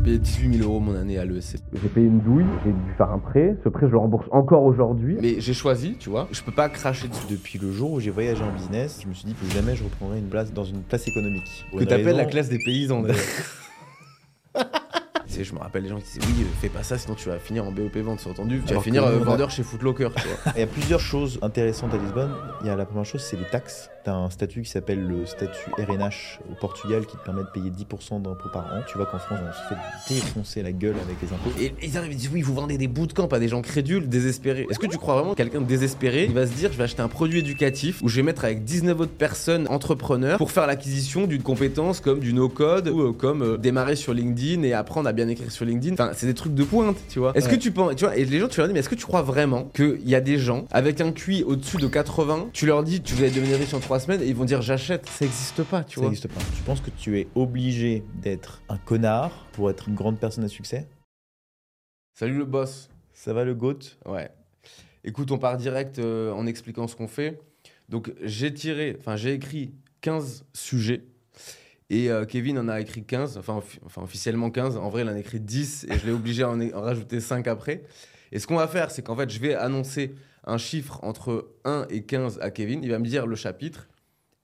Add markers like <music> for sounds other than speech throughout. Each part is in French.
j'ai payé 18 000 euros mon année à l'ESC. J'ai payé une douille, j'ai dû faire un prêt. Ce prêt, je le rembourse encore aujourd'hui. Mais j'ai choisi, tu vois, je peux pas cracher dessus. Depuis le jour où j'ai voyagé en business, je me suis dit que jamais je reprendrai une place dans une place économique. Que t'appelles la classe des paysans. d'ailleurs. <laughs> Tu sais, je me rappelle les gens qui disaient oui, euh, fais pas ça, sinon tu vas finir en BEP vente, c'est entendu. Tu vas Alors finir euh, a- vendeur chez Footlocker, tu vois. <laughs> Il y a plusieurs choses intéressantes à Lisbonne. Il y a la première chose, c'est les taxes. Tu as un statut qui s'appelle le statut RNH au Portugal qui te permet de payer 10% d'impôts par an. Tu vois qu'en France, on se fait défoncer la gueule avec les impôts. Et ils arrivent, ils disent oui, vous vendez des bootcamps à des gens crédules, désespérés. Est-ce que tu crois vraiment que quelqu'un de désespéré il va se dire je vais acheter un produit éducatif où je vais mettre avec 19 autres personnes entrepreneurs pour faire l'acquisition d'une compétence comme du no-code ou euh, comme euh, démarrer sur LinkedIn et apprendre à bien écrire sur LinkedIn? Enfin, c'est des trucs de pointe, tu vois. Est-ce Ouais. que tu penses, tu vois, et les gens, tu leur dis, mais est-ce que tu crois vraiment qu'il y a des gens avec un QI au-dessus de 80, tu leur dis tu vas devenir riche en 3 semaines et ils vont dire j'achète Ça n'existe pas, tu Ça vois. n'existe pas. Tu penses que tu es obligé d'être un connard pour être une grande personne à succès? Salut le boss. Ça va le GOAT? Ouais. Écoute, on part direct euh, en expliquant ce qu'on fait. Donc, j'ai tiré, enfin, j'ai écrit 15 sujets. Et euh, Kevin en a écrit 15, enfin, enfin officiellement 15. En vrai, il en a écrit 10 et je l'ai obligé à en, en rajouter 5 après. Et ce qu'on va faire, c'est qu'en fait, je vais annoncer un chiffre entre 1 et 15 à Kevin. Il va me dire le chapitre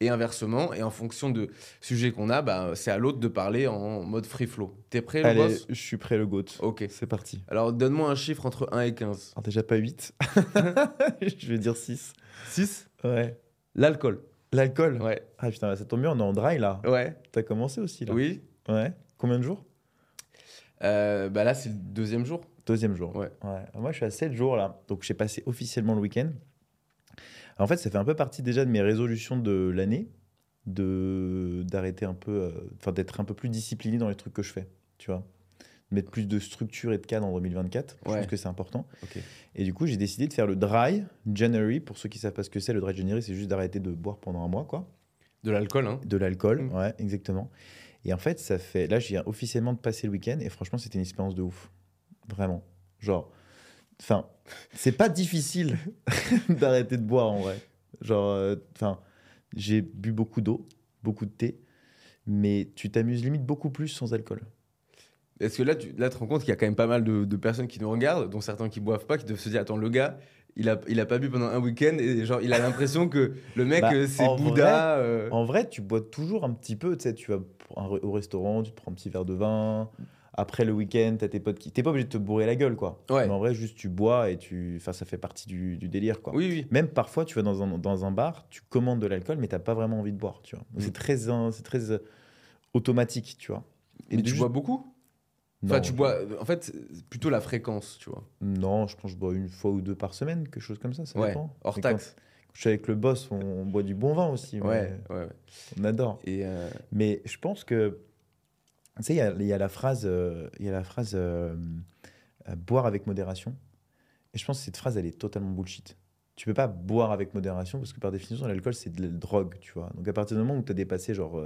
et inversement. Et en fonction de sujet qu'on a, bah, c'est à l'autre de parler en mode free flow. T'es prêt, le boss? je suis prêt le GOAT. Ok. C'est parti. Alors, donne-moi un chiffre entre 1 et 15. Alors déjà pas 8. <laughs> je vais dire 6. 6 Ouais. L'alcool. L'alcool? Ouais. Ah putain, ça tombe bien, on est en dry là. Ouais. T'as commencé aussi là Oui. Ouais. Combien de jours? Euh, bah là, c'est le deuxième jour. Deuxième jour. Ouais. Moi, je suis à 7 jours là. Donc, j'ai passé officiellement le week-end. En fait, ça fait un peu partie déjà de mes résolutions de l'année de d'arrêter un peu, euh, enfin d'être un peu plus discipliné dans les trucs que je fais, tu vois. De mettre plus de structure et de cadre en 2024. Je Ouais. pense que c'est important. Ok. Et du coup, j'ai décidé de faire le dry January. Pour ceux qui savent pas ce que c'est, le dry January, c'est juste d'arrêter de boire pendant un mois, quoi. De l'alcool, hein. De l'alcool, Mm. ouais, exactement. Et en fait, ça fait. Là, je viens officiellement de passer le week-end et franchement, c'était une expérience de ouf. Vraiment. Genre. Enfin, c'est pas difficile <laughs> d'arrêter de boire en vrai. Genre, euh, enfin, j'ai bu beaucoup d'eau, beaucoup de thé, mais tu t'amuses limite beaucoup plus sans alcool. Est-ce que là, tu là, te rends compte qu'il y a quand même pas mal de, de personnes qui nous regardent, dont certains qui boivent pas, qui doivent se dire Attends, le gars, il a, il a pas bu pendant un week-end et genre, il a l'impression que le mec, Bah, euh, c'est Bouddha. euh, En vrai, tu bois toujours un petit peu. Tu sais, tu vas un au restaurant, tu te prends un petit verre de vin. Après le week-end, t'as tes potes qui. T'es pas obligé de te bourrer la gueule, quoi. Ouais. Mais en vrai, juste tu bois et tu. Enfin, ça fait partie du, du délire, quoi. Oui, oui. Même parfois, tu vas dans un, dans un bar, tu commandes de l'alcool, mais t'as pas vraiment envie de boire, tu vois. Mm. C'est très, c'est très euh, automatique, tu vois. Et de tu juste- bois beaucoup? Enfin, tu bois. En fait, plutôt la fréquence, tu vois. Non, je pense que je bois une fois ou deux par semaine, quelque chose comme ça, ça Ouais, dépend. hors Mais taxe. Je suis avec le boss, on, boit du bon vin aussi. mais Ouais, ouais, ouais. On adore. Et euh, Mais je pense que. Tu sais, il y a, la phrase, euh, il y a la phrase euh, euh, boire avec modération. Et je pense que cette phrase, elle est totalement bullshit. Tu peux pas boire avec modération parce que par définition, l'alcool, c'est de la drogue, tu vois. Donc à partir du moment où tu as dépassé genre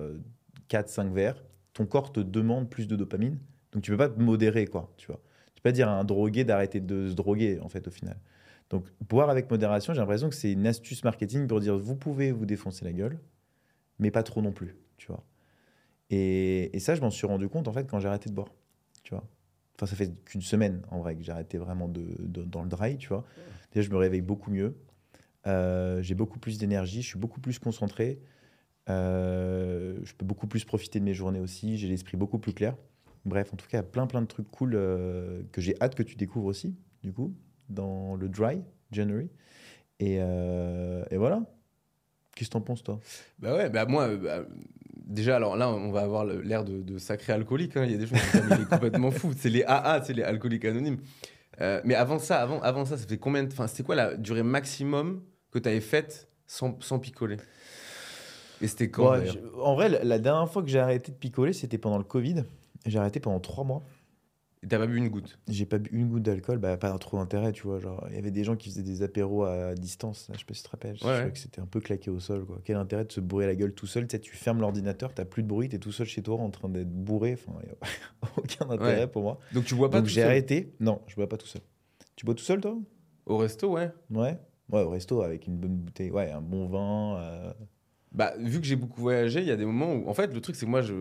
4-5 verres, ton corps te demande plus de dopamine. Donc tu peux pas te modérer, quoi, tu vois. Tu peux pas dire à un drogué d'arrêter de se droguer, en fait, au final. Donc boire avec modération, j'ai l'impression que c'est une astuce marketing pour dire vous pouvez vous défoncer la gueule, mais pas trop non plus, tu vois. Et, ça, je m'en suis rendu compte en fait quand j'ai arrêté de boire, tu vois. Enfin, ça fait qu'une semaine en vrai que j'ai arrêté vraiment de, dans le dry, tu vois. Déjà, je me réveille beaucoup mieux, Euh, j'ai beaucoup plus d'énergie, je suis beaucoup plus concentré, Euh, je peux beaucoup plus profiter de mes journées aussi, j'ai l'esprit beaucoup plus clair. Bref, en tout cas, il y a plein plein de trucs cool euh, que j'ai hâte que tu découvres aussi, du coup, dans le dry January. Et, voilà. Qu'est-ce que t'en penses, toi? Bah ouais, bah moi, bah, déjà, alors là, on va avoir l'air de, de sacré alcoolique. hein. Il y a des gens qui est complètement fou. C'est les AA, c'est les alcooliques anonymes. Euh, mais avant ça, avant, avant ça, ça fait combien de. Enfin, c'était quoi la durée maximum que tu avais faite sans, sans picoler? Et c'était quand Ouais, d'ailleurs? je- En vrai, la, la dernière fois que j'ai arrêté de picoler, c'était pendant le Covid. J'ai arrêté pendant trois mois. T'as pas bu une goutte? J'ai pas bu une goutte d'alcool, bah, pas trop d'intérêt, tu vois. Genre, il y avait des gens qui faisaient des apéros à distance, là, je sais pas si tu te rappelles. Je Ouais, trouvais ouais. que c'était un peu claqué au sol, quoi. Quel intérêt de se bourrer la gueule tout seul Tu sais, tu fermes l'ordinateur, t'as plus de bruit, t'es tout seul chez toi en train d'être bourré. Enfin, <laughs> aucun intérêt Ouais. pour moi. Donc tu bois pas Donc tout j'ai seul? arrêté. Non, je bois pas tout seul. Tu bois tout seul, toi? Au resto, ouais. Ouais. Ouais, au resto avec une bonne bouteille, ouais, un bon vin. euh, Bah, vu que j'ai beaucoup voyagé, il y a des moments où. En fait, le truc, c'est que moi, je.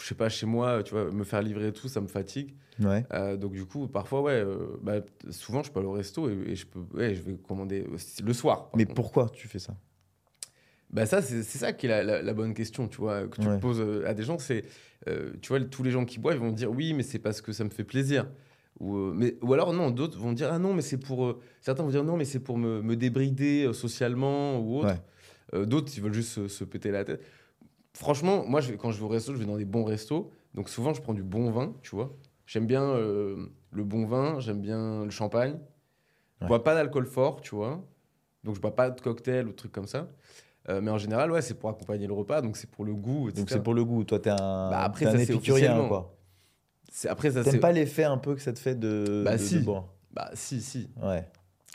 Je sais pas, chez moi, tu vois, me faire livrer et tout, ça me fatigue. Ouais. Euh, donc du coup, parfois, ouais, euh, bah, souvent, je peux aller au resto et, et je peux, ouais, je vais commander aussi le soir. Mais contre. pourquoi tu fais ça? Bah ça, c'est ça qui est la, la- la bonne question, tu vois, que tu Ouais. poses euh, à des gens. C'est, euh, tu vois, tous les gens qui boivent, ils vont dire oui, mais c'est parce que ça me fait plaisir. Ou, euh, mais, ou alors non, d'autres vont dire ah non, mais c'est pour. euh, certains vont dire non, mais c'est pour me, me débrider euh, socialement ou autre. Ouais. Euh, d'autres, ils veulent juste se, se péter la tête. Franchement, moi, je vais- quand je vais au resto, je vais dans des bons restos. Donc souvent, je prends du bon vin, tu vois. J'aime bien euh, le bon vin, j'aime bien le champagne. Je Ouais. bois pas d'alcool fort, tu vois. Donc je bois pas de cocktail ou de trucs comme ça. Euh, mais en général, ouais, c'est pour accompagner le repas, donc c'est pour le goût, etc. Donc c'est pour le goût. Toi, t'es un, Bah, après, un ça, c'est épicurien, quoi. C'est- Après, ça. T'aimes pas l'effet un peu que ça te fait de, Bah, de- si. de boire Bah si, si. Ouais.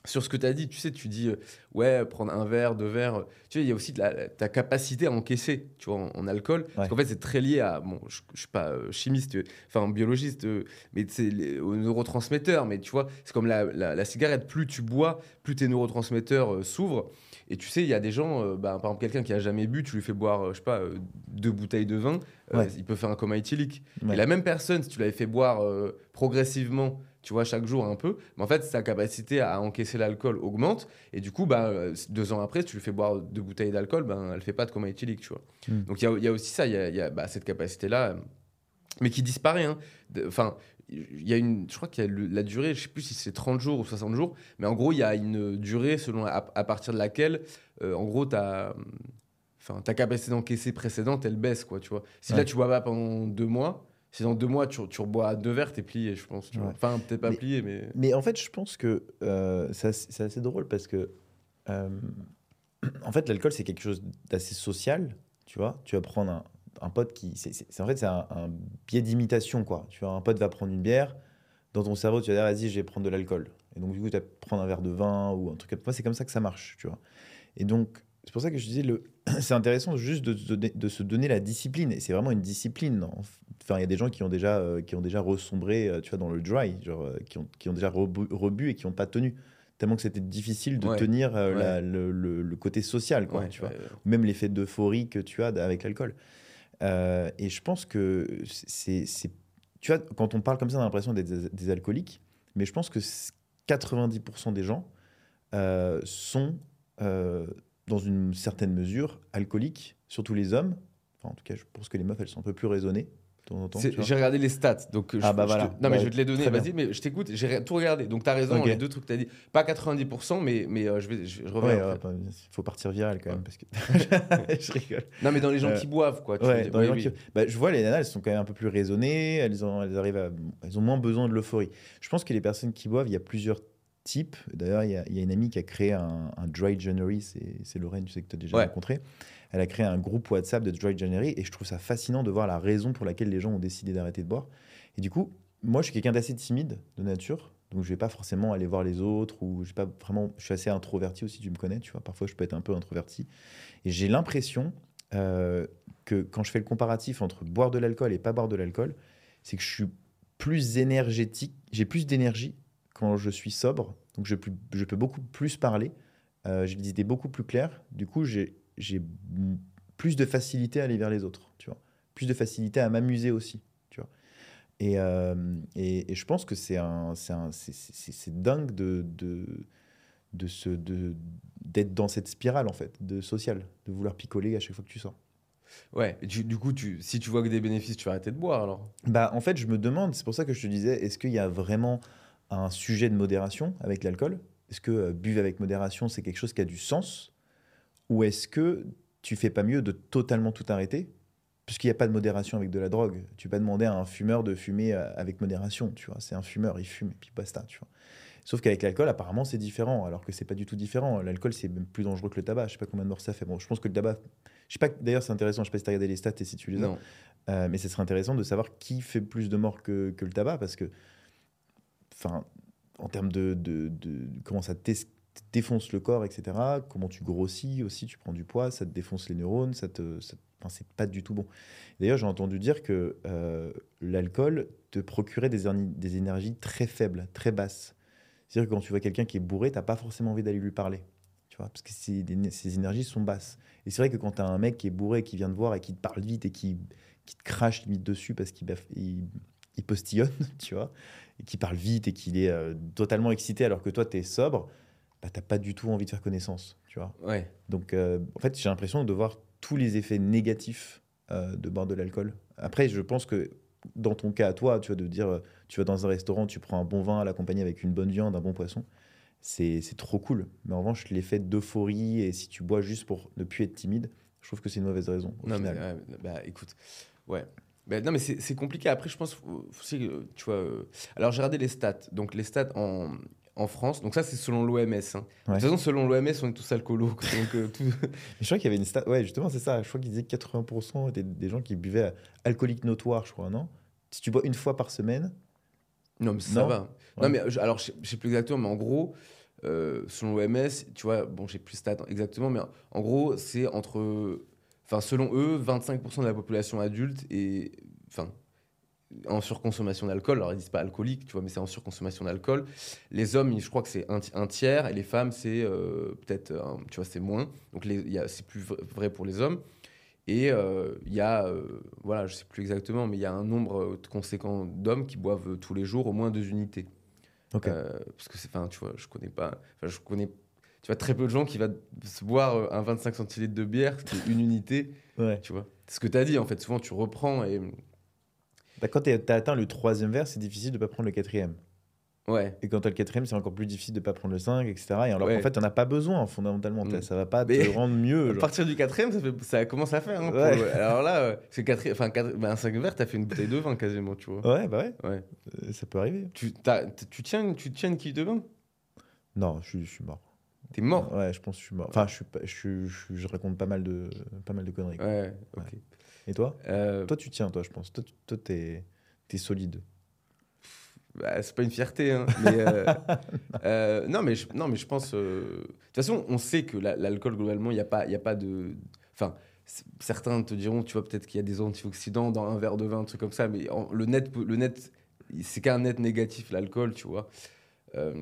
Sur ce que tu as dit, tu sais, tu dis, euh, ouais, prendre un verre, deux verres. euh, Tu sais, il y a aussi de la- ta capacité à encaisser, tu vois, en, en alcool. Parce Ouais. qu'en fait, c'est très lié à. Bon, je, je suis pas euh, chimiste, enfin biologiste, mais c'est aux neurotransmetteurs. Mais tu vois, c'est comme la, la- la cigarette. Plus tu bois, plus tes neurotransmetteurs s'ouvrent. Et tu sais, il y a des gens, bah, par exemple, quelqu'un qui a jamais bu, tu lui fais boire, je sais pas, deux bouteilles de vin, Ouais. il peut faire un coma éthylique. Ouais. Et la même personne, si tu l'avais fait boire progressivement, tu vois, chaque jour un peu, mais en fait, sa capacité à encaisser l'alcool augmente. Et du coup, bah, deux ans après, si tu lui fais boire deux bouteilles d'alcool, ben, elle fait pas de coma éthylique, tu vois. Mm. Donc il y a, il y a aussi ça, il y a, il y a, bah, cette capacité-là, mais qui disparaît. hein. Enfin, il y a une, je crois qu'il y a le- la durée, je sais plus si c'est 30 jours ou 60 jours, mais en gros, il y a une durée selon à, à partir de laquelle, euh, en gros, ta, ta capacité d'encaisser précédente, elle baisse, quoi, tu vois. Si Ouais. là, tu bois pas pendant deux mois, si dans deux mois, tu, tu rebois deux verres, t'es plié, je pense. tu vois. Ouais. Enfin, peut-être pas Mais- plié, mais... Mais en fait, je pense que euh, c'est assez, drôle parce que, euh, en fait, l'alcool, c'est quelque chose d'assez social, tu vois. Tu vas prendre un, un pote qui. c'est en fait, c'est un, un biais d'imitation, quoi. Tu vois, un pote va prendre une bière, dans ton cerveau, tu vas dire, vas-y, je vais prendre de l'alcool. Et donc, du coup, tu vas prendre un verre de vin ou un truc comme ça. C'est comme ça que ça marche, tu vois. Et donc, c'est pour ça que je disais, le... <clears throat> c'est intéressant juste de, se donner- de se donner la discipline. Et c'est vraiment une discipline. Enfin, il y a des gens qui ont déjà, euh, qui ont déjà ressombré, euh, tu vois, dans le dry, genre, euh, qui, ont, qui ont déjà rebu, rebu et qui n'ont pas tenu. Tellement que c'était difficile de Ouais. tenir Ouais. la- le, le- le côté social, quoi, Ouais, tu vois. Même l'effet d'euphorie que tu as avec l'alcool. Et je pense que c'est. c'est- Tu vois, quand on parle comme ça, on a l'impression d'être des, des alcooliques. Mais je pense que c- 90% des gens sont, euh, dans une certaine mesure, alcooliques, surtout les hommes. Enfin, en tout cas, je pense que les meufs, elles sont un peu plus raisonnées de temps en temps. C'est- tu vois. J'ai regardé les stats, donc euh, Ah je, bah je voilà. te- non mais Ouais, je vais te les donner, vas-y, mais je t'écoute. J'ai tout regardé, donc t'as raison. Ok. Les deux trucs que t'as dit, pas 90%, mais mais euh, je vais, je, je reviens. Ouais, après. ouais, bah, il faut partir viral quand même. Parce que... <laughs> je rigole. Non mais dans les gens Euh, qui boivent, quoi. tu dans les gens oui. qui- bah, je vois les nanas, elles sont quand même un peu plus raisonnées, elles, ont, elles arrivent à, elles ont moins besoin de l'euphorie. Je pense que les personnes qui boivent, il y a plusieurs types. D'ailleurs, il y, a- il y a une amie qui a créé un, un Dry January, c'est Lorraine, tu sais que tu as déjà Ouais. rencontré. Elle a créé un groupe WhatsApp de Dry January et je trouve ça fascinant de voir la raison pour laquelle les gens ont décidé d'arrêter de boire. Et du coup, moi, je suis quelqu'un d'assez timide de nature. Donc, je vais pas forcément aller voir les autres ou je pas vraiment. Je suis assez introverti aussi, tu me connais, tu vois. Parfois, je peux être un peu introverti. Et j'ai l'impression euh, que quand je fais le comparatif entre boire de l'alcool et pas boire de l'alcool, c'est que je suis plus énergétique, j'ai plus d'énergie quand je suis sobre, donc je, plus- je peux beaucoup plus parler, euh, j'ai des idées beaucoup plus claires, du coup j'ai plus de facilité à aller vers les autres, tu vois, plus de facilité à m'amuser aussi, tu vois. Et, euh, et, et je pense que c'est dingue de, de, de se, de, d'être dans cette spirale en fait, de social, de vouloir picoler à chaque fois que tu sors. Ouais. du, du coup, tu, si tu vois que des bénéfices, tu vas arrêter de boire alors? Bah, en fait, je me demande, c'est pour ça que je te disais, est-ce qu'il y a vraiment un sujet de modération avec l'alcool Est-ce que euh, buve avec modération, c'est quelque chose qui a du sens? Ou est-ce que tu fais pas mieux de totalement tout arrêter? Puisqu'il n'y a pas de modération avec de la drogue. Tu peux pas demander à un fumeur de fumer euh, avec modération, tu vois. C'est un fumeur, il fume et puis basta, tu vois. Sauf qu'avec l'alcool, apparemment, c'est différent, alors que c'est pas du tout différent. L'alcool, c'est même plus dangereux que le tabac. Je sais pas combien de morts ça fait. Bon, je pense que le tabac. Je sais pas, d'ailleurs, c'est intéressant, je sais pas si tu as regardé les stats et si tu les as. Euh, mais ce serait intéressant de savoir qui fait plus de morts que, que le tabac, parce que, enfin, en termes de, comment ça te défonce le corps, etc., comment tu grossis aussi, tu prends du poids, ça te défonce les neurones, ça te, ça- enfin, c'est pas du tout bon. D'ailleurs, j'ai entendu dire que euh, l'alcool te procurait des, énergies très faibles, très basses. C'est-à-dire que quand tu vois quelqu'un qui est bourré, t'as pas forcément envie d'aller lui parler. Tu vois, parce que ces énergies sont basses. Et c'est vrai que quand tu as un mec qui est bourré, qui vient te voir et qui te parle vite et qui, te crache limite dessus parce qu'il postillonne, <laughs> tu vois, qui parle vite et qu'il est euh, totalement excité alors que toi, tu es sobre, bah, tu pas du tout envie de faire connaissance, tu vois. Ouais. Donc, euh, en fait, j'ai l'impression de voir tous les effets négatifs euh, de boire de l'alcool. Après, je pense que dans ton cas à toi, tu vois, de dire, tu vas dans un restaurant, tu prends un bon vin à l'accompagner avec une bonne viande, un bon poisson, c'est trop cool. Mais en revanche, l'effet d'euphorie et si tu bois juste pour ne plus être timide, je trouve que c'est une mauvaise raison. Au Non, mais ouais, bah écoute, ouais. Bah, non, mais c'est compliqué. Après, je pense, euh, tu vois. euh, Alors, j'ai regardé les stats. Donc, les stats en, en France. Donc, ça, c'est selon l'OMS. hein. De toute façon, selon l'OMS, on est tous alcoolos. Donc, euh, tout- <laughs> Mais je crois qu'il y avait une stat. Ouais, justement, c'est ça. Je crois qu'il disait que 80% étaient des gens qui buvaient alcoolique notoire, je crois, non? Si tu bois une fois par semaine, Non, mais ça Non? va. Ouais. Non, mais alors, je sais- plus exactement, mais en gros, euh, selon l'OMS, tu vois, bon, j'ai plus de stats exactement, mais en gros, c'est entre. Enfin, selon eux, 25% de la population adulte est. Enfin. En surconsommation d'alcool, alors ils disent pas alcoolique, tu vois, mais c'est en surconsommation d'alcool. Les hommes, je crois que c'est un, ti- un tiers, et les femmes, c'est euh, peut-être, tu vois, c'est moins. Donc c'est plus vrai pour les hommes. Et euh, il y a, euh, voilà, je sais plus exactement, mais il y a un nombre conséquent d'hommes qui boivent tous les jours au moins deux unités. Euh, parce que c'est, enfin, tu vois, je connais pas, je connais, tu vois, très peu de gens qui va se boire euh, un 25 centilitres de bière, c'est une unité, <laughs> ouais. tu vois. C'est ce que tu as dit, en fait, souvent tu reprends et, Bah, quand tu as atteint le troisième verre, c'est difficile de ne pas prendre le quatrième. ouais. Et quand tu as le quatrième, c'est encore plus difficile de ne pas prendre le 5, etc. Et alors Ouais. qu'en fait, tu n'en as pas besoin, fondamentalement. Mm. Ça va pas te Mais- rendre mieux. <laughs> À partir du quatrième, ça, fait, ça commence à faire. hein, Ouais. le- Alors là, euh, c'est quatri- enfin, quatre- bah, un 5 verre, t'as fait une bouteille de vin quasiment, tu vois. Ouais, bah ouais, Ouais. euh, ça peut arriver. Tu, t'as- tu tiens, tu tiens une quille de vin? Non, je suis mort. T'es mort. Ouais, je pense que je suis mort. Enfin, je, suis pas- je, suis- je, suis- je raconte pas mal de, pas mal de conneries. quoi. Ouais, ok. Et toi Euh, Toi, tu tiens, toi, je pense. Toi, tu- toi, t'es es solide. Bah, c'est pas une fierté, hein, mais euh, <laughs> euh, non, mais je, non, mais je pense. euh, De toute façon, on sait que la- l'alcool globalement, il y a pas, il y a pas de. Enfin, c- certains te diront, tu vois, peut-être qu'il y a des antioxydants dans un verre de vin, un truc comme ça, mais en- le net, peut- le net, c'est qu'un net négatif l'alcool, tu vois. Euh,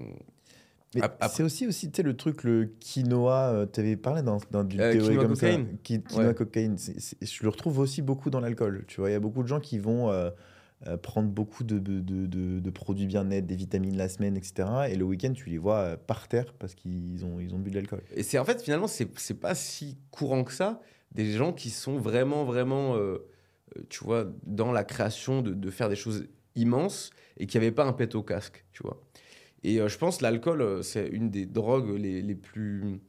Mais Ap- après- c'est aussi, aussi tu sais, le truc, le quinoa. tu avais parlé dans, dans d'une Euh, théorie comme cocaïne. ça. Qui, quinoa Ouais. cocaïne. je le retrouve aussi beaucoup dans l'alcool. Tu vois, il y a beaucoup de gens qui vont euh, euh, prendre beaucoup de, de, de- de- de produits bien-être, des vitamines la semaine, etc. Et le week-end, tu les vois euh, par terre parce qu'ils ont, ils ont bu de l'alcool. Et c'est en fait finalement c'est pas si courant que ça des gens qui sont vraiment vraiment euh, euh, tu vois dans la création de, de faire des choses immenses et qui n'avaient pas un pet au casque tu vois. Et euh, je pense que l'alcool euh, c'est une des drogues les, les plus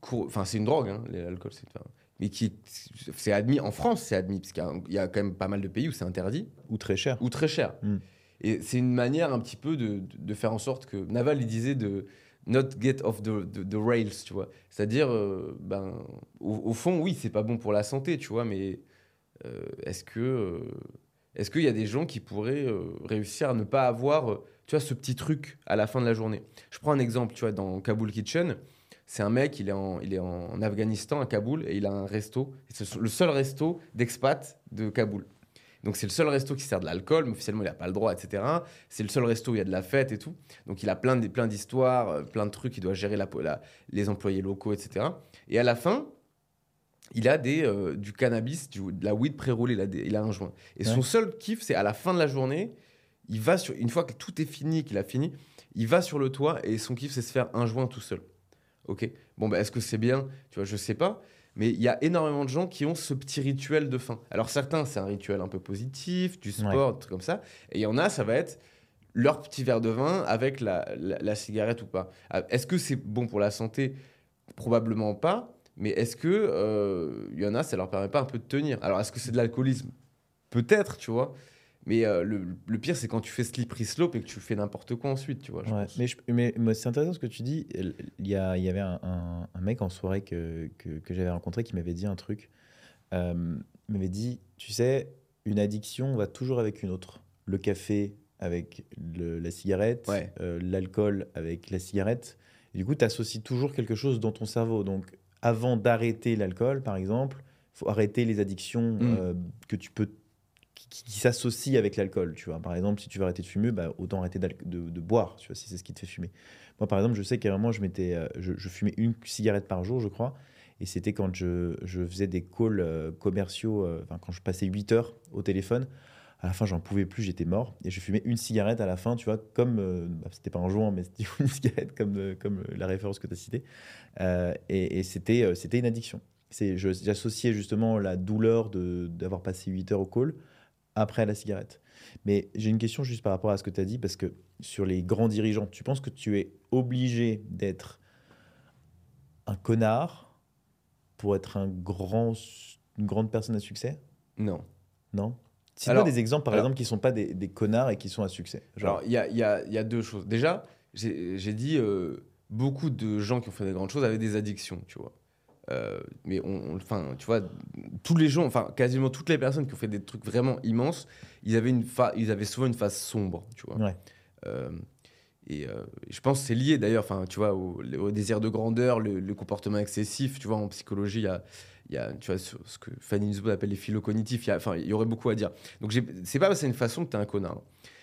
cour- enfin c'est une drogue hein, l'alcool c'est enfin, mais qui c'est admis en France c'est admis parce qu'il y a- quand même pas mal de pays où c'est interdit Ou très cher. ou très cher. Mm. Et c'est une manière un petit peu de, faire en sorte que Naval il disait de not get off the, the- the rails, tu vois. C'est-à-dire, euh, ben, au, au fond, oui, c'est pas bon pour la santé, tu vois, mais euh, est-ce que euh, est-ce qu'il y a des gens qui pourraient réussir à ne pas avoir, tu vois, ce petit truc à la fin de la journée Je prends un exemple, tu vois, dans Kabul Kitchen. C'est un mec, il est, en, il est en Afghanistan, à Kaboul, et il a un resto. C'est le seul resto d'expat de Kaboul. Donc c'est le seul resto qui sert de l'alcool, mais officiellement il n'a pas le droit, etc. C'est le seul resto où il y a de la fête et tout. Donc il a plein de- plein d'histoires, euh, plein de trucs, il doit gérer la, la- les employés locaux, etc. Et à la fin, il a des, euh, du cannabis, du- de la weed pré-roulée, il, il a un joint. Et son seul kiff, c'est à la fin de la journée, il va sur, une fois que tout est fini, qu'il a fini, il va sur le toit et son kiff, c'est se faire un joint tout seul. Ok? Bon, bah, est-ce que c'est bien? Tu vois, je sais pas. Mais il y a énormément de gens qui ont ce petit rituel de fin. Alors certains, c'est un rituel un peu positif, du sport, trucs comme ça. Et il y en a, ça va être leur petit verre de vin avec la, la- la cigarette ou pas. Ah, Est-ce que c'est bon pour la santé? Probablement pas. Mais est-ce que euh, il y en a, ça leur permet pas un peu de tenir? Alors est-ce que c'est de l'alcoolisme? Peut-être, tu vois. Mais euh, le, le pire, c'est quand tu fais slippery slope et que tu fais n'importe quoi ensuite, tu vois. je Ouais, pense. mais, c'est intéressant ce que tu dis. Il y, a, il y avait un, un- un mec en soirée que, que, que j'avais rencontré qui m'avait dit un truc. Euh, il m'avait dit, tu sais, une addiction va toujours avec une autre. Le café avec le- la cigarette, Ouais. euh, l'alcool avec la cigarette. Et du coup, tu associes toujours quelque chose dans ton cerveau. Donc, avant d'arrêter l'alcool, par exemple, faut arrêter les addictions Mm. que tu peux qui, qui, s'associe avec l'alcool. Tu vois, par exemple, si tu veux arrêter de fumer, bah, autant arrêter de, boire. Tu vois, si c'est ce qui te fait fumer. Moi, par exemple, je sais qu'à je m'étais, euh, je, fumais une cigarette par jour, je crois. Et c'était quand je, faisais des calls euh, commerciaux, euh, quand je passais 8 heures au téléphone. À la fin, j'en pouvais plus, j'étais mort. Et je fumais une cigarette à la fin, tu vois, comme. bah, c'était pas un joint, mais <laughs> une cigarette, comme, la référence que tu as citée. Et c'était une addiction. J'associais justement la douleur de- d'avoir passé 8 heures au call après la cigarette. Mais j'ai une question juste par rapport à ce que tu as dit, parce que sur les grands dirigeants, tu penses que tu es obligé d'être un connard pour être un grand, une grande personne à succès? Non. Non? Cite-moi Alors- des exemples, par alors- exemple, qui ne sont pas des, des connards et qui sont à succès. Genre, Alors, il y a, il y a- il y a deux choses. Déjà, j'ai j'ai dit euh, beaucoup de gens qui ont fait des grandes choses avaient des addictions, tu vois. Euh, mais on, enfin, tu vois, tous les gens, enfin, quasiment toutes les personnes qui ont fait des trucs vraiment immenses, ils avaient, une fa- ils avaient souvent une phase sombre, tu vois. Ouais. Euh, et euh, je pense que c'est lié d'ailleurs, enfin, tu vois, au, au désir de grandeur, le, le comportement excessif. Tu vois, en psychologie, il y a, il y a, tu vois, ce que Fanny Nussbaum appelle les phylocognitifs. Il y a- Enfin, il y aurait beaucoup à dire. Donc, c'est pas parce que c'est une façon que tu es un connard.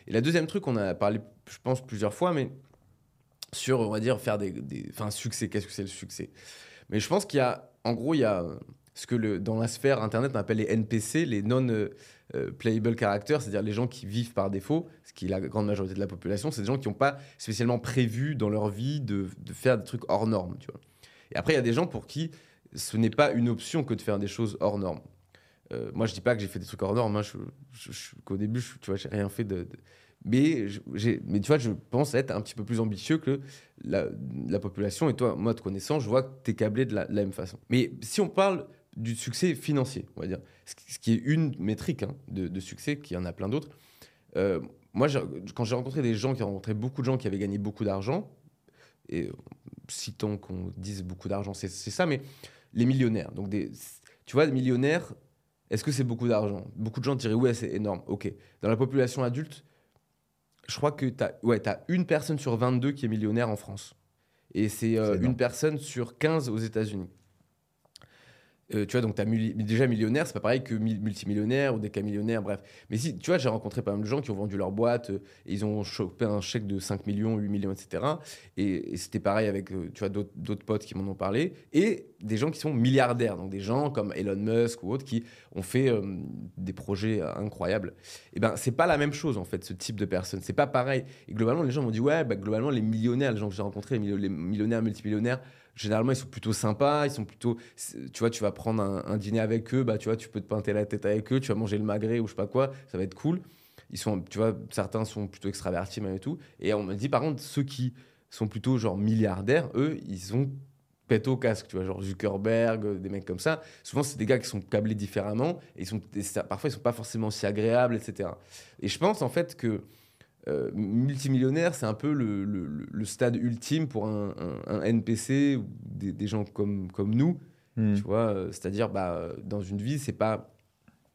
Et la deuxième truc, on a parlé, je pense, plusieurs fois, mais sur, on va dire, faire des. des- Enfin, succès, qu'est-ce que c'est le succès? Mais je pense qu'il y a, en gros, il y a euh, ce que le, dans la sphère Internet, on appelle les NPC, les non-playable characters, c'est-à-dire les gens qui vivent par défaut, ce qui est la grande majorité de la population, c'est des gens qui n'ont pas spécialement prévu dans leur vie de, faire des trucs hors normes, tu vois. Et après, il y a des gens pour qui ce n'est pas une option que de faire des choses hors normes. Euh, moi, je dis pas que j'ai fait des trucs hors normes. hein, qu'au début, je, tu vois, j'ai rien fait de- Mais, mais tu vois, je pense être un petit peu plus ambitieux que la, la population. Et toi, moi, te connaissant, je vois que tu es câblé de la, même façon. Mais si on parle du succès financier, on va dire, ce qui, est une métrique hein, de, succès, qu'il y en a plein d'autres. euh, moi, quand j'ai rencontré des gens qui ont rencontré beaucoup de gens qui avaient gagné beaucoup d'argent, et citons qu'on dise beaucoup d'argent, c'est ça, mais les millionnaires. Donc, des, tu vois, les millionnaires, est-ce que c'est beaucoup d'argent? Beaucoup de gens diraient, ouais, c'est énorme. Ok. Dans la population adulte, je crois que tu as, ouais, as une personne sur 22 qui est millionnaire en France. Et c'est euh, une personne sur 15 aux États-Unis. Euh, tu vois, donc déjà millionnaire, c'est pas pareil que mil- multimillionnaire ou des cas millionnaires, bref. Mais si, tu vois, j'ai rencontré pas mal de gens qui ont vendu leur boîte, euh, et ils ont chopé un chèque de 5 millions, 8 millions, etc. Et, c'était pareil avec, euh, tu vois, d'autres potes qui m'en ont parlé. Et des gens qui sont milliardaires, donc des gens comme Elon Musk ou autres qui ont fait euh, des projets euh, incroyables. Et ben, c'est pas la même chose, en fait, ce type de personnes. C'est pas pareil. Et globalement, les gens m'ont dit, ouais, bah, globalement, les millionnaires, les gens que j'ai rencontrés, les millionnaires, multimillionnaires, généralement, ils sont plutôt sympas, ils sont plutôt, tu vois, tu vas prendre un, dîner avec eux, bah, tu vois, tu peux te pinter la tête avec eux, tu vas manger le magret ou je sais pas quoi, ça va être cool. Ils sont, tu vois, certains sont plutôt extravertis même et tout. Et on me dit, par contre, ceux qui sont plutôt genre milliardaires, eux, ils sont pète au casque, tu vois, genre Zuckerberg, euh, des mecs comme ça. Souvent, c'est des gars qui sont câblés différemment et ils sont, parfois, ils sont pas forcément si agréables, etc. Et je pense en fait que euh, multimillionnaire, c'est un peu le, le- le- le stade ultime pour un, un- un NPC ou des, des gens comme, comme nous, Hmm. tu vois. euh, C'est-à-dire, bah, dans une vie, c'est pas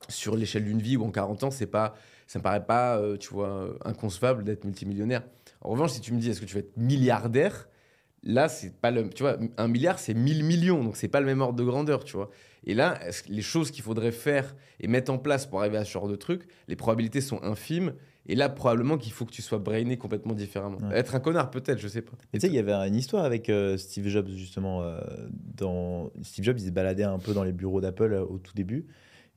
sur l'échelle d'une vie ou en 40 ans, c'est pas, ça me paraît pas, euh, tu vois, inconcevable d'être multimillionnaire. En revanche, si tu me dis, est-ce que tu vas être milliardaire? Là, c'est pas le, tu vois, un milliard, c'est 1000 millions, donc c'est pas le même ordre de grandeur, tu vois. Et là, les choses qu'il faudrait faire et mettre en place pour arriver à ce genre de truc, les probabilités sont infimes. Et là, probablement qu'il faut que tu sois brainé complètement différemment. Ouais. Être un connard, peut-être, je sais pas. Et tu sais, il y avait une histoire avec euh, Steve Jobs, justement. euh, dans... Steve Jobs, il se baladait un peu dans les bureaux d'Apple euh, au tout début.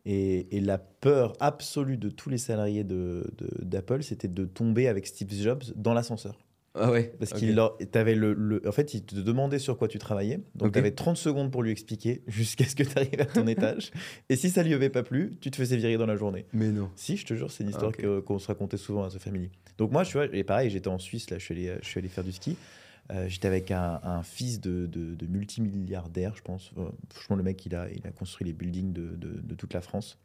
Et, et la peur absolue de tous les salariés de- de- d'Apple, c'était de tomber avec Steve Jobs dans l'ascenseur. Ah ouais. Parce qu'il leur- t'avais le, le- En fait, il te demandait sur quoi tu travaillais. Donc, Ok. tu avais 30 secondes pour lui expliquer <laughs> jusqu'à ce que tu arrives à ton <laughs> étage. Et si ça lui avait pas plu, tu te faisais virer dans la journée. Mais non. Si, je te jure, c'est une Ah, histoire que- qu'on se racontait souvent à The Family. Donc moi, tu vois, et pareil, j'étais en Suisse, là, je suis allé, je suis allé faire du ski. Euh, j'étais avec un, un fils de, de, de multimilliardaire, je pense. Euh, franchement, le mec, il a, il a construit les buildings de, de, de toute la France.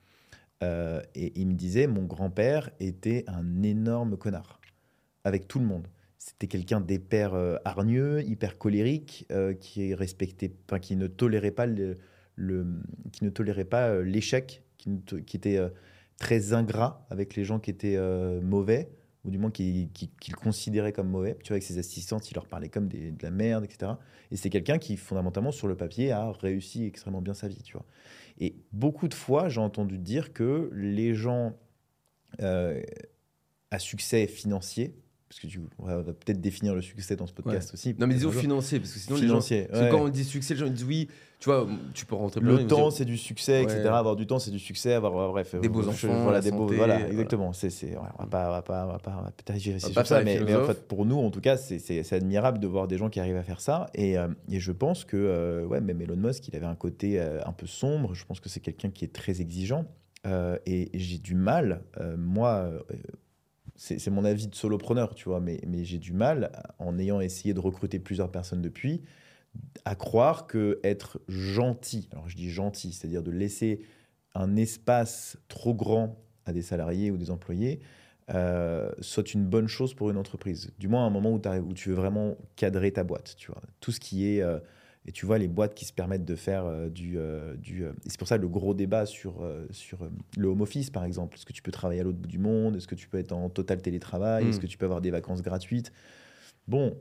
Euh, et il me disait, mon grand-père était un énorme connard, avec tout le monde. C'était quelqu'un d'hyper euh, hargneux, hyper colérique, euh, qui respectait, enfin, qui ne tolérait pas le, qui ne tolérait pas euh, l'échec, qui, était très ingrat avec les gens qui étaient mauvais, ou du moins qui- qui- qu'il considérait comme mauvais. Tu vois, avec ses assistantes, il leur parlait comme de la merde, etc. Et c'est quelqu'un qui, fondamentalement, sur le papier, a réussi extrêmement bien sa vie, tu vois. Et beaucoup de fois, j'ai entendu dire que les gens à succès financier, parce que tu, on va peut-être définir le succès dans ce podcast aussi. Non, mais disons financier, parce que sinon Financier, les gens. parce que ouais. quand on dit succès, les gens disent oui, tu vois, tu peux rentrer Le temps, c'est du succès, etc. Avoir du temps, c'est du succès. Avoir, bref, Des beaux enfants, voilà, des beaux, voilà, voilà. exactement. C'est, c'est, ouais, on va pas, on va pas, on va pas, On va sur ça, mais, mais en fait, pour nous, en tout cas, c'est, admirable de voir des gens qui arrivent à faire ça. Et, euh, et je pense que, euh, ouais, même Elon Musk, il avait un côté euh, un peu sombre. Je pense que c'est quelqu'un qui est très exigeant. Euh, et j'ai du mal, euh, moi, euh, c'est, mon avis de solopreneur, tu vois, mais, mais j'ai du mal, en ayant essayé de recruter plusieurs personnes depuis, à croire que être gentil, alors je dis gentil, c'est-à-dire de laisser un espace trop grand à des salariés ou des employés, euh, soit une bonne chose pour une entreprise. Du moins à un moment où, où tu veux vraiment cadrer ta boîte, tu vois. Tout ce qui est... euh, et tu vois les boîtes qui se permettent de faire euh, du... euh, du euh, c'est pour ça le gros débat sur, sur le home office, par exemple. Est-ce que tu peux travailler à l'autre bout du monde? Est-ce que tu peux être en total télétravail? Mm. Est-ce que tu peux avoir des vacances gratuites? Bon,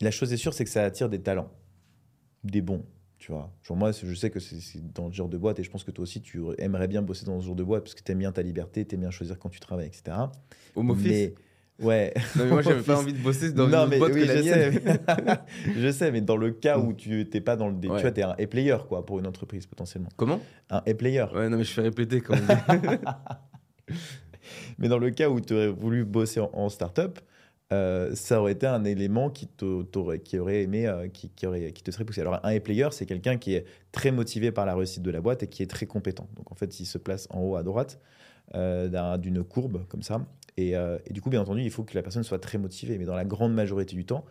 la chose est sûre, c'est que ça attire des talents, des bons, tu vois. Genre moi, je sais que c'est c'est dans le genre de boîte, et je pense que toi aussi, tu aimerais bien bosser dans ce genre de boîte parce que tu aimes bien ta liberté, tu aimes bien choisir quand tu travailles, etc. Home office? Mais, ouais. Non, mais moi, j'avais <laughs> pas envie de bosser dans non, une mais boîte oui, que la je mienne. <laughs> je sais, mais dans le cas où tu n'es pas dans le... Tu vois, tu es un player quoi, pour une entreprise, potentiellement. Comment? Un player Ouais, non, mais je fais répéter quand même. <laughs> Mais dans le cas où tu aurais voulu bosser en, en start-up, euh, ça aurait été un élément qui, t'aurait- qui aurait aimé, euh, qui, qui aurait, qui te serait poussé. Alors, un player, c'est quelqu'un qui est très motivé par la réussite de la boîte et qui est très compétent. Donc, en fait, il se place en haut à droite euh, d'un- d'une courbe comme ça. Et, euh, et du coup, bien entendu, il faut que la personne soit très motivée. Mais dans la grande majorité du temps,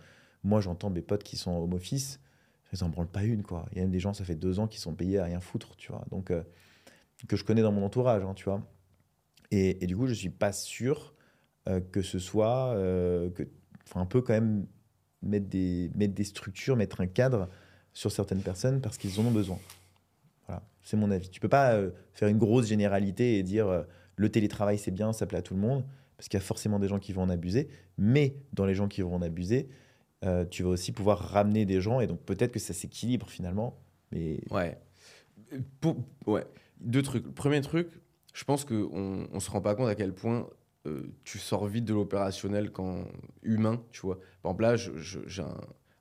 moi, j'entends mes potes qui sont en home office, ils n'en branlent pas une. Quoi. Il y a même des gens, ça fait deux ans, qui sont payés à rien foutre, tu vois. Donc, euh, que je connais dans mon entourage, hein, tu vois. Et, du coup, je suis pas sûr euh, que ce soit. Que, faut un peu quand même mettre des, mettre des structures, mettre un cadre sur certaines personnes parce qu'ils en ont besoin. Voilà, c'est mon avis. Tu peux pas faire une grosse généralité et dire le télétravail c'est bien, ça plaît à tout le monde, parce qu'il y a forcément des gens qui vont en abuser. Mais dans les gens qui vont en abuser, euh, tu vas aussi pouvoir ramener des gens et donc peut-être que ça s'équilibre finalement. Mais Ouais. Ouais. Deux trucs. Premier truc, je pense qu'on on se rend pas compte à quel point euh, tu sors vite de l'opérationnel quand humain, tu vois. Par exemple, là, j'ai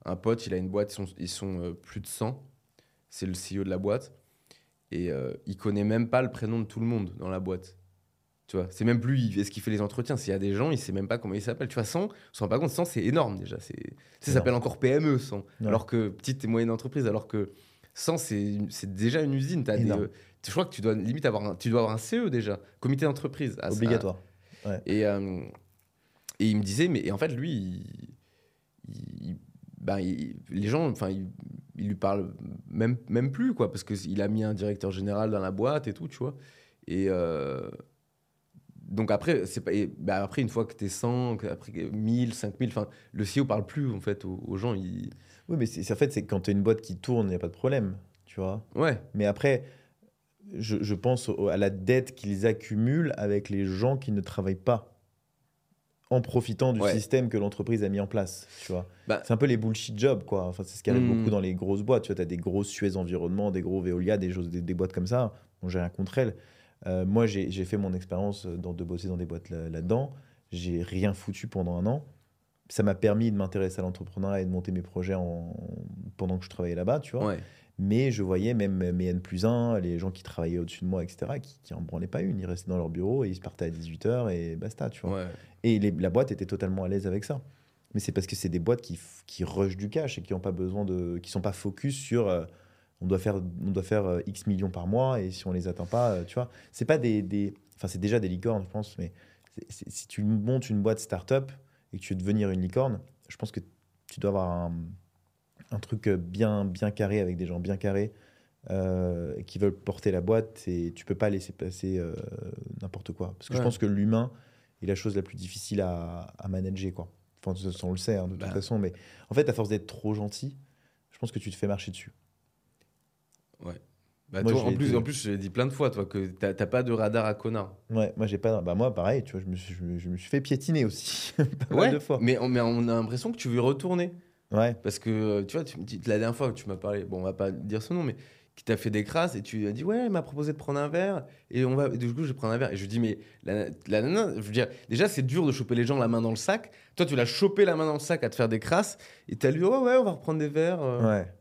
un, pote, il a une boîte, ils sont, euh, plus de 100. C'est le CEO de la boîte. Et il connaît même pas le prénom de tout le monde dans la boîte. Tu vois, c'est même plus est-ce qu'il fait les entretiens. S'il y a des gens, il sait même pas comment ils s'appellent. Tu vois, 100, on se rend pas compte, 100, c'est énorme déjà. C'est, ça s'appelle encore PME, 100. Ouais. Alors que petite et moyenne entreprise, alors que 100, c'est, déjà une usine. Des, Énorme. euh, je crois que tu dois limite avoir un, tu dois avoir un CE déjà, comité d'entreprise. obligatoire. à- et, euh, et il me disait, mais et en fait, lui, il, il- ben, il- les gens, enfin, il, il lui parle même, même plus, quoi, parce qu'il a mis un directeur général dans la boîte et tout, tu vois. Et euh, donc après, c'est pas, et, ben, après, une fois que tu es 100, que- après 1000, 5000, enfin, le CEO parle plus, en fait, aux, aux gens. Il... Oui, mais c'est en fait, c'est quand tu as une boîte qui tourne, il n'y a pas de problème, tu vois. Ouais, Mais après, je, je pense au- à la dette qu'ils accumulent avec les gens qui ne travaillent pas en profitant du Ouais. système que l'entreprise a mis en place, tu vois. Bah- c'est un peu les bullshit jobs, quoi. Enfin, c'est ce qui arrive Mm. beaucoup dans les grosses boîtes. Tu vois, as des grosses Suez Environnement, des gros Veolia, des, choses, des, des boîtes comme ça. Bon, j'ai rien contre elles. Euh, moi, j'ai fait mon expérience dans- de bosser dans des boîtes là- là-dedans. j'ai rien foutu pendant un an. Ça m'a permis de m'intéresser à l'entrepreneuriat et de monter mes projets en... pendant que je travaillais là-bas, tu vois. ouais. Mais je voyais même mes N plus 1, les gens qui travaillaient au-dessus de moi, etc., qui, qui en branlaient pas une. Ils restaient dans leur bureau et ils se partaient à 18h et basta, tu vois. ouais. Et les- la boîte était totalement à l'aise avec ça. Mais c'est parce que c'est des boîtes qui, rushent du cash et qui ont pas besoin de, qui sont pas focus sur euh, on doit faire, on doit faire euh, X millions par mois et si on les atteint pas, euh, tu vois. C'est pas des, des, enfin c'est déjà des licornes, je pense, mais si tu montes une boîte start-up et que tu veux devenir une licorne, je pense que tu dois avoir un, un truc euh, bien, bien carré avec des gens bien carrés euh, qui veulent porter la boîte et tu peux pas laisser passer euh, n'importe quoi. Parce que je pense que l'humain est la chose la plus difficile à, à manager, quoi. Enfin, on le sait, hein, de Bah. toute façon, mais en fait, à force d'être trop gentil, je pense que tu te fais marcher dessus. Bah, Moi, toi, en, plus, été. en plus, je l'ai dit plein de fois, toi, que t'as pas de radar à connard. Ouais, moi, j'ai pas. Bah, moi, pareil, tu vois, je me suis, je me, je me suis fait piétiner aussi. <laughs> pas mal de fois. mais on, mais on a l'impression que tu veux retourner. Ouais. Parce que, tu vois, tu me dis, la dernière fois que tu m'as parlé, bon, on va pas dire ce nom, mais qui t'a fait des crasses et tu as dit ouais, il m'a proposé de prendre un verre et on va et du coup je vais prendre un verre et je lui dis mais la, la nana, je veux dire déjà c'est dur de choper les gens la main dans le sac. Toi tu l'as chopé la main dans le sac à te faire des crasses et t'as lui ouais ouais on va reprendre des verres. euh. Ouais.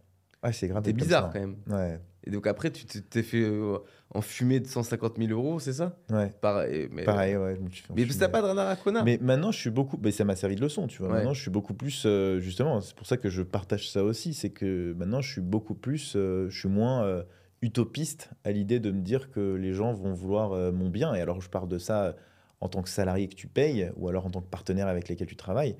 Ouais, c'est grave. T'es bizarre ça. quand même. Ouais. Et donc après tu t'es- fait euh, enfumer de 150 000 euros c'est ça? Ouais. Pareil. Mais, Pareil, ouais. je me suis fait Mais t'as pas de radar à connard. Mais maintenant, je suis beaucoup. Mais ça m'a servi de leçon, tu vois. Ouais. Maintenant, je suis beaucoup plus. euh, justement, c'est pour ça que je partage ça aussi. C'est que maintenant, je suis beaucoup plus. euh, je suis moins euh, utopiste à l'idée de me dire que les gens vont vouloir euh, mon bien. Et alors, je pars de ça euh, en tant que salarié que tu payes ou alors en tant que partenaire avec lesquels tu travailles.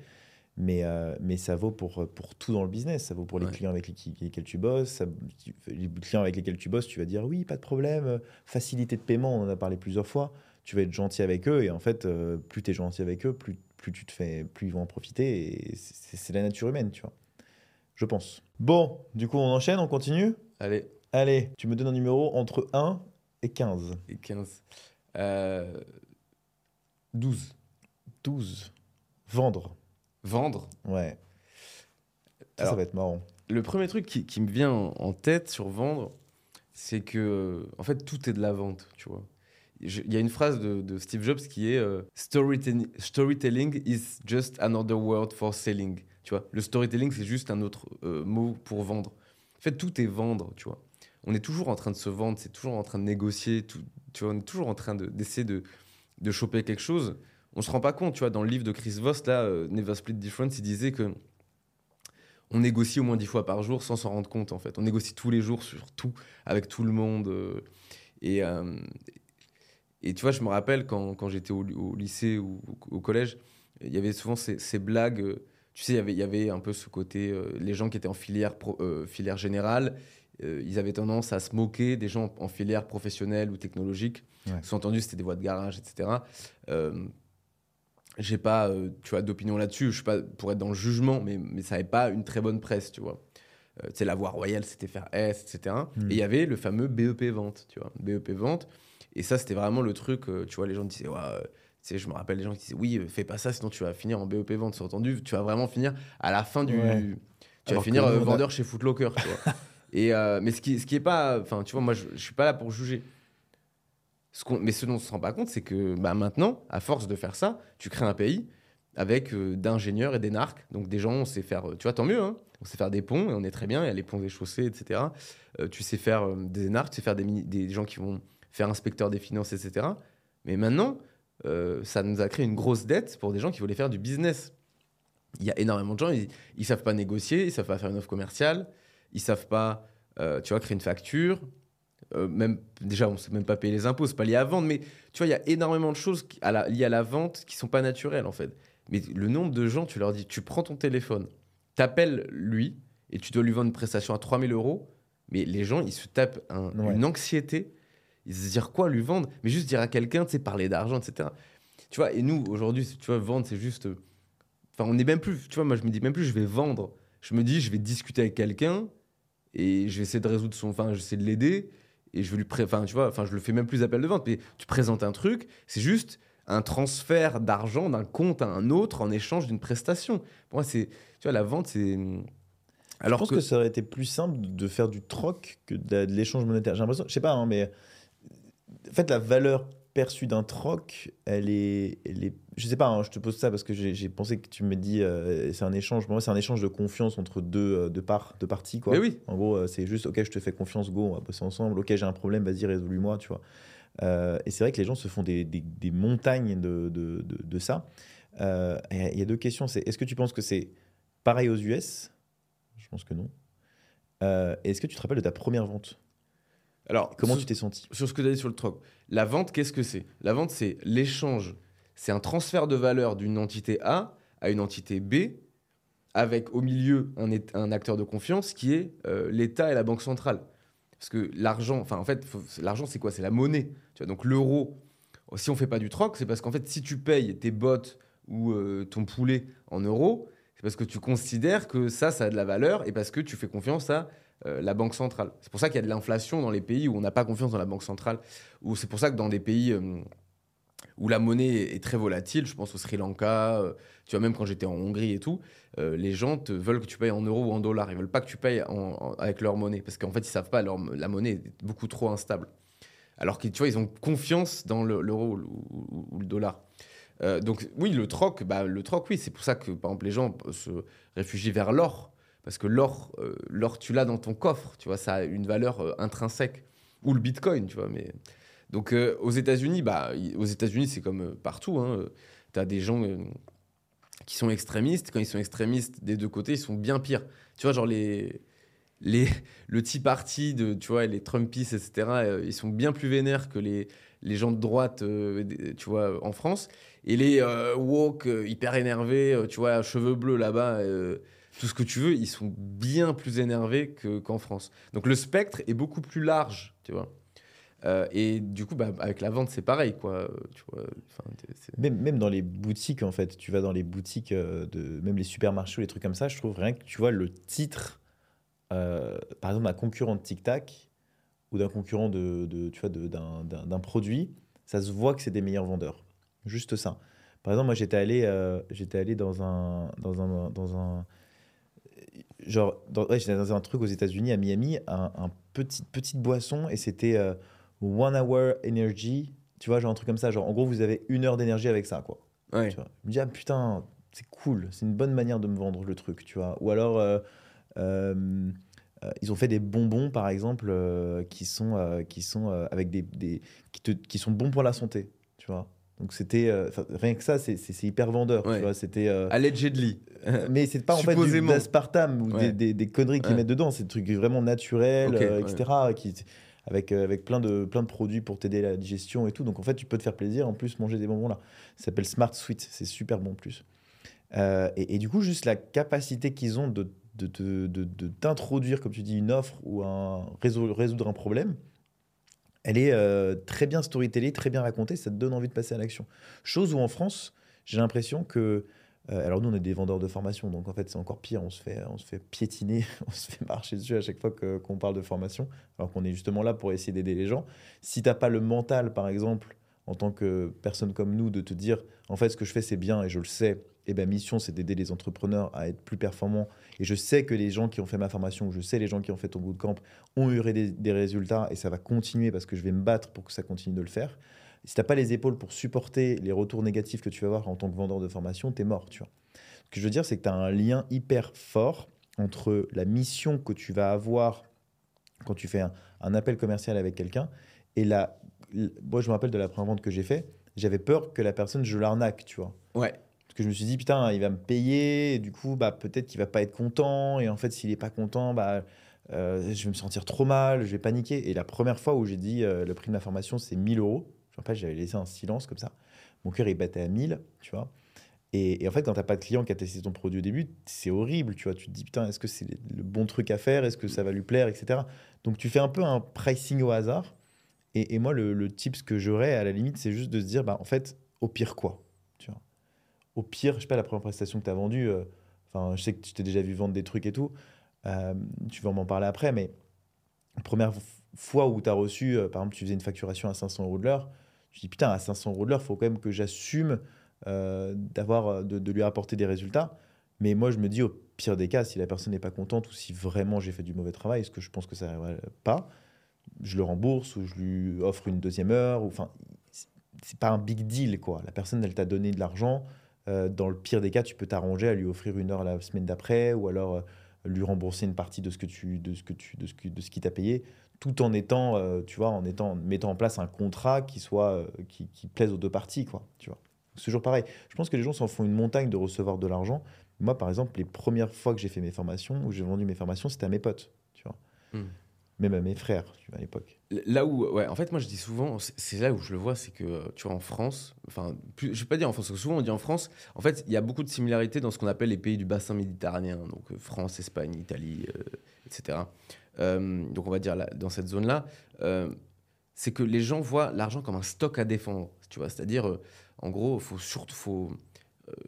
Mais, euh, mais ça vaut pour, pour tout dans le business. Ça vaut pour les Ouais. clients avec les- lesquels tu bosses. ça- les clients avec lesquels tu bosses, tu vas dire oui, pas de problème. Facilité de paiement, on en a parlé plusieurs fois. Tu vas être gentil avec eux. Et en fait, euh, plus tu es gentil avec eux, plus, plus tu te fais, plus ils vont en profiter. Et c'est c'est la nature humaine, tu vois. Je pense. Bon, du coup, on enchaîne, on continue? Allez Allez, tu me donnes un numéro entre 1 et 15. et 15. Euh, 12. 12. Vendre. Vendre. Ouais. Ça, ça va être marrant. Le premier truc qui, qui me vient en, tête sur vendre, c'est que, en fait, tout est de la vente, tu vois. Il y a une phrase de, de Steve Jobs qui est euh, Storytelling, storytelling is just another word for selling. Tu vois, le storytelling, c'est juste un autre euh, mot pour vendre. En fait, tout est vendre, tu vois. On est toujours en train de se vendre, c'est toujours en train de négocier, tout, tu vois, on est toujours en train de- d'essayer de, de choper quelque chose. On se rend pas compte, tu vois, dans le livre de Chris Voss, là, euh, Never Split Difference, il disait que on négocie au moins dix fois par jour sans s'en rendre compte en fait. On négocie tous les jours sur tout, avec tout le monde. euh, et, euh, et tu vois, je me rappelle quand, quand j'étais au, au lycée ou au, au collège, il y avait souvent ces, ces blagues. Tu sais, il y avait- il y avait un peu ce côté, les gens qui étaient en filière, pro- filière générale, ils avaient tendance à se moquer des gens en filière professionnelle ou technologique. Ouais. Sous-entendu, c'était des voies de garage, etc. J'ai pas euh, tu vois d'opinion là-dessus. Je suis pas pour être dans le jugement mais mais ça n'avait pas une très bonne presse tu vois. Euh, sais la voie royale c'était faire S etc et il y avait le fameux BEP vente tu vois. BEP vente. Et ça c'était vraiment le truc euh, tu vois les gens disaient ouais, euh, tu sais je me rappelle les gens qui disaient oui fais pas ça sinon tu vas finir en BEP vente sous-entendu tu vas vraiment finir à la fin du Ouais. tu vas Alors finir a- vendeur chez Footlocker tu vois. <laughs> Et mais ce qui ce qui est pas enfin tu vois moi je, je suis pas là pour juger ce mais ce dont on se rend pas compte, c'est que bah, maintenant, à force de faire ça, tu crées un pays avec euh, d'ingénieurs et d'énarques. Donc des gens, on sait faire, euh, tu vois, tant mieux, hein. on sait faire des ponts, et on est très bien, il y a les ponts des chaussées, etc. Euh, tu sais faire des énarques, tu sais faire des, des gens qui vont faire inspecteur des finances, etc. Mais maintenant, ça nous a créé une grosse dette pour des gens qui voulaient faire du business. Il y a énormément de gens, ils, ils savent pas négocier, ils savent pas faire une offre commerciale, ils savent pas, tu vois, créer une facture. Euh, même déjà, on sait même pas payer les impôts, c'est pas lié à vente, mais tu vois, il y a énormément de choses qui- à la- liées à la vente qui sont pas naturelles en fait. Mais le nombre de gens, tu leur dis, tu prends ton téléphone, t'appelles lui et tu dois lui vendre une prestation à 3000 euros, mais les gens, ils se tapent un- Ouais. une anxiété, ils se disent quoi lui vendre, mais juste dire à quelqu'un, tu sais, parler d'argent, etc. Tu vois, et nous, aujourd'hui, tu vois, vendre, c'est juste. euh, Enfin, on n'est même plus, tu vois, moi, je me dis même plus, je vais vendre. Je me dis, je vais discuter avec quelqu'un et je vais essayer de résoudre son. Enfin, je vais essayer de l'aider et je lui. pré- Enfin, tu vois, enfin, je le fais même plus appel de vente, mais tu présentes un truc, c'est juste un transfert d'argent d'un compte à un autre en échange d'une prestation. Pour moi, c'est. Tu vois, la vente, c'est. Alors je pense que... ça aurait été plus simple de faire du troc que de, de l'échange monétaire. J'ai l'impression, je sais pas, hein, mais en fait, la valeur perçue d'un troc, elle est, elle est, je sais pas, hein, je te pose ça parce que j'ai pensé que tu me dis, euh, c'est un échange. Pour moi, c'est un échange de confiance entre deux, deux deux parties, quoi. Mais oui. En gros, euh, c'est juste, ok, je te fais confiance, go, on va bosser ensemble. Ok, j'ai un problème, vas-y, résous-moi, tu vois. Euh, et c'est vrai que les gens se font des, des, des montagnes de, de, de, de ça. Euh, Il y a deux questions. C'est est-ce que tu penses que c'est pareil aux US Je pense que non. Et est-ce que tu te rappelles de ta première vente? Alors, Comment sur- tu t'es senti sur ce que tu as dit sur le troc. La vente, qu'est-ce que c'est? La vente, c'est l'échange. C'est un transfert de valeur d'une entité A à une entité B, avec au milieu un, acteur de confiance qui est euh, l'État et la Banque centrale. Parce que l'argent, enfin en fait, l'argent c'est quoi? C'est la monnaie. Tu vois, donc l'euro, si on fait pas du troc, c'est parce qu'en fait, si tu payes tes bottes ou euh, ton poulet en euros, c'est parce que tu considères que ça, ça a de la valeur et parce que tu fais confiance à euh, la banque centrale. C'est pour ça qu'il y a de l'inflation dans les pays où on n'a pas confiance dans la banque centrale. Ou c'est pour ça que dans des pays où la monnaie est très volatile. Je pense au Sri Lanka, euh, tu vois, même quand j'étais en Hongrie et tout, euh, les gens veulent que tu payes en euros ou en dollars. Ils veulent pas que tu payes en- avec leur monnaie parce qu'en fait, ils savent pas, la monnaie est beaucoup trop instable. Alors que tu vois, ils ont confiance dans le- l'euro ou, le dollar. Euh, donc oui, le troc, bah, le troc, oui, c'est pour ça que par exemple les gens se réfugient vers l'or parce que l'or, l'or tu l'as dans ton coffre, tu vois, ça a une valeur intrinsèque ou le Bitcoin, tu vois. Mais donc euh, aux États-Unis, bah, aux États-Unis c'est comme euh, partout. Hein, tu as des gens euh, qui sont extrémistes. Quand ils sont extrémistes des deux côtés, ils sont bien pires. Tu vois, genre les les, le Tea Party, de, tu vois, les Trumpistes, etc., euh, ils sont bien plus vénères que les, les gens de droite, euh, tu vois, en France. Et les euh, woke, euh, hyper énervés, euh, tu vois, cheveux bleus là-bas, euh, tout ce que tu veux, ils sont bien plus énervés que- qu'en France. Donc le spectre est beaucoup plus large, tu vois. Euh, et du coup, bah, avec la vente, c'est pareil, quoi. Même, même dans les boutiques, en fait, tu vas dans les boutiques, euh, de, même les supermarchés ou les trucs comme ça, je trouve rien que tu vois le titre, euh, par exemple, d'un concurrent de Tic Tac ou d'un concurrent de, de- tu vois, d'un, produit, ça se voit que c'est des meilleurs vendeurs. Juste ça. Par exemple, moi, j'étais allé, j'étais allé dans un, dans un, dans un, genre, j'étais dans un truc aux États-Unis, à Miami, un, un petit, petite boisson, et c'était One Hour Energy, tu vois, genre un truc comme ça. Genre, en gros, vous avez une heure d'énergie avec ça, quoi. Ouais. Tu vois. Je me dis, ah putain, c'est cool, c'est une bonne manière de me vendre le truc, tu vois. Ou alors, euh, euh, euh, ils ont fait des bonbons, par exemple, qui sont, qui sont avec des, des qui, te- qui sont bons pour la santé, tu vois. Donc c'était, euh, rien que ça, c'est hyper vendeur, Ouais. tu vois. C'était, euh, Allegedly. <laughs> mais c'est pas en fait du- d'aspartame ou Ouais. des, des, des conneries qu'ils Ouais. mettent dedans, c'est des trucs vraiment naturels, euh, etc. Qui, avec, euh, avec plein, de, plein de produits pour t'aider la digestion et tout. Donc en fait, tu peux te faire plaisir, en plus manger des bonbons là. Ça s'appelle Smart Sweet, c'est super bon en plus. Euh, et, du coup, juste la capacité qu'ils ont de, de, de, de- t'introduire, comme tu dis, une offre ou un, résoudre, résoudre un problème, elle est euh, très bien storytellée, très bien racontée, ça te donne envie de passer à l'action. Chose où en France, j'ai l'impression que. Euh, alors nous, on est des vendeurs de formation, donc en fait, c'est encore pire. On se fait, on se fait piétiner, <laughs> on se fait marcher dessus à chaque fois qu'on parle de formation, alors qu'on est justement là pour essayer d'aider les gens. Si t'as pas le mental, par exemple, en tant que personne comme nous, de te dire, en fait, ce que je fais, c'est bien et je le sais. Et ben, mission, c'est d'aider les entrepreneurs à être plus performants. Et je sais que les gens qui ont fait ma formation, ou je sais les gens qui ont fait ton bootcamp, ont eu des résultats et ça va continuer parce que je vais me battre pour que ça continue de le faire. Si t'as pas les épaules pour supporter les retours négatifs que tu vas avoir en tant que vendeur de formation, t'es mort, tu vois. Ce que je veux dire, c'est que tu as un lien hyper fort entre la mission que tu vas avoir quand tu fais un, un appel commercial avec quelqu'un et la. Moi, je me rappelle de la première vente que j'ai fait, j'avais peur que la personne, je l'arnaque, tu vois. Ouais. Parce que je me suis dit, putain, il va me payer, et du coup, bah, peut-être qu'il va pas être content, et en fait, s'il est pas content, bah, euh, je vais me sentir trop mal, je vais paniquer. Et la première fois où j'ai dit, euh, le prix de ma formation, c'est 1000 euros, me rappelle, j'avais laissé un silence comme ça. Mon cœur, il battait à 1000, tu vois. Et, en fait, quand t'as pas de client qui a testé ton produit au début, c'est horrible, tu vois. Tu te dis, putain, est-ce que c'est le bon truc à faire? Est-ce que ça va lui plaire, etc. Donc, tu fais un peu un pricing au hasard. Et, moi, le, le tips que j'aurais, à la limite, c'est juste de se dire, bah, en fait, au pire, quoi tu vois. Au pire, je sais pas, la première prestation que tu as vendue, euh, je sais que tu t'es déjà vu vendre des trucs et tout, euh, tu vas m'en parler après, mais la première fois où tu as reçu, euh, par exemple, tu faisais une facturation à 500 euros de l'heure, tu dis, putain, à 500 euros de l'heure, il faut quand même que j'assume euh, euh, de, lui apporter des résultats. Mais moi, je me dis, au pire des cas, si la personne n'est pas contente ou si vraiment j'ai fait du mauvais travail, ce que je pense que ça n'arriverait pas, je le rembourse ou je lui offre une deuxième heure. Enfin, c'est- pas un big deal, quoi. La personne, elle t'a donné de l'argent. euh, dans le pire des cas, tu peux t'arranger à lui offrir une heure la semaine d'après ou alors lui rembourser une partie de ce que tu, de ce que tu, de ce de ce qu'il t'a payé, tout en étant, euh, tu vois, en étant, mettant en place un contrat qui soit, euh, qui, qui plaise aux deux parties, quoi. Tu vois. C'est toujours pareil. Je pense que les gens s'en font une montagne de recevoir de l'argent. Moi, par exemple, les premières fois que j'ai fait mes formations, où j'ai vendu mes formations, c'était à mes potes, tu vois. Hmm. Même à mes frères, tu vois, à l'époque. Là où, ouais, en fait, moi je dis souvent, c'est- là où je le vois, c'est que, euh, tu vois, en France, enfin, plus- je vais pas dire en France, parce que souvent on dit en France, en fait, il y a beaucoup de similarités dans ce qu'on appelle les pays du bassin méditerranéen, donc France, Espagne, Italie, euh, etc. Euh, donc on va dire là, dans cette zone-là, euh, c'est que les gens voient l'argent comme un stock à défendre, tu vois, c'est-à-dire, euh, en gros, faut surtout, faut,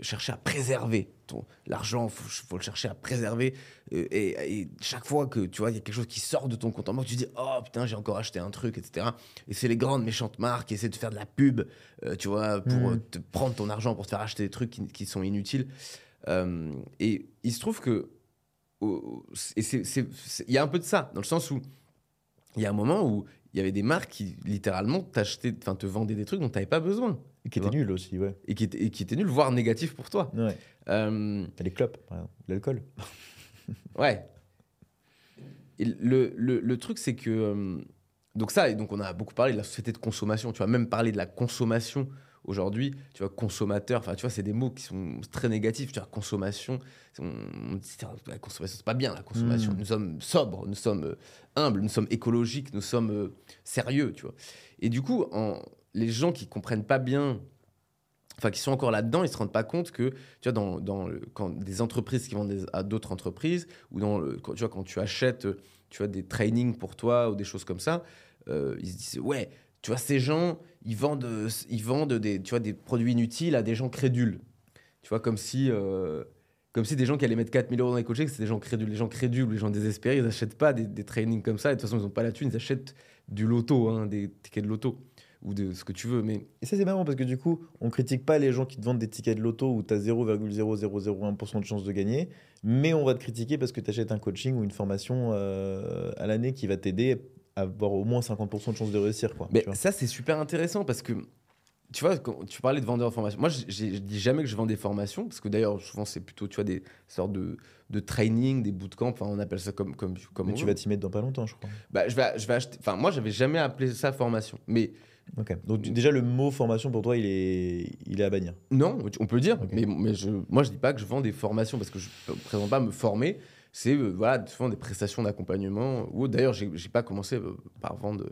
chercher à préserver ton l'argent, faut, faut le chercher à préserver. et, et chaque fois que tu vois, il y a quelque chose qui sort de ton compte en banque, tu dis oh putain, j'ai encore acheté un truc, etc. Et c'est les grandes méchantes marques qui essaient de faire de la pub, tu vois, pour euh, te prendre ton argent, pour te faire acheter des trucs qui, qui sont inutiles. Et il se trouve que et il y a un peu de ça, dans le sens où il y a un moment où il y avait des marques qui littéralement t'achetaient, enfin te vendaient des trucs dont tu n'avais pas besoin Et qui Tu était vois. nul aussi, ouais. et qui, étaient- et qui étaient nuls, voire négatifs pour toi. Ouais. Euh, Les clopes. L'alcool. <laughs> ouais. Et le, le, le truc, c'est que. euh, donc, ça, et donc on a beaucoup parlé de la société de consommation. Tu vas même parler de la consommation aujourd'hui. Tu vois, consommateur, enfin, tu vois, c'est des mots qui sont très négatifs. Tu vois, consommation. On, la consommation, c'est pas bien, la consommation. Mm. Nous sommes sobres, nous sommes euh, humbles, nous sommes écologiques, nous sommes euh, sérieux, tu vois. Et du coup, en, les gens qui comprennent pas bien enfin qui sont encore là-dedans, ils se rendent pas compte que tu vois dans, dans le- quand des entreprises qui vendent des- à d'autres entreprises ou dans le, quand, tu vois quand tu achètes tu vois des trainings pour toi ou des choses comme ça, euh, ils se disent ouais tu vois ces gens ils vendent ils vendent des tu vois des produits inutiles à des gens crédules, tu vois comme si euh, comme si des gens qui allaient mettre 4000 euros dans les coachings, c'était des gens crédules. Les gens crédules, les gens désespérés, ils n'achètent pas des, trainings comme ça. Et de toute façon, ils n'ont pas la thune, ils achètent du loto, hein, des tickets de loto ou de ce que tu veux. Mais Et ça, c'est marrant parce que du coup, on critique pas les gens qui te vendent des tickets de loto où tu as 0,0001% de chance de gagner, mais on va te critiquer parce que tu achètes un coaching ou une formation euh, à l'année qui va t'aider avoir au moins 50% de chance de réussir. Quoi, Mais ça, c'est super intéressant parce que, tu vois, quand tu parlais de vendeur de formation, moi, je dis jamais que je vends des formations, parce que d'ailleurs, souvent, c'est plutôt, tu vois, des sortes de, de training, des bootcamps, enfin, on appelle ça comme, comme, comme mais tu vas t'y mettre dans pas longtemps, je crois. Bah, je, vais, je vais acheter, enfin, moi, j'avais jamais appelé ça formation. Mais Ok. Donc déjà, le mot formation pour toi, il est, il est à bannir. non, on peut le dire, mais, mais je, moi, je dis pas que je vends des formations parce que je ne présente pas me former. C'est euh, voilà, souvent des prestations d'accompagnement. Ou d'ailleurs, j'ai j'ai pas commencé euh, par vendre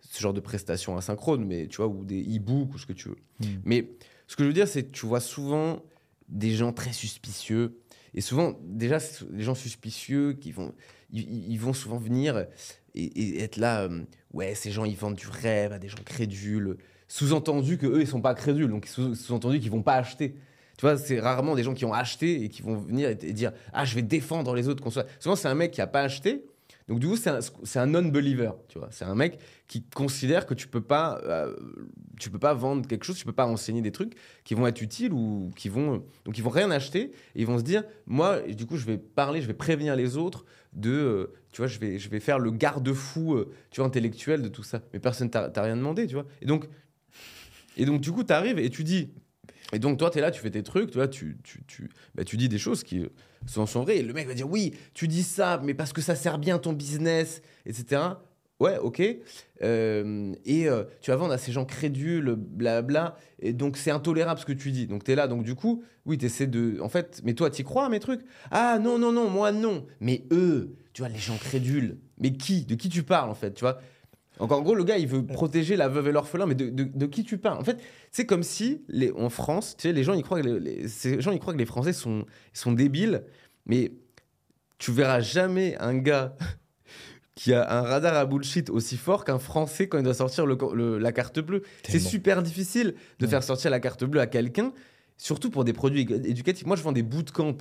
ce genre de prestations asynchrones, mais tu vois, ou des e-books ou ce que tu veux. Mais ce que je veux dire, c'est que tu vois souvent des gens très suspicieux. Et souvent, déjà, les gens suspicieux qui vont, ils, ils vont souvent venir et, et être là. euh, ouais, ces gens, ils vendent du rêve à des gens crédules. Sous-entendu que eux, ils sont pas crédules, donc sous- sous-entendu qu'ils vont pas acheter. Tu vois, c'est rarement des gens qui ont acheté et qui vont venir et, dire ah je vais défendre les autres consommateurs. Souvent, c'est un mec qui a pas acheté. Donc du coup, c'est un, un non-believer, tu vois. C'est un mec qui considère que tu peux euh, peux pas vendre quelque chose, tu peux pas enseigner des trucs qui vont être utiles ou qui vont, donc ils vont rien acheter et ils vont se dire, moi, du coup, je vais parler, je vais prévenir les autres de, euh, tu vois, je vais, je vais faire le garde-fou, euh, intellectuel de tout ça. Mais personne t'a t'a rien demandé, tu vois. Et donc, et donc du coup, tu arrives et tu dis, et donc toi, tu es là, tu fais tes trucs, tu vois, tu, tu, tu, bah, tu dis des choses qui sont, sont vraies. Et le mec va dire, oui, tu dis ça, mais parce que ça sert bien ton business, etc. Ouais, ok. Euh, et euh, tu vas vendre à ces gens crédules, blabla. Et donc, c'est intolérable ce que tu dis. Donc, tu es là. Donc, du coup, oui, tu essaies de. En fait, mais toi, tu crois à mes trucs? Ah, non, non, non, moi, non. Mais eux, tu vois, les gens crédules. Mais qui? De qui tu parles, en fait Tu vois? Donc en gros, le gars, il veut protéger la veuve et l'orphelin, mais de, de- de qui tu parles? En fait, c'est comme si les, en France, tu sais, les gens, ils croient que les, les- ces gens, ils croient que les Français sont, sont débiles, mais tu verras jamais un gars <laughs> qui a un radar à bullshit aussi fort qu'un Français quand il doit sortir le- le- la carte bleue. C'est super difficile de Ouais. faire sortir la carte bleue à quelqu'un, surtout pour des produits édu- éducatifs. Moi, je vends des bootcamps.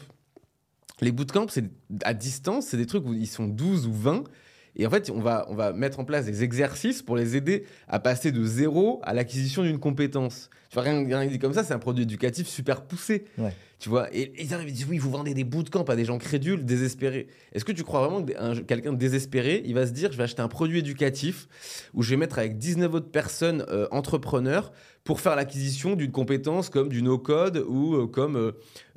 Les bootcamps, c'est à distance, c'est des trucs où ils sont 12 ou 20. Et en fait, on va, on va mettre en place des exercices pour les aider à passer de zéro à l'acquisition d'une compétence. Tu vois, rien, rien dit comme ça, c'est un produit éducatif super poussé. Tu vois, et, et ils arrivent, ils disent oui, vous vendez des bootcamps à des gens crédules, désespérés. Est-ce que tu crois vraiment que un- quelqu'un désespéré, il va se dire je vais acheter un produit éducatif où je vais mettre avec 19 autres personnes euh, entrepreneurs pour faire l'acquisition d'une compétence comme du no-code ou euh, comme,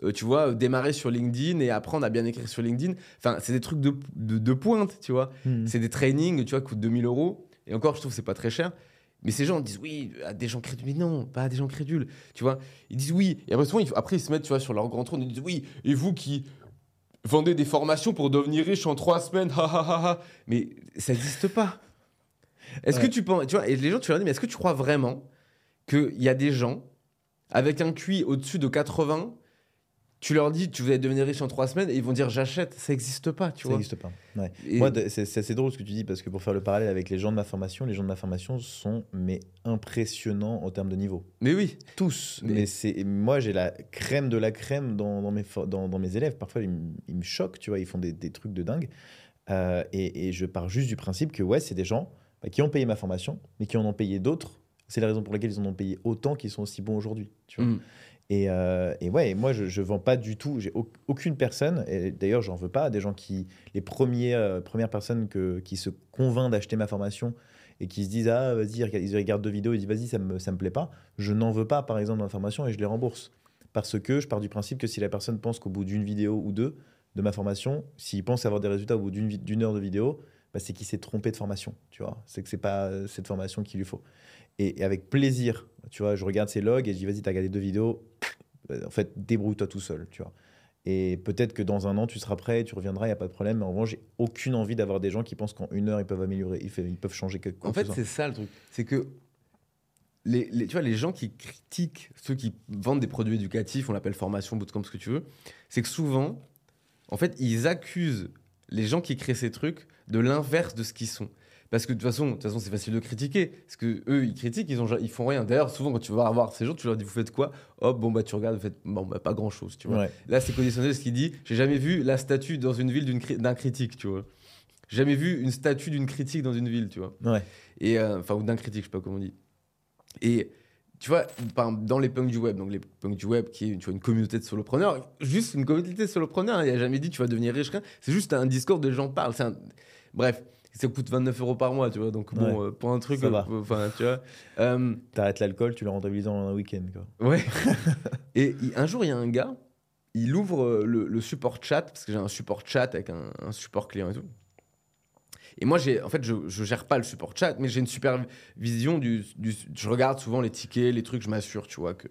euh, tu vois, démarrer sur LinkedIn et apprendre à bien écrire sur LinkedIn. Enfin, c'est des trucs de, de, de pointe, tu vois. Mhm. C'est des trainings, tu vois, qui coûtent 2000 euros. Et encore, je trouve que c'est pas très cher. Mais ces gens disent oui à des gens crédules. Mais non, pas à des gens crédules. Tu vois, ils disent oui. Et après, souvent, ils, après, ils se mettent, tu vois, sur leur grand trône. Ils disent oui. Et vous qui vendez des formations pour devenir riche en trois semaines, <laughs> ha ha ha. Mais ça n'existe pas. Est-ce Ouais. que tu penses, tu vois, et les gens, tu leur dis, mais est-ce que tu crois vraiment qu'il y a des gens avec un QI au-dessus de 80 tu leur dis, tu vas devenir riche en trois semaines, et ils vont dire j'achète. Ça n'existe pas, tu Ça vois. n'existe pas. Ouais. Et- Moi, c'est assez drôle ce que tu dis parce que pour faire le parallèle avec les gens de ma formation, les gens de ma formation sont mais impressionnants en termes de niveau. Mais oui, Tous. Mais- Mais, c'est moi j'ai la crème de la crème dans, dans mes dans, dans mes élèves. Parfois ils, me- ils me choquent, tu vois, ils font des, des trucs de dingue. Euh, et, et je pars juste du principe que ouais, c'est des gens bah, qui ont payé ma formation, mais qui en ont payé d'autres. C'est la raison pour laquelle ils en ont payé autant qu'ils sont aussi bons aujourd'hui. Tu vois. Mm. Et, euh, et ouais, et moi, je, je vends pas du tout. J'ai au- aucune personne, et d'ailleurs, j'en veux pas, des gens qui. Les premiers, euh, premières personnes qui se convainquent d'acheter ma formation et qui se disent Ah, vas-y, ils regardent- deux vidéos, ils disent Vas-y, ça me, ça me plaît pas. Je n'en veux pas, par exemple, dans ma formation et je les rembourse. Parce que je pars du principe que si la personne pense qu'au bout d'une vidéo ou deux de ma formation, s'il pense avoir des résultats au bout d'une heure de vidéo, bah, c'est qu'il s'est trompé de formation, tu vois. C'est que c'est pas euh, cette formation qu'il lui faut. Et, et avec plaisir, tu vois, je regarde ses logs et je dis vas-y, t'as regardé deux vidéos, Euh, en fait, débrouille-toi tout seul, tu vois. Et peut-être que dans un an, tu seras prêt, tu reviendras, il n'y a pas de problème. Mais en revanche, j'ai aucune envie d'avoir des gens qui pensent qu'en une heure, ils peuvent améliorer, ils, fait- ils peuvent changer quelque chose. En fait, c'est ça le truc. C'est que les, les- tu vois, les gens qui critiquent ceux qui vendent des produits éducatifs, on l'appelle formation, bootcamp, ce que tu veux, c'est que souvent, en fait, ils accusent les gens qui créent ces trucs de l'inverse de ce qu'ils sont. Parce que de toute façon, de toute façon, c'est facile de critiquer. Parce que eux, ils critiquent, ils, ont, ils font rien. D'ailleurs, souvent, quand tu vas voir ces gens, tu leur dis, vous faites quoi? Hop, bon, bah, tu regardes, vous faites, bon, bah, pas grand chose, tu vois. Ouais. Là, c'est conditionnel ce qu'il dit. J'ai jamais vu la statue dans une ville d'un critique, tu vois. Jamais vu une statue d'une critique dans une ville, tu vois. Ouais. Et euh, enfin, ou d'un critique, je sais pas comment on dit. Et tu vois, dans les punks du web, donc les punks du web, qui est tu vois, une communauté de solopreneurs, juste une communauté de solopreneurs, hein, il n'y a jamais dit tu vas devenir riche, rien. C'est juste un Discord de gens parlent. c'est Un... Bref, ça coûte 29 euros par mois, tu vois. Donc bon, Ouais. euh, pour un truc, euh, enfin, tu vois. Euh, T'arrêtes l'alcool, tu le rentabilises en un week-end. Quoi. Ouais. <laughs> et un jour, il y a un gars, il ouvre le, le support chat, parce que j'ai un support chat avec un, un support client et tout. Et moi, j'ai, en fait, je, je gère pas le support chat, mais j'ai une supervision du, du- Je regarde souvent les tickets, les trucs, je m'assure, tu vois, que.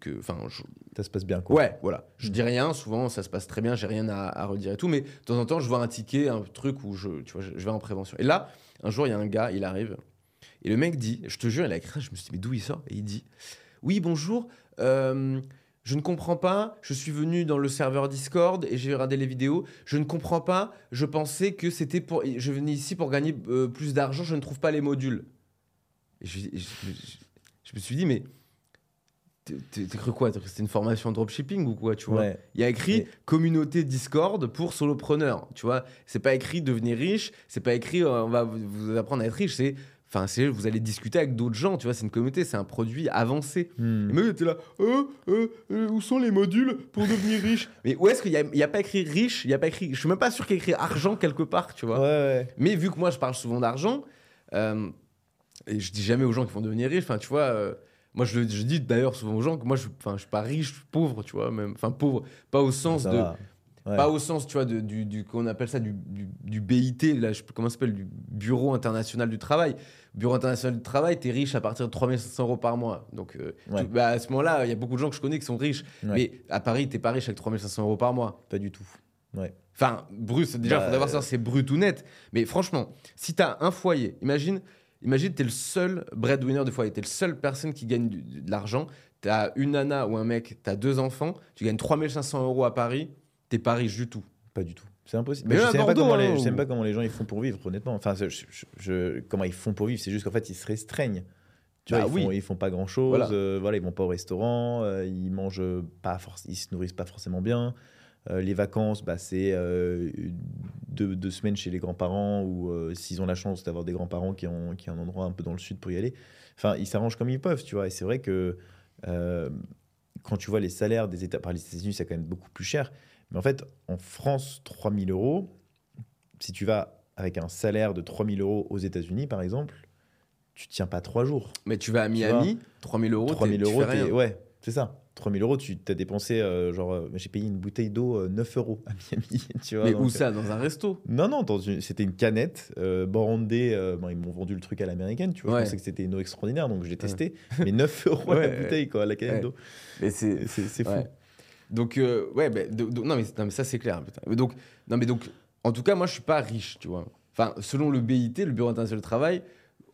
Que enfin, je- Ça se passe bien. Quoi. ouais, voilà. Je dis rien, souvent, ça se passe très bien, j'ai rien à, à redire et tout, mais de temps en temps, je vois un ticket, un truc où je, tu vois, je, je vais en prévention. Et là, un jour, il y a un gars, il arrive, et le mec dit, je te jure, il a écrit je me suis dit, mais d'où il sort? Et il dit, oui, bonjour, euh, je ne comprends pas, je suis venu dans le serveur Discord et j'ai regardé les vidéos, je ne comprends pas, je pensais que c'était pour... Je venais ici pour gagner euh, plus d'argent, je ne trouve pas les modules. Et je, je- je- je me suis dit, mais... t'es- t'es- T'as cru quoi? T'as cru que C'était une formation en dropshipping ou quoi, tu vois? Ouais. il y a écrit Mais- communauté Discord pour solopreneurs. Tu vois, c'est pas écrit devenir riche, c'est pas écrit euh, on va vous, apprendre à être riche. C'est, enfin, c'est vous allez discuter avec d'autres gens. Tu vois, c'est une communauté, c'est un produit avancé. Hmm. Et moi, j'étais là, Euh, euh, euh, où sont les modules pour devenir riche? <laughs> Mais où est-ce qu'il y a, pas écrit riche Il y a pas écrit. Je suis même pas sûr qu'il y ait écrit argent quelque part. Tu vois? Ouais, ouais. Mais vu que moi, je parle souvent d'argent, euh, et je dis jamais aux gens qui vont devenir riches, enfin, tu vois, moi, je, je dis d'ailleurs souvent aux gens que moi, je, enfin, je suis pas riche, je suis pauvre, tu vois, même, enfin, pauvre, pas au sens Ça de. Ouais. pas au sens, tu vois, de, du, du qu'on appelle ça du, du, du BIT, là, je comment ça s'appelle, du Bureau international du travail. Bureau international du travail, t'es riche à partir de 3500 euros par mois. Donc, euh, Ouais. tu- bah, à ce moment-là, il y a beaucoup de gens que je connais qui sont riches. Ouais. Mais à Paris, t'es pas riche avec 3500 euros par mois. Pas du tout. Ouais. Enfin, brut, déjà, il Bah, faut d'abord savoir si c'est brut ou net. Mais franchement, si tu as un foyer, imagine, imagine tu es le seul breadwinner du foyer, tu es le seul personne qui gagne du- de l'argent, tu as une nana ou un mec, tu as deux enfants, tu gagnes 3500 euros à Paris, t'es pas riche du tout. Pas du tout. C'est impossible. Mais Mais je à sais, même pas Bordeaux, comment les, hein, je sais même pas comment les gens ils font pour vivre, honnêtement. Enfin, je, je- je- comment ils font pour vivre, c'est juste qu'en fait, ils se restreignent. Tu Bah ils, oui. font, ils font pas grand chose. Voilà. Voilà. ils vont pas au restaurant. euh, ils mangent pas, forc- ils se nourrissent pas forcément bien. Euh, les vacances, bah, c'est euh, deux, deux semaines chez les grands-parents ou euh, s'ils ont la chance d'avoir des grands-parents qui ont, qui ont un endroit un peu dans le sud pour y aller. Enfin, ils s'arrangent comme ils peuvent, tu vois. Et c'est vrai que quand tu vois les salaires des États, par les États-Unis, c'est quand même beaucoup plus cher. Mais en fait, en France, 3000 euros, si tu vas avec un salaire de 3000 euros aux États-Unis, par exemple, tu tiens pas trois jours. Mais tu vas à Miami, 3000 euros, 3000 t'es- tu euros, fais rien. ouais, c'est ça. 3000 euros, tu as dépensé, euh, genre, euh, j'ai payé une bouteille d'eau euh, 9 euros à Miami, <laughs> tu vois. Mais donc, où euh, ça Dans un resto? Non, non, c'était une canette euh, brandée. euh, bon, ils m'ont vendu le truc à l'américaine, tu vois. Ouais. Je pensais que c'était une eau extraordinaire, donc je l'ai testé. Mais 9 <laughs> euros Ouais, la bouteille, quoi, la canette d'eau. Mais c'est. Fou. Donc, euh, ouais, bah, non, mais, non, mais ça, c'est clair. putain. Donc, non, mais donc, en tout cas, moi, je suis pas riche, tu vois. Enfin, selon le BIT, le Bureau international du travail,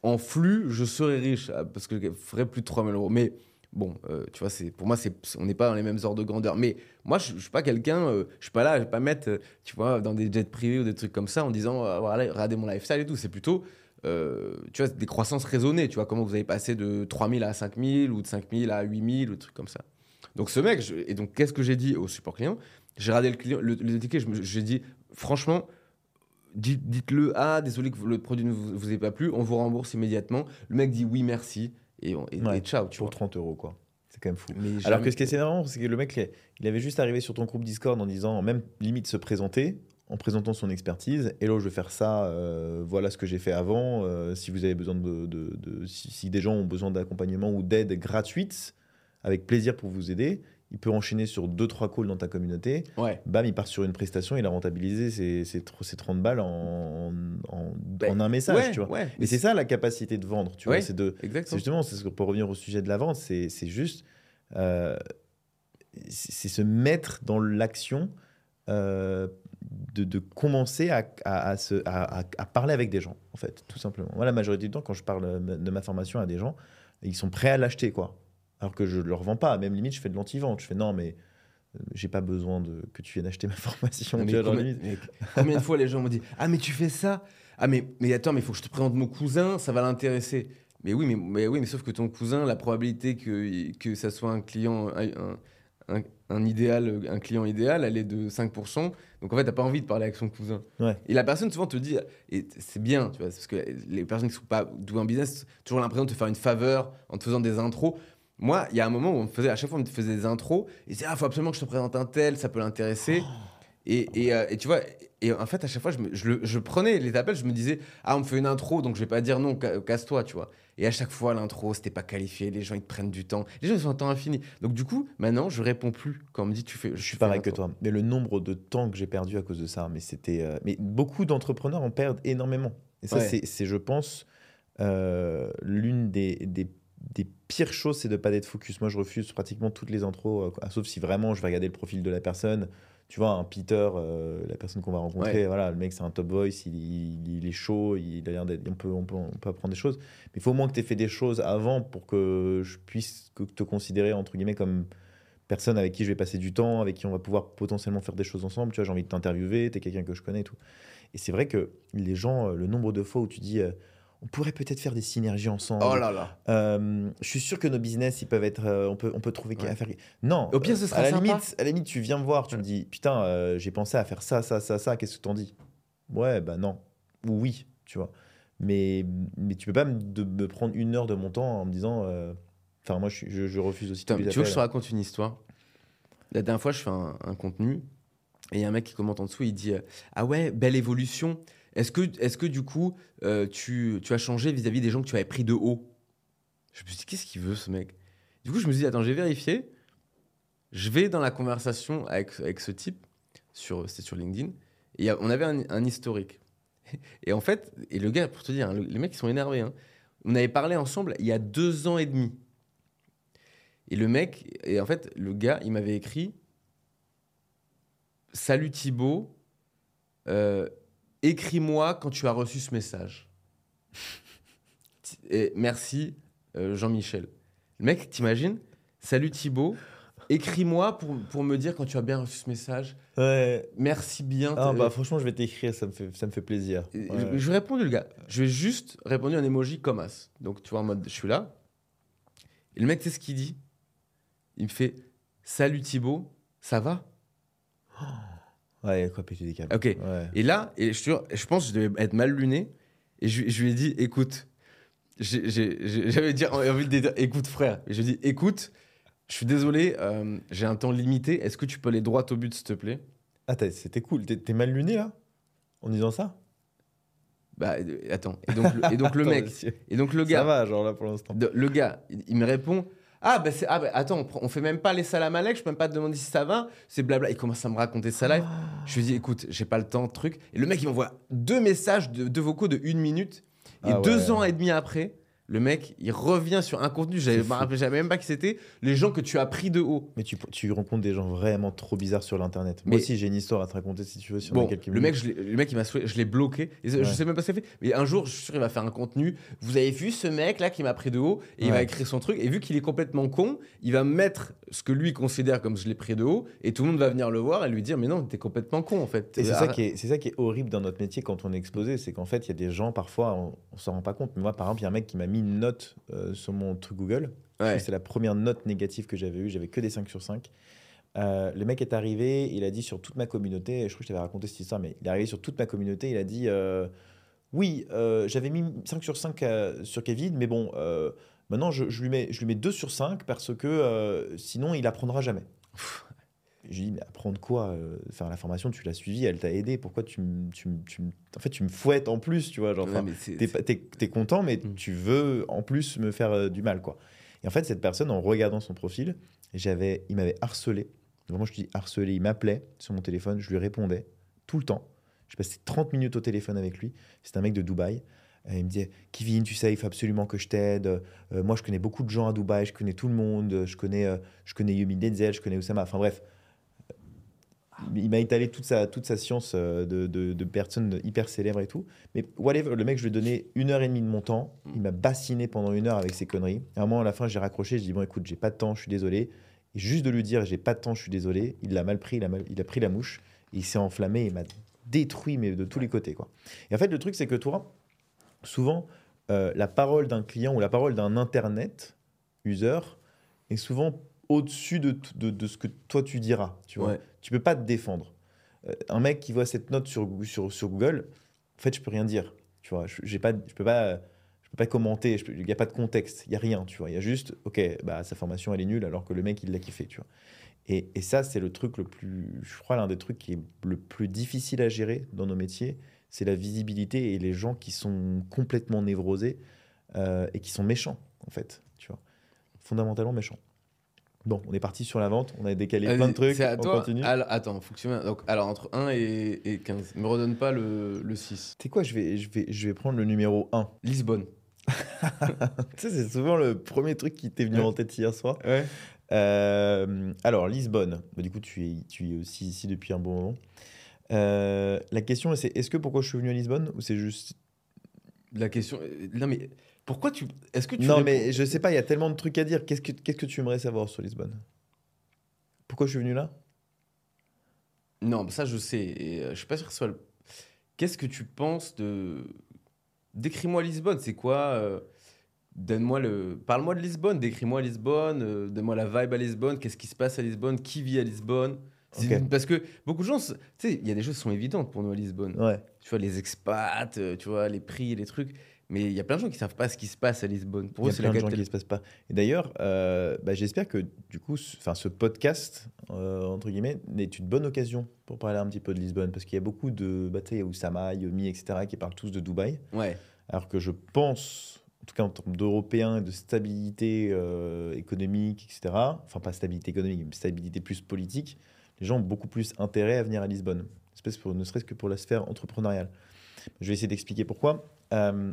en flux, je serais riche, ah, parce que je ferais plus de 3000 euros. Mais Bon, euh, tu vois, c'est pour moi, c'est on n'est pas dans les mêmes ordres de grandeur. Mais moi, je, je suis pas quelqu'un, euh, je suis pas là, je vais pas mettre, euh, tu vois, dans des jets privés ou des trucs comme ça en disant, euh, voilà, regardez mon lifestyle et tout. C'est plutôt, tu vois, des croissances raisonnées. Tu vois, comment vous avez passé de 3000 à 5000 ou de 5000 à 8000 ou des trucs comme ça. Donc ce mec, et donc qu'est-ce que j'ai dit au support client? J'ai regardé le client, le, le j'ai dit, franchement, dites- dites-le, ah, désolé que le produit ne vous ait pas plu, on vous rembourse immédiatement. Le mec dit oui, merci, et, on- et, Ouais, et ciao, tu Pour vois. 30 euros, quoi. C'est quand même fou. Mais Alors que ce qui est énorme, c'est que le mec, il avait juste arrivé sur ton groupe Discord en disant, même limite se présenter, en présentant son expertise. Hello, je vais faire ça. euh, voilà ce que j'ai fait avant. euh, si vous avez besoin de, de- de- si, si des gens ont besoin d'accompagnement ou d'aide gratuite, avec plaisir pour vous aider. Il peut enchaîner sur 2-3 calls dans ta communauté. Ouais. Bam, il part sur une prestation, il a rentabilisé ses, ses, ses 30 balles en, en, Ben, en un message. ouais, tu vois. ouais. Mais c'est ça la capacité de vendre. Tu Ouais. vois, c'est de, justement, c'est ce qu'on peut revenir au sujet de la vente, c'est c'est juste, euh, c'est se mettre dans l'action euh, de, de commencer à, à, à se- à- parler avec des gens, en fait, tout simplement. Moi, la majorité du temps, quand je parle euh, de ma formation à des gens, ils sont prêts à l'acheter, quoi. Alors que je ne leur vends pas, même limite, je fais de l'anti-vente. Je fais non, mais j'ai pas besoin de, que tu viennes acheter ma <laughs> formation. Non, tu mais vois, genre, combien, mais combien de fois les gens m'ont dit Ah, mais tu fais ça? Ah, mais, mais attends, mais il faut que je te présente mon cousin, ça va l'intéresser. Mais oui, mais, mais oui, mais sauf que ton cousin, la probabilité que, que ça soit un client, un, un, un idéal, un client idéal, elle est de 5%. Donc en fait, t'as pas envie de parler avec son cousin. Ouais. Et la personne souvent te dit, et c'est bien, tu vois, parce que les personnes qui sont pas douées en business, ont toujours l'impression de te faire une faveur en te faisant des intros. Moi, il y a un moment où on me faisait, à chaque fois, on me faisait des intros, et c'est ah, faut absolument que je te présente un tel, ça peut l'intéresser. Et, et, euh, et tu vois, et en fait, à chaque fois, je, me- je, le- je prenais les appels, je me disais, ah, on me fait une intro, donc je vais pas dire non, ca- casse-toi, tu vois. Et à chaque fois, l'intro, c'était pas qualifié, les gens, ils te prennent du temps. Les gens, ils ont un temps infini. Donc, du coup, maintenant, je réponds plus quand on me dit, tu fais. Je suis pareil que toi. Mais le nombre de temps que j'ai perdu à cause de ça, mais c'était. euh, mais beaucoup d'entrepreneurs en perdent énormément. Et ça, Ouais. c'est- je pense, euh, l'une des, des, des pires choses, c'est de pas être focus. Moi, je refuse pratiquement toutes les intros, euh, sauf si vraiment je vais regarder le profil de la personne. Tu vois, un Peter, euh, la personne qu'on va rencontrer, Ouais. voilà, le mec, c'est un top voice, il, il- il est chaud, il a l'air d'être. On peut, on, peut, on peut apprendre des choses. Mais il faut au moins que tu aies fait des choses avant pour que je puisse te considérer, entre guillemets, comme personne avec qui je vais passer du temps, avec qui on va pouvoir potentiellement faire des choses ensemble. Tu vois, j'ai envie de t'interviewer, tu es quelqu'un que je connais et tout. Et c'est vrai que les gens, euh, le nombre de fois où tu dis, euh, on pourrait peut-être faire des synergies ensemble. Oh là là. Euh, je suis sûr que nos business, ils peuvent être, euh, on peut, on peut trouver Ouais. à faire. Non. Au pire, ce euh, sera à la sympa. limite, à la limite, tu viens me voir, tu me dis, putain, euh, j'ai pensé à faire ça, ça, ça, ça. Qu'est-ce que t'en dis? Ouais, bah non. Ou oui, tu vois. Mais, mais tu peux pas me, de, me prendre une heure de mon temps en me disant. euh, Enfin, moi, je, suis- je, je refuse aussi Putain, tous les tu veux que je te raconte une histoire La dernière fois, je fais un, un contenu et il y a un mec qui commente en dessous, il dit euh, Ah ouais, belle évolution. Est-ce que, est que du coup, euh, tu, tu as changé vis-à-vis des gens que tu avais pris de haut? Je me suis dit Qu'est-ce qu'il veut ce mec? Du coup, je me suis dit Attends, j'ai vérifié. Je vais dans la conversation avec, avec ce type, sur, c'était sur LinkedIn, et on avait un, un historique. <laughs> Et en fait, et le gars, pour te dire, hein, le- les mecs, ils sont énervés. hein. On avait parlé ensemble il y a deux ans et demi. Et le mec, et en fait, le gars, il m'avait écrit Salut Thibaut, euh, écris-moi quand tu as reçu ce message. Et merci euh, Jean-Michel. Le mec, t'imagines? Salut Thibaut, écris-moi pour, pour me dire quand tu as bien reçu ce message. Ouais. Merci bien. Ah, bah, franchement, je vais t'écrire, ça me fait, ça me fait plaisir. Ouais. Je, je répondu, le gars. Je ai juste répondu un emoji comme as. Donc, tu vois, en mode, je suis là. Et le mec, tu sais ce qu'il dit? Il me fait Salut Thibaut, ça va? Ouais, quoi, péter des câbles. Ok. Ouais. Et là, et je, je pense que je devais être mal luné. Et je, je lui ai dit Écoute, <laughs> j'avais envie de dire Écoute, frère. Et je lui ai dit Écoute, je suis désolé, euh, j'ai un temps limité. Est-ce que tu peux aller droit au but, s'il te plaît? Ah, c'était cool. T'es mal luné, là? En disant ça? Bah, attends. Et donc, le, et donc le <laughs> Attends, mec, monsieur. et donc le Ça gars, va, genre là, pour l'instant. Le gars, il, il me répond Ah, bah, ah bah, attends, on, fait même pas les salam alek, je peux même pas te demander si ça va. C'est blabla. Il commence à me raconter sa life. Je lui dis Écoute, j'ai pas le temps, truc. Et le mec, il m'envoie deux messages, de, vocaux de une minute. Et Ah deux ans et demi après, Le mec, il revient sur un contenu, je me rappelais j'avais même pas qui c'était, les gens que tu as pris de haut. Mais tu, tu rencontres des gens vraiment trop bizarres sur l'internet. Moi aussi, j'ai une histoire à te raconter si tu veux. Si on Bon, a quelques le mec, je le mec, il m'a je l'ai bloqué. Et Je Ouais. sais même pas ce qu'il a fait. Mais un jour, je suis sûr, il va faire un contenu. Vous avez vu ce mec là qui m'a pris de haut et il va écrire son truc. Et vu qu'il est complètement con, il va mettre ce que lui considère comme je l'ai pris de haut. Et tout le monde va venir le voir et lui dire Mais non, t'es complètement con en fait. Et c'est ça, qui est, c'est ça qui est horrible dans notre métier quand on est exposé, c'est qu'en fait, il y a des gens, parfois, on, on s'en rend pas compte. Mais moi, par exemple, il y a un mec qui m'a mis une note euh, sur mon truc Google. Ouais. C'est la première note négative que j'avais eue. J'avais que des 5 sur 5. Euh, le mec est arrivé, il a dit sur toute ma communauté, je crois que je t'avais raconté cette histoire, mais il est arrivé sur toute ma communauté, il a dit euh, Oui, euh, j'avais mis 5 sur 5 à- sur Kevin, mais bon, maintenant je, je lui mets, je lui mets 2 sur 5 parce que sinon il apprendra jamais. J'ai dit, mais apprendre quoi euh, Faire la formation, tu l'as suivie, elle t'a aidé. Pourquoi tu, me- tu, tu, en fait, tu me fouettes en plus, tu vois genre, Ouais, enfin, T'es content, mais Mm. tu veux en plus me faire euh, du mal, quoi. Et en fait, cette personne, en regardant son profil, j'avais, il m'avait harcelé. Vraiment, je dis harcelé. Il m'appelait sur mon téléphone, je lui répondais tout le temps. Je passais 30 minutes au téléphone avec lui. C'est un mec de Dubaï. Et il me disait Kevin, tu sais, il faut absolument que je t'aide. Euh, moi, je connais beaucoup de gens à Dubaï, je connais tout le monde. Je connais, euh, je connais Yumi Denzel, je connais Oussama. Enfin bref, il m'a étalé toute sa, toute sa science euh, de, de, de personnes hyper célèbres et tout. Mais whatever, le mec, je lui ai donné une heure et demie de mon temps. Il m'a bassiné pendant une heure avec ses conneries. À un moment, à la fin, j'ai raccroché. J'ai dit Bon, écoute, j'ai pas de temps, je suis désolé. Et juste de lui dire J'ai pas de temps, je suis désolé, il l'a mal pris, il a, mal- il a pris la mouche. Il s'est enflammé, il m'a détruit, mais de tous les côtés. Quoi. Et en fait, le truc, c'est que toi, souvent, euh, la parole d'un client ou la parole d'un Internet user est souvent au-dessus de, de, de ce que toi tu diras. Tu vois Ouais. Tu peux pas te défendre. Euh, un mec qui voit cette note sur, Google, en fait, je peux rien dire. Tu vois, j'ai pas, je peux pas, je peux pas commenter. Il n'y a pas de contexte. Il y a rien. Tu vois, il y a juste, ok, bah sa formation elle est nulle alors que le mec il l'a kiffé. Tu vois. Et, et ça c'est le truc le plus, je crois l'un des trucs qui est le plus difficile à gérer dans nos métiers, c'est la visibilité et les gens qui sont complètement névrosés euh, et qui sont méchants en fait. Tu vois, fondamentalement méchants. Bon, on est parti sur la vente, on a décalé plein de trucs. À on toi. continue. Alors, attends, faut que tu me- Donc, alors, entre 1 et, et 15. Me redonne pas le, le 6. Tu sais quoi, je vais, je, vais, je vais prendre le numéro 1. Lisbonne. <laughs> tu sais, c'est souvent le premier truc qui t'est venu Ouais. en tête hier soir. Ouais. Euh, alors, Lisbonne. Bah, du coup, tu es, tu es aussi ici depuis un bon moment. Euh, la question, c'est est-ce que pourquoi je suis venu à Lisbonne ou c'est juste. La question. euh, Non, mais pourquoi tu. Est-ce que tu. non, mais je sais pas, il y a tellement de trucs à dire. Qu'est-ce que, qu'est-ce que tu aimerais savoir sur Lisbonne? Pourquoi je suis venu là? Non, mais ça, je sais. Et euh, je suis pas sûr que ce soit le. Qu'est-ce que tu penses de. Décris-moi Lisbonne. C'est quoi euh, Donne-moi le. Parle-moi de Lisbonne. Décris-moi Lisbonne. euh, Donne-moi la vibe à Lisbonne. Qu'est-ce qui se passe à Lisbonne? Qui vit à Lisbonne? Parce que beaucoup de gens. Tu sais, il y a des choses qui sont évidentes pour nous à Lisbonne. Ouais. Tu vois, les expats, tu vois, les prix, les trucs. Mais il y a plein de gens qui savent pas ce qui se passe à Lisbonne. Pour Il y eux, a c'est plein la de gens qui capitale. ne se passe pas. Et d'ailleurs, euh, bah, j'espère que du coup, ce, ce podcast, euh, entre guillemets, est une bonne occasion pour parler un petit peu de Lisbonne. Parce qu'il y a beaucoup de. Bah, il y a Oussama, Yomi, etc., qui parlent tous de Dubaï. Ouais. Alors que je pense, en tout cas en termes d'Européens et de stabilité euh, économique, etc., enfin pas stabilité économique, mais stabilité plus politique, les gens ont beaucoup plus intérêt à venir à Lisbonne, espèce pour, ne serait-ce que pour la sphère entrepreneuriale. Je vais essayer d'expliquer pourquoi. Euh,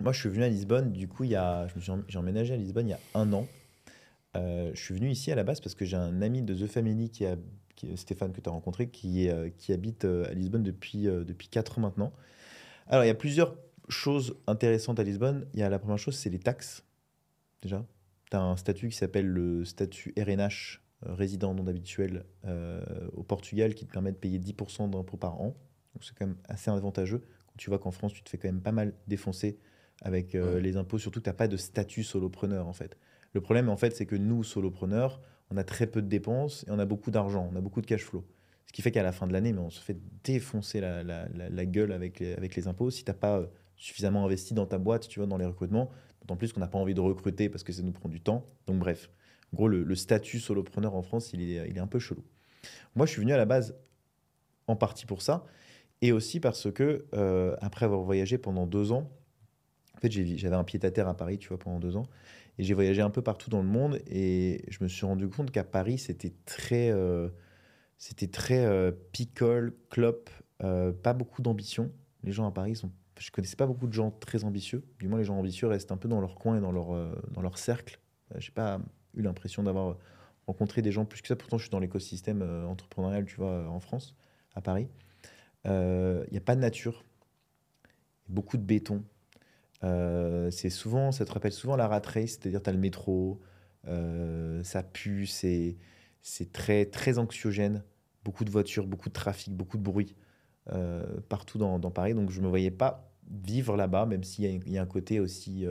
moi, je suis venu à Lisbonne, du coup, il y a, j'ai emménagé à Lisbonne il y a un an. Euh, je suis venu ici à la base parce que j'ai un ami de The Family, qui a, Stéphane, que tu as rencontré, qui, est, euh, qui habite euh, à Lisbonne depuis, depuis 4 ans maintenant. Alors, il y a plusieurs choses intéressantes à Lisbonne. Il y a la première chose, c'est les taxes. Déjà, tu as un statut qui s'appelle le statut RNH, résident non habituel, au Portugal, qui te permet de payer 10% d'impôts par an. Donc, c'est quand même assez avantageux. Tu vois qu'en France, tu te fais quand même pas mal défoncer avec euh, Ouais. les impôts, surtout que tu n'as pas de statut solopreneur, en fait. Le problème, en fait, c'est que nous, solopreneurs, on a très peu de dépenses et on a beaucoup d'argent, on a beaucoup de cash flow. Ce qui fait qu'à la fin de l'année, mais on se fait défoncer la, la- la- la gueule avec les, avec les impôts si tu n'as pas euh, suffisamment investi dans ta boîte, tu vois, dans les recrutements. D'autant plus qu'on n'a pas envie de recruter parce que ça nous prend du temps. Donc bref, en gros, le, le statut solopreneur en France, il est, il est un peu chelou. Moi, je suis venu à la base en partie pour ça et aussi parce que, euh, après avoir voyagé pendant deux ans, fait, j'avais un pied-à-terre à Paris, tu vois, pendant deux ans. Et j'ai voyagé un peu partout dans le monde et je me suis rendu compte qu'à Paris, c'était très, euh, c'était très euh, picole, clope, euh, pas beaucoup d'ambition. Les gens à Paris sont je connaissais pas beaucoup de gens très ambitieux. Du moins, les gens ambitieux restent un peu dans leur coin et dans leur, dans leur cercle. J'ai pas eu l'impression d'avoir rencontré des gens plus que ça. Pourtant, je suis dans l'écosystème entrepreneurial, tu vois, en France, à Paris. Il n'y a pas de nature, beaucoup de béton. Euh, c'est souvent, ça te rappelle souvent la rat race, c'est-à-dire tu as le métro, euh, ça pue, c'est c'est très, très anxiogène. Beaucoup de voitures, beaucoup de trafic, beaucoup de bruit euh, partout dans, dans Paris. Donc je ne me voyais pas vivre là-bas, même s'il y, y a un côté aussi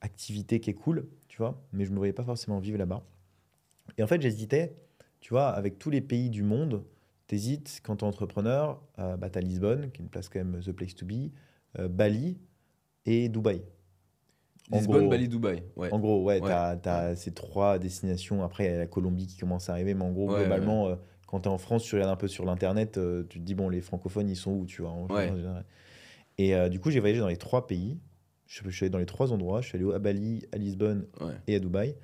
activité qui est cool, tu vois. Mais je ne me voyais pas forcément vivre là-bas. Et en fait, j'hésitais, tu vois, avec tous les pays du monde, t'hésites quand tu es entrepreneur, bah, tu as Lisbonne, qui est une place quand même the place to be, Bali et Dubaï. En Lisbonne, gros- Bali, Dubaï. Ouais. en gros, ouais, Ouais. tu as, ces trois destinations. Après, il y a la Colombie qui commence à arriver. Mais en gros, Ouais, globalement, euh, quand tu es en France, tu regardes un peu sur l'Internet, euh, tu te dis, bon, les francophones, ils sont où, tu vois en. Et euh, du coup, j'ai voyagé dans les trois pays. Je, je suis allé dans les trois endroits. Je suis allé à Bali, à Lisbonne et à Dubaï.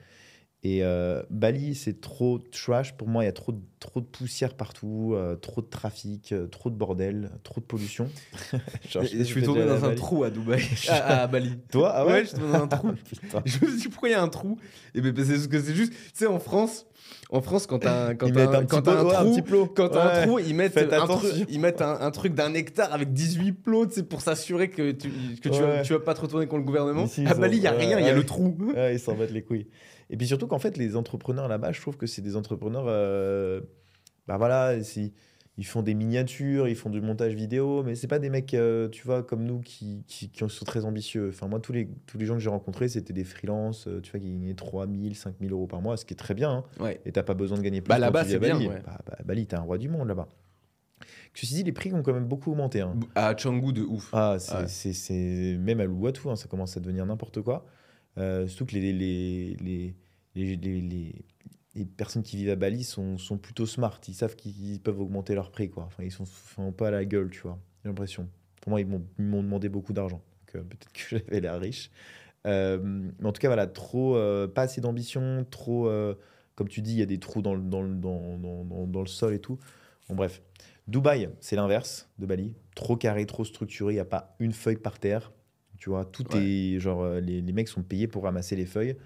Et euh, Bali, c'est trop trash pour moi. Il y a trop, de- trop de poussière partout, euh, trop de trafic, euh, trop de bordel, trop de pollution. <laughs> Genre, je suis tombé dans un Bali. trou à Dubaï. <laughs> à, à Bali. Toi, ah ouais, Ouais, je suis tombé dans un trou. <laughs> Je me suis dit pourquoi il y a un trou? Et ben parce que c'est juste, tu sais, en France, en France quand t'as un, quand mettent un, quand ouais, trou, un ils mettent un truc, ils mettent un, un truc d'un hectare avec 18 plots, pour s'assurer que tu, que tu, vas, Ouais. tu vas pas te retourner contre le gouvernement. Ici, à Bali, il y a rien, il y a le trou. Ouais, ils s'en battent les couilles. Et puis surtout qu'en fait, les entrepreneurs là-bas, je trouve que c'est des entrepreneurs. euh, bah voilà, c'est- ils font des miniatures, ils font du montage vidéo, mais c'est pas des mecs, euh, tu vois, comme nous qui, qui, qui sont très ambitieux. Enfin, moi, tous les, tous les gens que j'ai rencontrés, c'était des freelances, euh, tu vois, qui gagnaient 3 000, 5 000 euros par mois, ce qui est très bien. hein. Ouais. Et t'as pas besoin de gagner plus. Bah, là-bas, c'est bien, Bali. ouais. Bah, bah, Bali, t'es un roi du monde là-bas. Ceci dit, les prix ont quand même beaucoup augmenté. hein. À Canggu de ouf. Ah, c'est, Ouais. c'est- c'est- même à Louatou, hein, ça commence à devenir n'importe quoi. Euh, surtout que les, les, les, les, les, personnes qui vivent à Bali sont, sont plutôt smart. Ils savent qu'ils peuvent augmenter leur prix. Quoi. Enfin, ils sont pas à la gueule, tu vois. J'ai l'impression. Pour moi, ils m'ont, demandé beaucoup d'argent. Euh, peut-être que <laughs> j'avais l'air riche. Euh, mais en tout cas, voilà, trop, euh, pas assez d'ambition, trop, comme tu dis, il y a des trous dans le, dans, le- dans, dans, le sol et tout. Bon, bref. Dubaï, c'est l'inverse de Bali. Trop carré, trop structuré, il n'y a pas une feuille par terre. Tu vois, tout Ouais. est. Genre, les, les mecs sont payés pour ramasser les feuilles.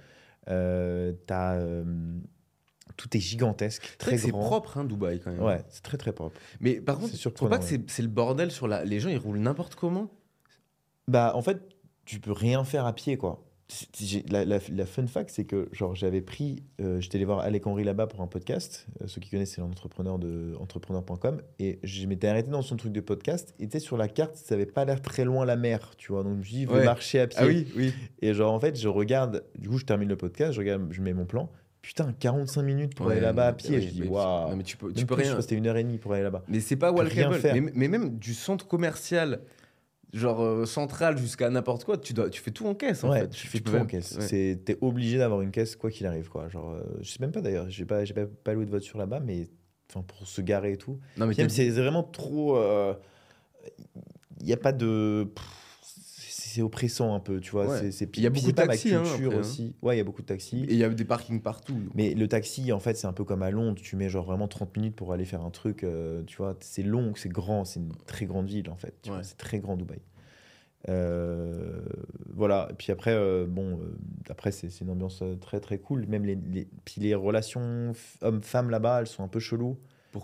T'as, tout est gigantesque, très c'est propre, hein, Dubaï, quand même. Ouais, c'est très très propre. Mais par contre, surprenant, trouves pas que c'est le bordel sur la. Les gens, ils roulent n'importe comment? Bah, en fait, tu peux rien faire à pied, quoi. La, la- la fun fact, c'est que genre j'avais pris, euh, j'étais allé voir Alec Henry là-bas pour un podcast. Euh, ceux qui connaissent, c'est l'entrepreneur de entrepreneur.com. Et je m'étais arrêté dans son truc de podcast. Et tu sais, sur la carte, ça avait pas l'air très loin la mer, tu vois. Donc je me suis dit, je vais marcher à pied. Ah oui, oui. Et genre, en fait, je regarde, du coup, je termine le podcast, je regarde, je mets mon plan. Putain, 45 minutes pour Ouais, aller là-bas à pied. je dis, waouh. Mais tu peux, tu peux plus, rien. c'était une heure et demie pour aller là-bas. Mais c'est pas walkable. faire. Mais, mais même du centre commercial, genre euh, central jusqu'à n'importe quoi, tu, dois, tu fais tout en caisse en ouais, fait. tu fais tout en caisse. ouais. T'es obligé d'avoir une caisse quoi qu'il arrive quoi. Genre, euh, je sais même pas d'ailleurs. J'ai pas, pas, pas loué de voiture là-bas, mais pour se garer et tout. Non, mais c'est vraiment trop. Il n'y a pas de. pff, c'est oppressant un peu, tu vois. Ouais. C'est, Il y a beaucoup de taxis, hein, hein. aussi. Ouais, il y a beaucoup de taxis. Et il y a des parkings partout. Mais le taxi, en fait, c'est un peu comme à Londres. Tu mets genre vraiment 30 minutes pour aller faire un truc. euh, tu vois, c'est long, c'est grand, c'est une très grande ville, en fait. Ouais. c'est très grand, Dubaï. Euh, voilà. Et puis après, euh, bon, après, c'est une ambiance très, très cool. Même les, les, puis les relations hommes-femmes là-bas, elles sont un peu cheloues.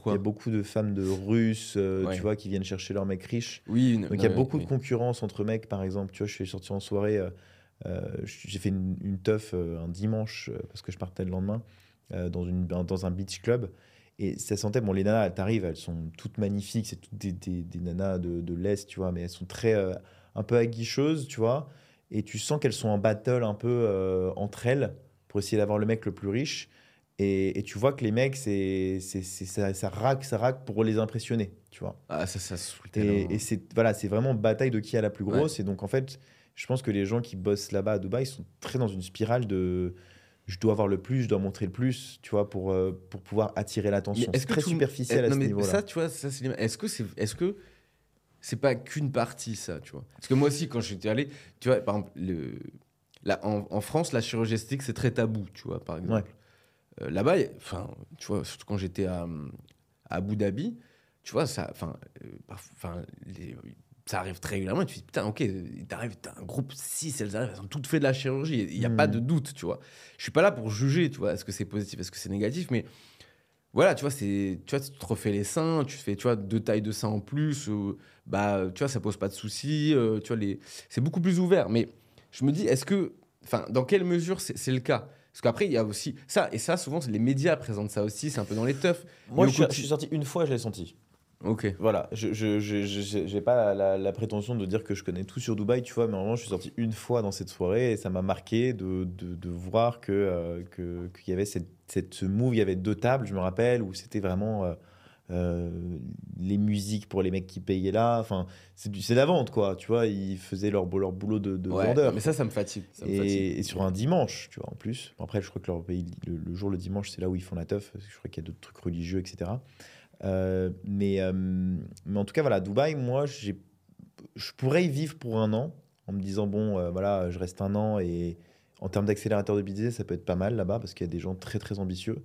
Il y a beaucoup de femmes de Russes, euh, Ouais. tu vois, qui viennent chercher leurs mecs riches. Oui, Donc il y a beaucoup de concurrence entre mecs, par exemple. Tu vois, je suis sorti en soirée, euh, euh, j'ai fait une, une teuf un dimanche parce que je partais le lendemain dans, une, dans un beach club. Et ça sentait, bon, les nanas, elles t'arrivent, elles sont toutes magnifiques, c'est toutes des, des, des nanas de, de l'Est, tu vois, mais elles sont très, euh, un peu aguicheuses, tu vois. Et tu sens qu'elles sont en battle un peu euh, entre elles pour essayer d'avoir le mec le plus riche. Et, et tu vois que les mecs, c'est, ça, ça raque, ça raque pour les impressionner, tu vois. Ah, ça, ça se Et, et c'est voilà, c'est vraiment bataille de qui a la plus grosse. Et donc en fait, je pense que les gens qui bossent là-bas à Dubaï sont très dans une spirale de je dois avoir le plus, je dois montrer le plus, tu vois, pour, euh, pour pouvoir attirer l'attention. C'est très tout- superficiel à non, ce mais niveau-là. Ça, tu vois, ça, c'est Est-ce que c'est est-ce que c'est pas qu'une partie, ça, tu vois? Parce que moi aussi, quand j'étais allé, tu vois, par exemple, le, là, en, en France, la chirurgie esthétique, c'est très tabou, tu vois, par exemple. Euh, Là-bas, enfin, tu vois, surtout quand j'étais à, à Abu Dhabi, tu vois, ça, enfin, euh, enfin, ça arrive très régulièrement. Et tu te dis, putain, ok, t'arrives, t'as un groupe 6, elles arrivent, elles ont toutes fait de la chirurgie. Il n'y a pas de doute, tu vois. Je suis pas là pour juger, tu vois, est-ce que c'est positif, est-ce que c'est négatif, mais voilà, tu vois, c'est, tu vois, tu te refais les seins, tu te fais, tu vois, deux tailles de seins en plus, ou, bah, tu vois, ça pose pas de soucis, euh, tu vois, les, c'est beaucoup plus ouvert. Mais je me dis, est-ce que, enfin, dans quelle mesure c'est le cas? Parce qu'après, il y a aussi ça, et ça, souvent, les médias présentent ça aussi, c'est un peu dans les teufs. Moi, je suis, je suis sorti une fois, je l'ai senti. Ok. Voilà, je je, je, je- j'ai pas la, prétention de dire que je connais tout sur Dubaï, tu vois, mais vraiment, je suis sorti une fois dans cette soirée et ça m'a marqué de, de, de voir que, euh, que, qu'il y avait cette, cette, ce move, il y avait deux tables, je me rappelle, où c'était vraiment euh, euh, les musiques pour les mecs qui payaient là, enfin, c'est, c'est la vente, quoi, tu vois, ils faisaient leur, leur boulot de, de Ouais, vendeur. mais ça, ça me fatigue. ça me fatigue. Et, sur un dimanche, tu vois, en plus. Après, je crois que leur pays, le, le jour, le dimanche, c'est là où ils font la teuf. parce que Je crois qu'il y a d'autres trucs religieux, etc. Euh, mais, euh, mais en tout cas, voilà, Dubaï, moi, j'ai, je pourrais y vivre pour un an en me disant, bon, voilà, je reste un an et en termes d'accélérateur de business, ça peut être pas mal là-bas parce qu'il y a des gens très, très ambitieux.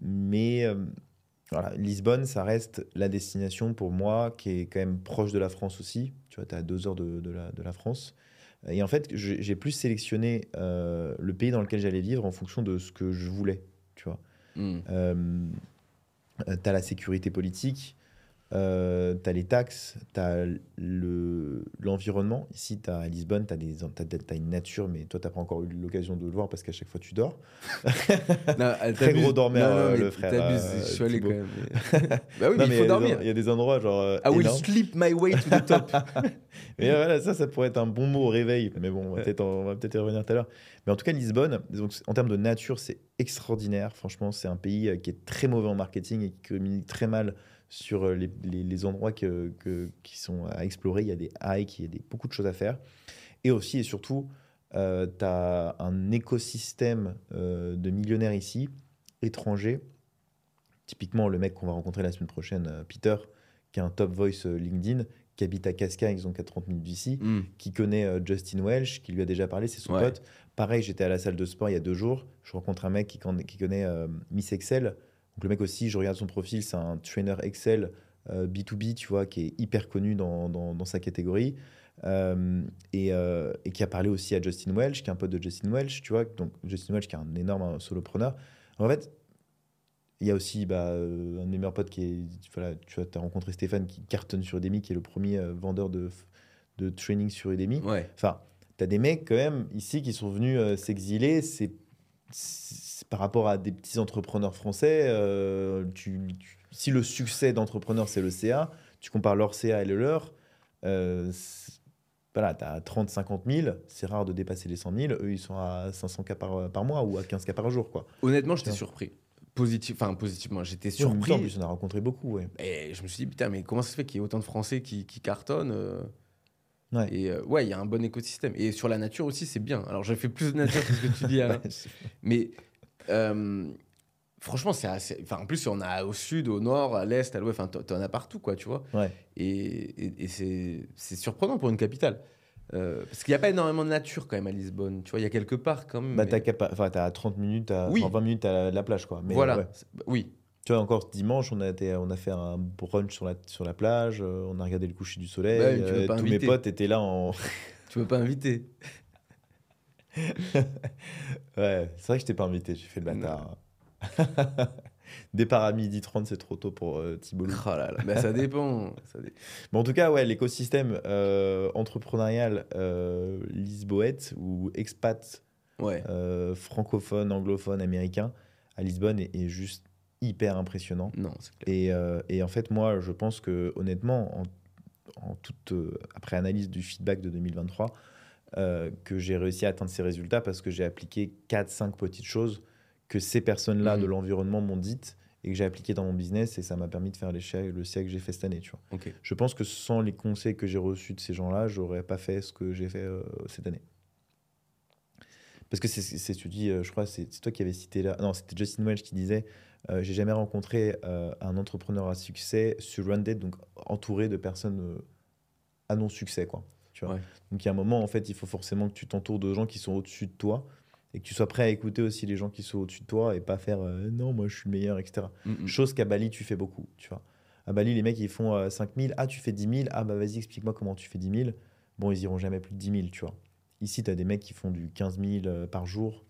Mais voilà, Lisbonne, ça reste la destination pour moi qui est quand même proche de la France aussi. Tu vois, tu es à deux heures de, de la, de la France. Et en fait, j'ai plus sélectionné euh, le pays dans lequel j'allais vivre en fonction de ce que je voulais. Tu vois, Hmm. euh, tu as la sécurité politique, euh, tu as les taxes, tu as l'environnement. Ici, tu à Lisbonne, tu as, une nature, mais toi, tu pas encore eu l'occasion de le voir parce qu'à chaque fois, tu dors. <laughs> Non, Très gros dormeur, Non, non, euh, le frère, euh, je suis allé quand même. <laughs> bah oui, mais il faut dormir. Il y a des endroits genre. euh, I will énormes. sleep my way to the <laughs> top. Mais voilà, ça, ça pourrait être un bon mot au réveil. Mais bon, on va peut-être en- on va peut-être y revenir tout à l'heure. Mais en tout cas, Lisbonne, donc, en termes de nature, c'est extraordinaire. Franchement, c'est un pays euh, qui est très mauvais en marketing et qui communique très mal sur euh, les, les- les endroits que, que- qui sont à explorer. Il y a des hikes, il y a des, beaucoup de choses à faire. Et aussi et surtout, tu as un écosystème euh, de millionnaires ici, étrangers. Typiquement, le mec qu'on va rencontrer la semaine prochaine, euh, Peter, qui est un top voice euh, LinkedIn, qui habite à Cascais, ils ont qu'à 30 minutes d'ici, Hmm. qui connaît euh, Justin Welsh, qui lui a déjà parlé, c'est son Ouais. pote. Pareil, j'étais à la salle de sport il y a deux jours, je rencontre un mec qui, qui connaît euh, Miss Excel. Donc le mec aussi, je regarde son profil, c'est un trainer Excel euh, B2B, tu vois, qui est hyper connu dans, dans- dans sa catégorie. Euh, et, euh, et qui a parlé aussi à Justin Welsh, qui est un pote de Justin Welsh, tu vois. Donc Justin Welsh, qui est un énorme euh, solopreneur. En fait, il y a aussi bah, euh, un de mes meilleurs potes qui est. Voilà, tu vois, as rencontré Stéphane qui cartonne sur Udemy, qui est le premier euh, vendeur de, de training sur Udemy. Ouais. Enfin, tu as des mecs quand même ici qui sont venus euh, s'exiler. C'est- par rapport à des petits entrepreneurs français. euh, tu, tu- si le succès d'entrepreneur, c'est le CA, tu compares leur CA et le leur. euh, voilà, tu as 30, 50 000. C'est rare de dépasser les 100 000. Eux, ils sont à 500 cas par, par mois ou à 15 cas par jour. Quoi. Honnêtement, j'étais surpris. Positif, enfin positivement, j'étais Et en surpris. plus, on a rencontré beaucoup. Ouais. Et je me suis dit, putain, mais comment ça se fait qu'il y ait autant de Français qui, qui cartonnent euh, Ouais. Et euh, ouais, il y a un bon écosystème. Et sur la nature aussi, c'est bien. Alors, j'ai fait plus de nature que ce que tu dis, <laughs> Alain. Mais euh, franchement, c'est assez. Enfin, en plus, on a au sud, au nord, à l'est, à l'ouest. Enfin, t'en as partout, quoi, tu vois. Ouais. Et, et- et c'est surprenant pour une capitale. Euh, parce qu'il n'y a pas énormément de nature quand même à Lisbonne. Tu vois, il y a quelques parcs quand même. Bah, mais- t'as capa- enfin, t'as 30 minutes, à, Oui. 20 minutes à la, la plage. Quoi. Mais, voilà. ouais. Bah, Oui. Tu vois, encore dimanche, on a, été, on a fait un brunch sur la, sur la plage, euh, on a regardé le coucher du soleil. Bah oui, euh, tous mes potes étaient là en. <laughs> Tu veux pas inviter <laughs> ouais, c'est vrai que je t'ai pas invité, j'ai fait le bâtard. <laughs> Départ à midi 30, c'est trop tôt pour euh, Thibault. Oh là là. Ça dépend. Ça dé- Mais en tout cas, ouais, l'écosystème euh, entrepreneurial euh, lisboète ou expat Ouais. euh, francophone, anglophone, américain à Lisbonne est, est juste hyper impressionnant. Non, clair. Et, euh, et en fait, moi, je pense que honnêtement, en, en toute, après analyse du feedback de 2023, euh, que j'ai réussi à atteindre ces résultats parce que j'ai appliqué 4-5 petites choses que ces personnes-là Mhm. de l'environnement m'ont dites et que j'ai appliqué dans mon business et ça m'a permis de faire l'échec, le siècle que j'ai fait cette année. Tu vois. Ok. Je pense que sans les conseils que j'ai reçus de ces gens-là, j'aurais pas fait ce que j'ai fait euh, cette année. Parce que c'est, tu dis, euh, je crois, c'est, c'est toi qui avais cité là. Non, c'était Justin Welch qui disait euh, J'ai jamais rencontré euh, un entrepreneur à succès surrounded, donc entouré de personnes à non-succès, quoi. Tu vois Ouais. Donc il y a un moment, en fait, il faut forcément que tu t'entoures de gens qui sont au-dessus de toi et que tu sois prêt à écouter aussi les gens qui sont au-dessus de toi et pas faire euh, non, moi je suis le meilleur, etc. Mm, mm. Chose qu'à Bali, tu fais beaucoup, tu vois. À Bali, les mecs, ils font euh, 5000. Ah, tu fais 10 000. Ah, bah vas-y, explique-moi comment tu fais 10 000. Bon, ils iront jamais plus de 10 000, tu vois. Ici, tu as des mecs qui font du 15 000 euh, par jour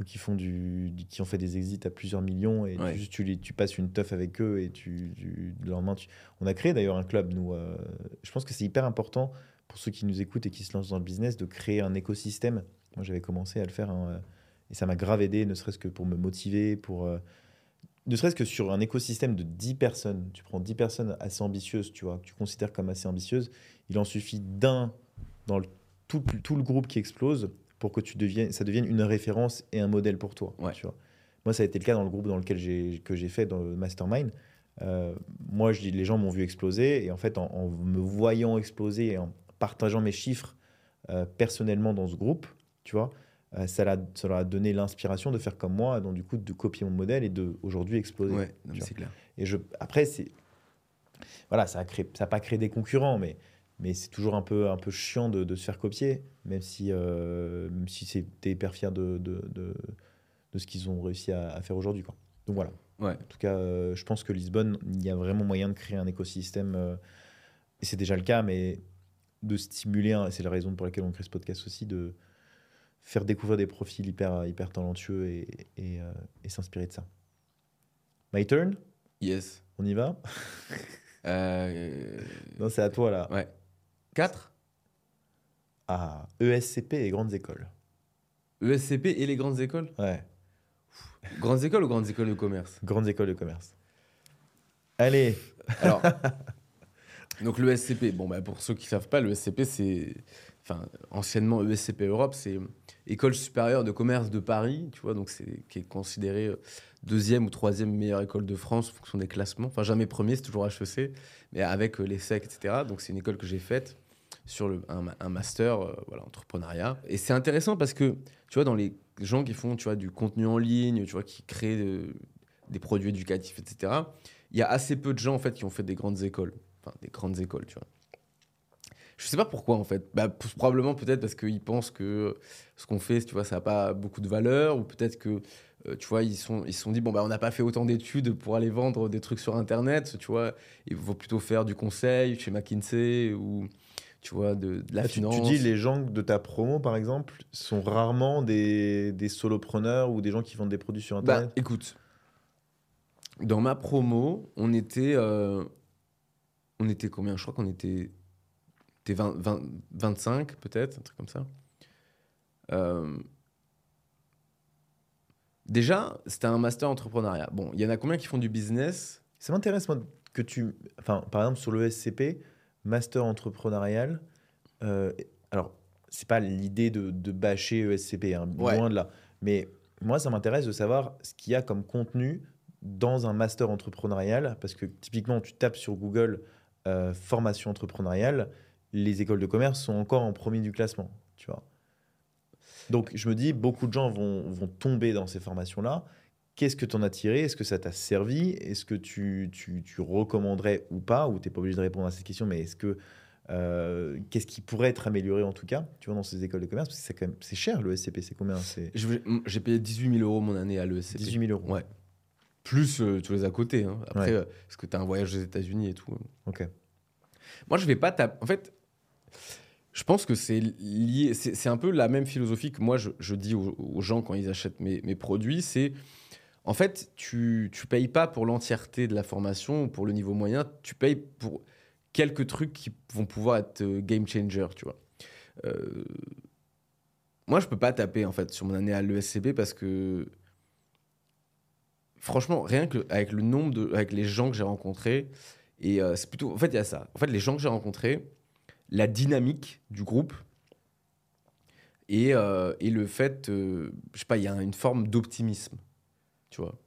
ou qui, font du, du- qui ont fait des exits à plusieurs millions et Ouais. tu, tu, les- tu passes une teuf avec eux et tu, tu- le lendemain, tu... On a créé d'ailleurs un club, nous. euh, je pense que c'est hyper important pour ceux qui nous écoutent et qui se lancent dans le business de créer un écosystème. Moi, j'avais commencé à le faire hein, euh, et ça m'a grave aidé, ne serait-ce que pour me motiver, pour. euh, ne serait-ce que sur un écosystème de 10 personnes, tu prends 10 personnes assez ambitieuses, tu vois, que tu considères comme assez ambitieuses, il en suffit d'un dans le- tout, tout le groupe qui explose pour que tu deviennes, ça devienne une référence et un modèle pour toi. Ouais. Tu vois. Moi, ça a été le cas dans le groupe dans lequel j'ai, que j'ai fait, dans le Mastermind. Euh, moi, je dis, les gens m'ont vu exploser et en fait, en, en me voyant exploser et en partageant mes chiffres euh, personnellement dans ce groupe, tu vois, euh, ça, l'a- ça leur a donné l'inspiration de faire comme moi, donc du coup, de copier mon modèle et de aujourd'hui exploser. Ouais, c'est clair. Et je, après, c'est. Voilà, ça a, créé, ça a pas créé des concurrents, mais, mais c'est toujours un peu, un peu chiant de, de se faire copier, même si, euh, même si t'es hyper fier de, de, de, de ce qu'ils ont réussi à, à faire aujourd'hui. quoi. Donc voilà. Ouais. En tout cas, euh, je pense que Lisbonne, il y a vraiment moyen de créer un écosystème, euh, et c'est déjà le cas, mais de stimuler, un- et c'est la raison pour laquelle on crée ce podcast aussi, de faire découvrir des profils hyper, hyper talentueux et, et, euh, et s'inspirer de ça. My turn? Yes. On y va? Euh, Non, c'est à toi là. ouais. 4 Ah, ESCP et grandes écoles. ESCP et les grandes écoles? Ouais, Grandes écoles ou grandes écoles de commerce? Grandes écoles de commerce. Allez, Alors, <laughs> donc le SCP, bon, bah, pour ceux qui ne savent pas, le SCP, c'est. Enfin, anciennement ESCP Europe, c'est École supérieure de commerce de Paris, tu vois, donc c'est qui est considérée euh, deuxième ou troisième meilleure école de France en fonction des classements. Enfin, jamais premier, c'est toujours HEC, mais avec euh, les SEC, etc. Donc, c'est une école que j'ai faite sur un, ma- un master, euh, voilà, entrepreneuriat. Et c'est intéressant parce que, tu vois, dans les gens qui font, tu vois, du contenu en ligne, tu vois, qui créent euh, des produits éducatifs, etc., il y a assez peu de gens, en fait, qui ont fait des grandes écoles. Enfin, des grandes écoles, tu vois. Je sais pas pourquoi, en fait. Bah, probablement, peut-être parce qu'ils pensent que ce qu'on fait, tu vois, ça n'a pas beaucoup de valeur, ou peut-être que, euh, tu vois, ils sont, ils se sont dit, bon, bah, on n'a pas fait autant d'études pour aller vendre des trucs sur Internet, tu vois, il faut plutôt faire du conseil chez McKinsey, ou, tu vois, de, de la Ah, finance. tu dis les gens de ta promo, par exemple, sont rarement des, des solopreneurs ou des gens qui vendent des produits sur Bah, Internet? écoute, dans ma promo, on était, euh, on était combien? Je crois qu'on était, était 20, 20 25 peut-être, un truc comme ça. Euh, déjà, c'était un master entrepreneuriat. Bon, il y en a combien qui font du business? Ça m'intéresse, moi, que tu. Enfin, par exemple, sur le SCP, Master entrepreneurial. euh, alors, c'est pas l'idée de, de bâcher ESCP, hein, Ouais. loin de là. Mais moi, ça m'intéresse de savoir ce qu'il y a comme contenu dans un master entrepreneurial. Parce que typiquement, tu tapes sur Google euh, formation entrepreneuriale, les écoles de commerce sont encore en premier du classement. Tu vois. Donc, je me dis, beaucoup de gens vont, vont tomber dans ces formations-là. Qu'est-ce que tu en as tiré? Est-ce que ça t'a servi? Est-ce que tu, tu, tu recommanderais ou pas? Ou tu n'es pas obligé de répondre à cette question, mais est-ce que. euh, Qu'est-ce qui pourrait être amélioré en tout cas, tu vois, dans ces écoles de commerce? Parce que c'est quand même c'est cher le SCP, c'est combien? J'ai payé 18 000 euros mon année à l'ESCP. 18 000 euros. Ouais. Plus euh, tous les à côté. hein. Après, Ouais. euh, parce que tu as un voyage aux États-Unis et tout. Ok. Moi, je vais pas taper. En fait, je pense que c'est lié. C'est un peu la même philosophie que moi, je, je dis aux, aux gens quand ils achètent mes, mes produits. C'est. En fait, tu tu payes pas pour l'entièreté de la formation ou pour le niveau moyen. Tu payes pour quelques trucs qui vont pouvoir être euh, game changer, tu vois. Euh, moi, je peux pas taper en fait sur mon année à l'ESCP parce que franchement, rien que avec le nombre de, avec les gens que j'ai rencontrés, et euh, c'est plutôt, en fait, il y a ça. En fait, les gens que j'ai rencontrés, la dynamique du groupe et, euh, et le fait, euh, je sais pas, il y a une forme d'optimisme, tu vois.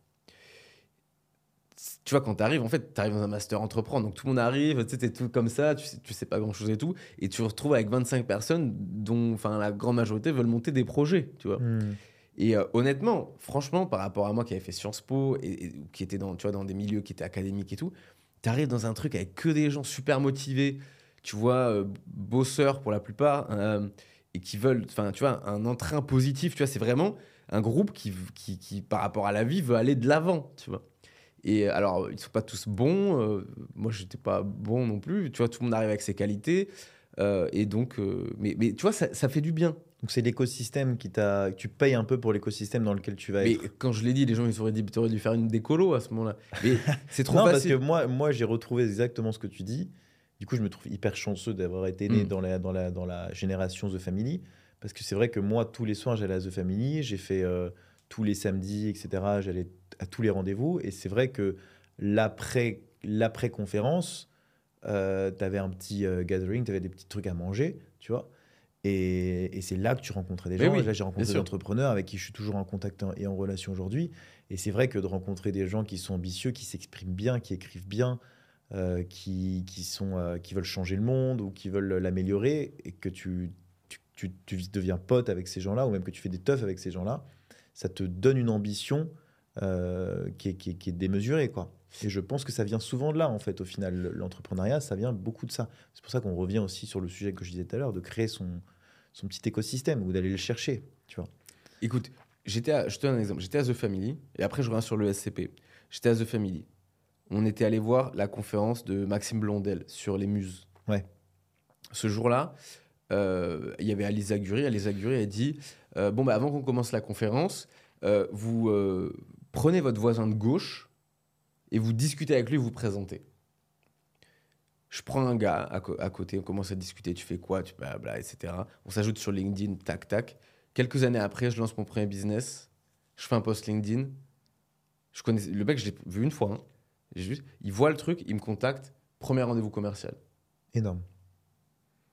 Tu vois, quand tu arrives, en fait, tu arrives dans un master entreprendre, donc tout le monde arrive, tu sais, t'es tout comme ça, tu sais, tu sais pas grand chose et tout, et tu te retrouves avec 25 personnes dont, enfin, la grande majorité veulent monter des projets, tu vois. Hmm. Et euh, honnêtement, franchement, par rapport à moi qui avait fait Sciences Po et, qui était dans, tu vois, dans des milieux qui étaient académiques et tout, tu arrives dans un truc avec que des gens super motivés, tu vois, euh, bosseurs pour la plupart, euh, et qui veulent, enfin, tu vois, un entrain positif, tu vois, c'est vraiment un groupe qui, qui, qui, par rapport à la vie, veut aller de l'avant, tu vois. Et alors, ils sont pas tous bons. moi, j'étais pas bon non plus. Tu vois, tout le monde arrive avec ses qualités. Et donc, mais, mais tu vois, ça, ça fait du bien. Donc c'est l'écosystème qui t'a. Tu payes un peu pour l'écosystème dans lequel tu vas Mais être. quand je l'ai dit, les gens ils auraient dit, tu aurais dû faire une décolo à ce moment-là. Mais <laughs> c'est trop non, parce que moi, moi j'ai retrouvé exactement ce que tu dis. Du coup, je me trouve hyper chanceux d'avoir été né Mm. dans, la, dans, la, dans la génération The Family. Parce que c'est vrai que moi, tous les soirs, j'allais à The Family. J'ai fait euh, tous les samedis, etc. J'allais à tous les rendez-vous. Et c'est vrai que l'après l'après-conférence, tu avais un petit euh, gathering, tu avais des petits trucs à manger, tu vois. Et, et c'est là que tu rencontrais des gens. oui, Et là, j'ai rencontré des entrepreneurs avec qui je suis toujours en contact et en relation aujourd'hui. Et c'est vrai que de rencontrer des gens qui sont ambitieux, qui s'expriment bien, qui écrivent bien, euh, qui, qui, sont, euh, qui veulent changer le monde ou qui veulent l'améliorer, et que tu, tu, tu- tu deviens pote avec ces gens-là, ou même que tu fais des teufs avec ces gens-là, ça te donne une ambition euh, qui, est, qui, est, qui est démesurée. Quoi. Et je pense que ça vient souvent de là, en fait, au final. L'entrepreneuriat, ça vient beaucoup de ça. C'est pour ça qu'on revient aussi sur le sujet que je disais tout à l'heure, de créer son, son petit écosystème ou d'aller le chercher. Tu vois. Écoute, j'étais à, je te donne un exemple. J'étais à The Family, et après je reviens sur le SCP. J'étais à The Family. On était allé voir la conférence de Maxime Blondel sur les muses. Ouais. Ce jour-là, euh, il y avait Alisa Guri. Alisa Guri a dit euh, Bon, bah, avant qu'on commence la conférence, euh, vous prenez votre voisin de gauche et vous discutez avec lui, vous présentez. Je prends un gars à, côté, on commence à discuter, tu fais quoi, tu blabla, etc. On s'ajoute sur LinkedIn, tac, tac. Quelques années après, je lance mon premier business, je fais un post LinkedIn. Je connais, le mec, je l'ai vu une fois. hein. Juste, il voit le truc, il me contacte, premier rendez-vous commercial. Énorme.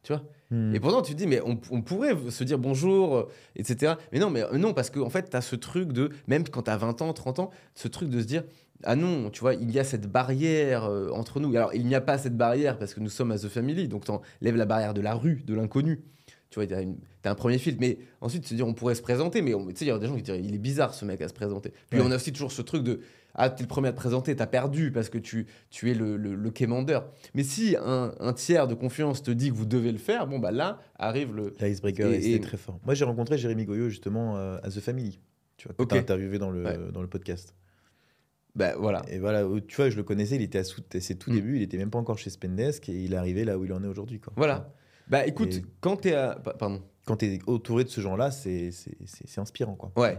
Tu vois? Hmm. Et pourtant, tu te dis, mais on, on pourrait se dire bonjour, euh, etc. Mais non, mais non, parce qu'en en fait, tu as ce truc de, même quand tu as 20 ans, 30 ans, ce truc de se dire, ah non, tu vois, il y a cette barrière euh, entre nous. Alors, il n'y a pas cette barrière parce que nous sommes à The Family, donc tu lèves la barrière de la rue, de l'inconnu. Tu vois, tu as, un premier filtre. Mais ensuite, se dire, on pourrait se présenter, mais tu sais, il y a des gens qui diraient, il est bizarre ce mec à se présenter. Puis Ouais. on a aussi toujours ce truc de, ah, t'es le premier à te présenter, t'as perdu parce que tu, tu es le, le, le quémandeur. Mais si un, un tiers de confiance te dit que vous devez le faire, bon, bah là arrive le. L'icebreaker, Et- et, c'était et- très fort. Moi, j'ai rencontré Jérémy Goyot justement euh, à The Family. Tu vois, que Ok. t'as interviewé dans le, Ouais. dans le podcast. Bah voilà. Et voilà, où- tu vois, je le connaissais, il était à, sous- à ses tout Mm. débuts, il était même pas encore chez Spendesk et il est arrivé là où il en est aujourd'hui. quoi. Voilà. Bah écoute, Et- quand t'es à. pa- Pardon. Quand tu es entouré de ce genre-là, c'est c'est- c'est- c'est inspirant. Quoi. Ouais.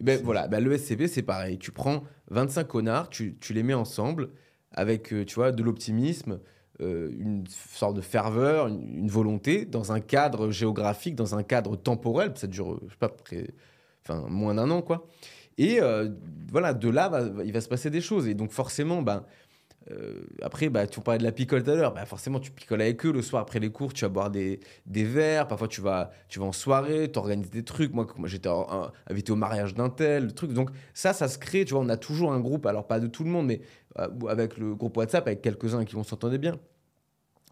Ben C'est- voilà, ben, le SCP c'est pareil. Tu prends 25 connards, tu, tu les mets ensemble avec, euh, tu vois, de l'optimisme, euh, une sorte de ferveur, une, une volonté, dans un cadre géographique, dans un cadre temporel. Ça dure, euh, je sais pas, près, enfin, moins d'un an, quoi. Et euh, voilà, de là, il va se passer des choses. Et donc forcément, ben, euh, après, bah, tu parlais de la picole tout à l'heure. Bah, forcément, tu picoles avec eux le soir après les cours. Tu vas boire des, des verres. Parfois, tu vas, tu vas en soirée, tu organises des trucs. Moi, j'étais invité au mariage d'un tel, le truc. Donc, ça, ça se crée. Tu vois, on a toujours un groupe. Alors, pas de tout le monde, mais euh, avec le groupe WhatsApp, avec quelques-uns qui vont s'entendre bien.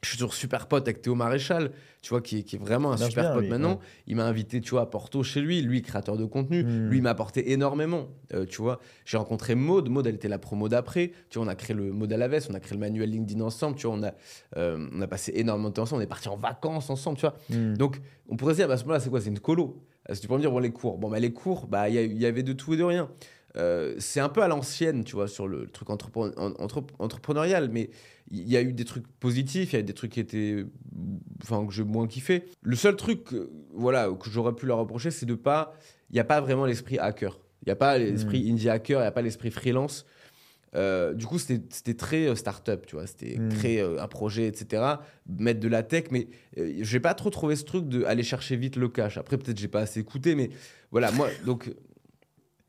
Je suis toujours super pote avec Théo Maréchal, tu vois, qui, est- qui est vraiment un super bien, pote lui, maintenant. ouais. Il m'a invité, tu vois, à Porto chez lui. Lui, créateur de contenu. Mm. Lui, il m'a apporté énormément. Euh, tu vois, j'ai rencontré Maude. Maude, elle était la promo d'après. Tu vois, on a créé le Maude à la veste, on a créé le manuel LinkedIn ensemble. Tu vois, on a, euh, on a passé énormément de temps ensemble. On est parti en vacances ensemble, tu vois. Mm. Donc, on pourrait se dire, bah, à ce moment-là, c'est quoi? C'est une colo. Est-ce que tu peux me dire, bon, les cours? Bon, bah, les cours, bah, il y, a- il y avait de tout et de rien. Euh, c'est un peu à l'ancienne, tu vois, sur le, truc entrepre- en- entre- entrepreneurial, mais il y a eu des trucs positifs, il y a des trucs qui étaient, enfin, que j'ai moins kiffé. Le seul truc, euh, voilà, que j'aurais pu leur reprocher, c'est de pas, il n'y a pas vraiment l'esprit hacker. Il n'y a pas l'esprit indie hacker, il n'y a pas l'esprit freelance. Euh, du coup, c'était très euh, start-up, tu vois. C'était créer euh, un projet, etc. Mettre de la tech, mais j'ai pas trop trouvé ce truc de aller chercher vite le cash. Après, peut-être j'ai pas assez écouté, mais voilà, moi, donc.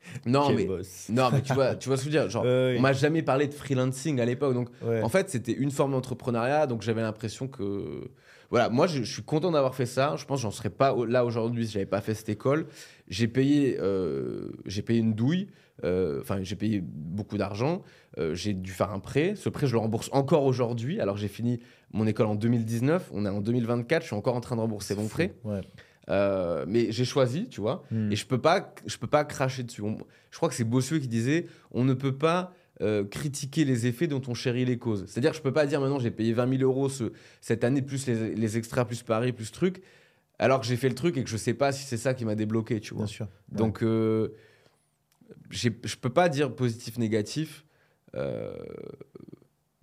<laughs> Non, mais, boss. non, mais tu vois, <laughs> tu vois ce que je veux dire. Genre, on m'a jamais parlé de freelancing à l'époque. Donc, ouais. en fait, c'était une forme d'entrepreneuriat. Donc, j'avais l'impression que. Voilà, moi, je, je suis content d'avoir fait ça. Je pense que j'en serais pas là aujourd'hui si j'avais pas fait cette école. J'ai payé, euh, j'ai payé une douille. euh, Enfin, j'ai payé beaucoup d'argent. Euh, j'ai dû faire un prêt. Ce prêt, je le rembourse encore aujourd'hui. Alors, j'ai fini mon école en 2019. On est en 2024. Je suis encore en train de rembourser mon prêt. Ouais. Euh, mais j'ai choisi, tu vois. Mm. Et je peux pas, je peux pas cracher dessus. On- je crois que c'est Bossuet qui disait, on ne peut pas euh, critiquer les effets dont on chérit les causes. C'est-à-dire, que je peux pas dire maintenant j'ai payé 20 000 euros ce- cette année plus les, les extras plus Paris plus truc, alors que j'ai fait le truc et que je sais pas si c'est ça qui m'a débloqué, tu vois. Bien sûr. Ouais. Donc, euh, je peux pas dire positif négatif. Euh,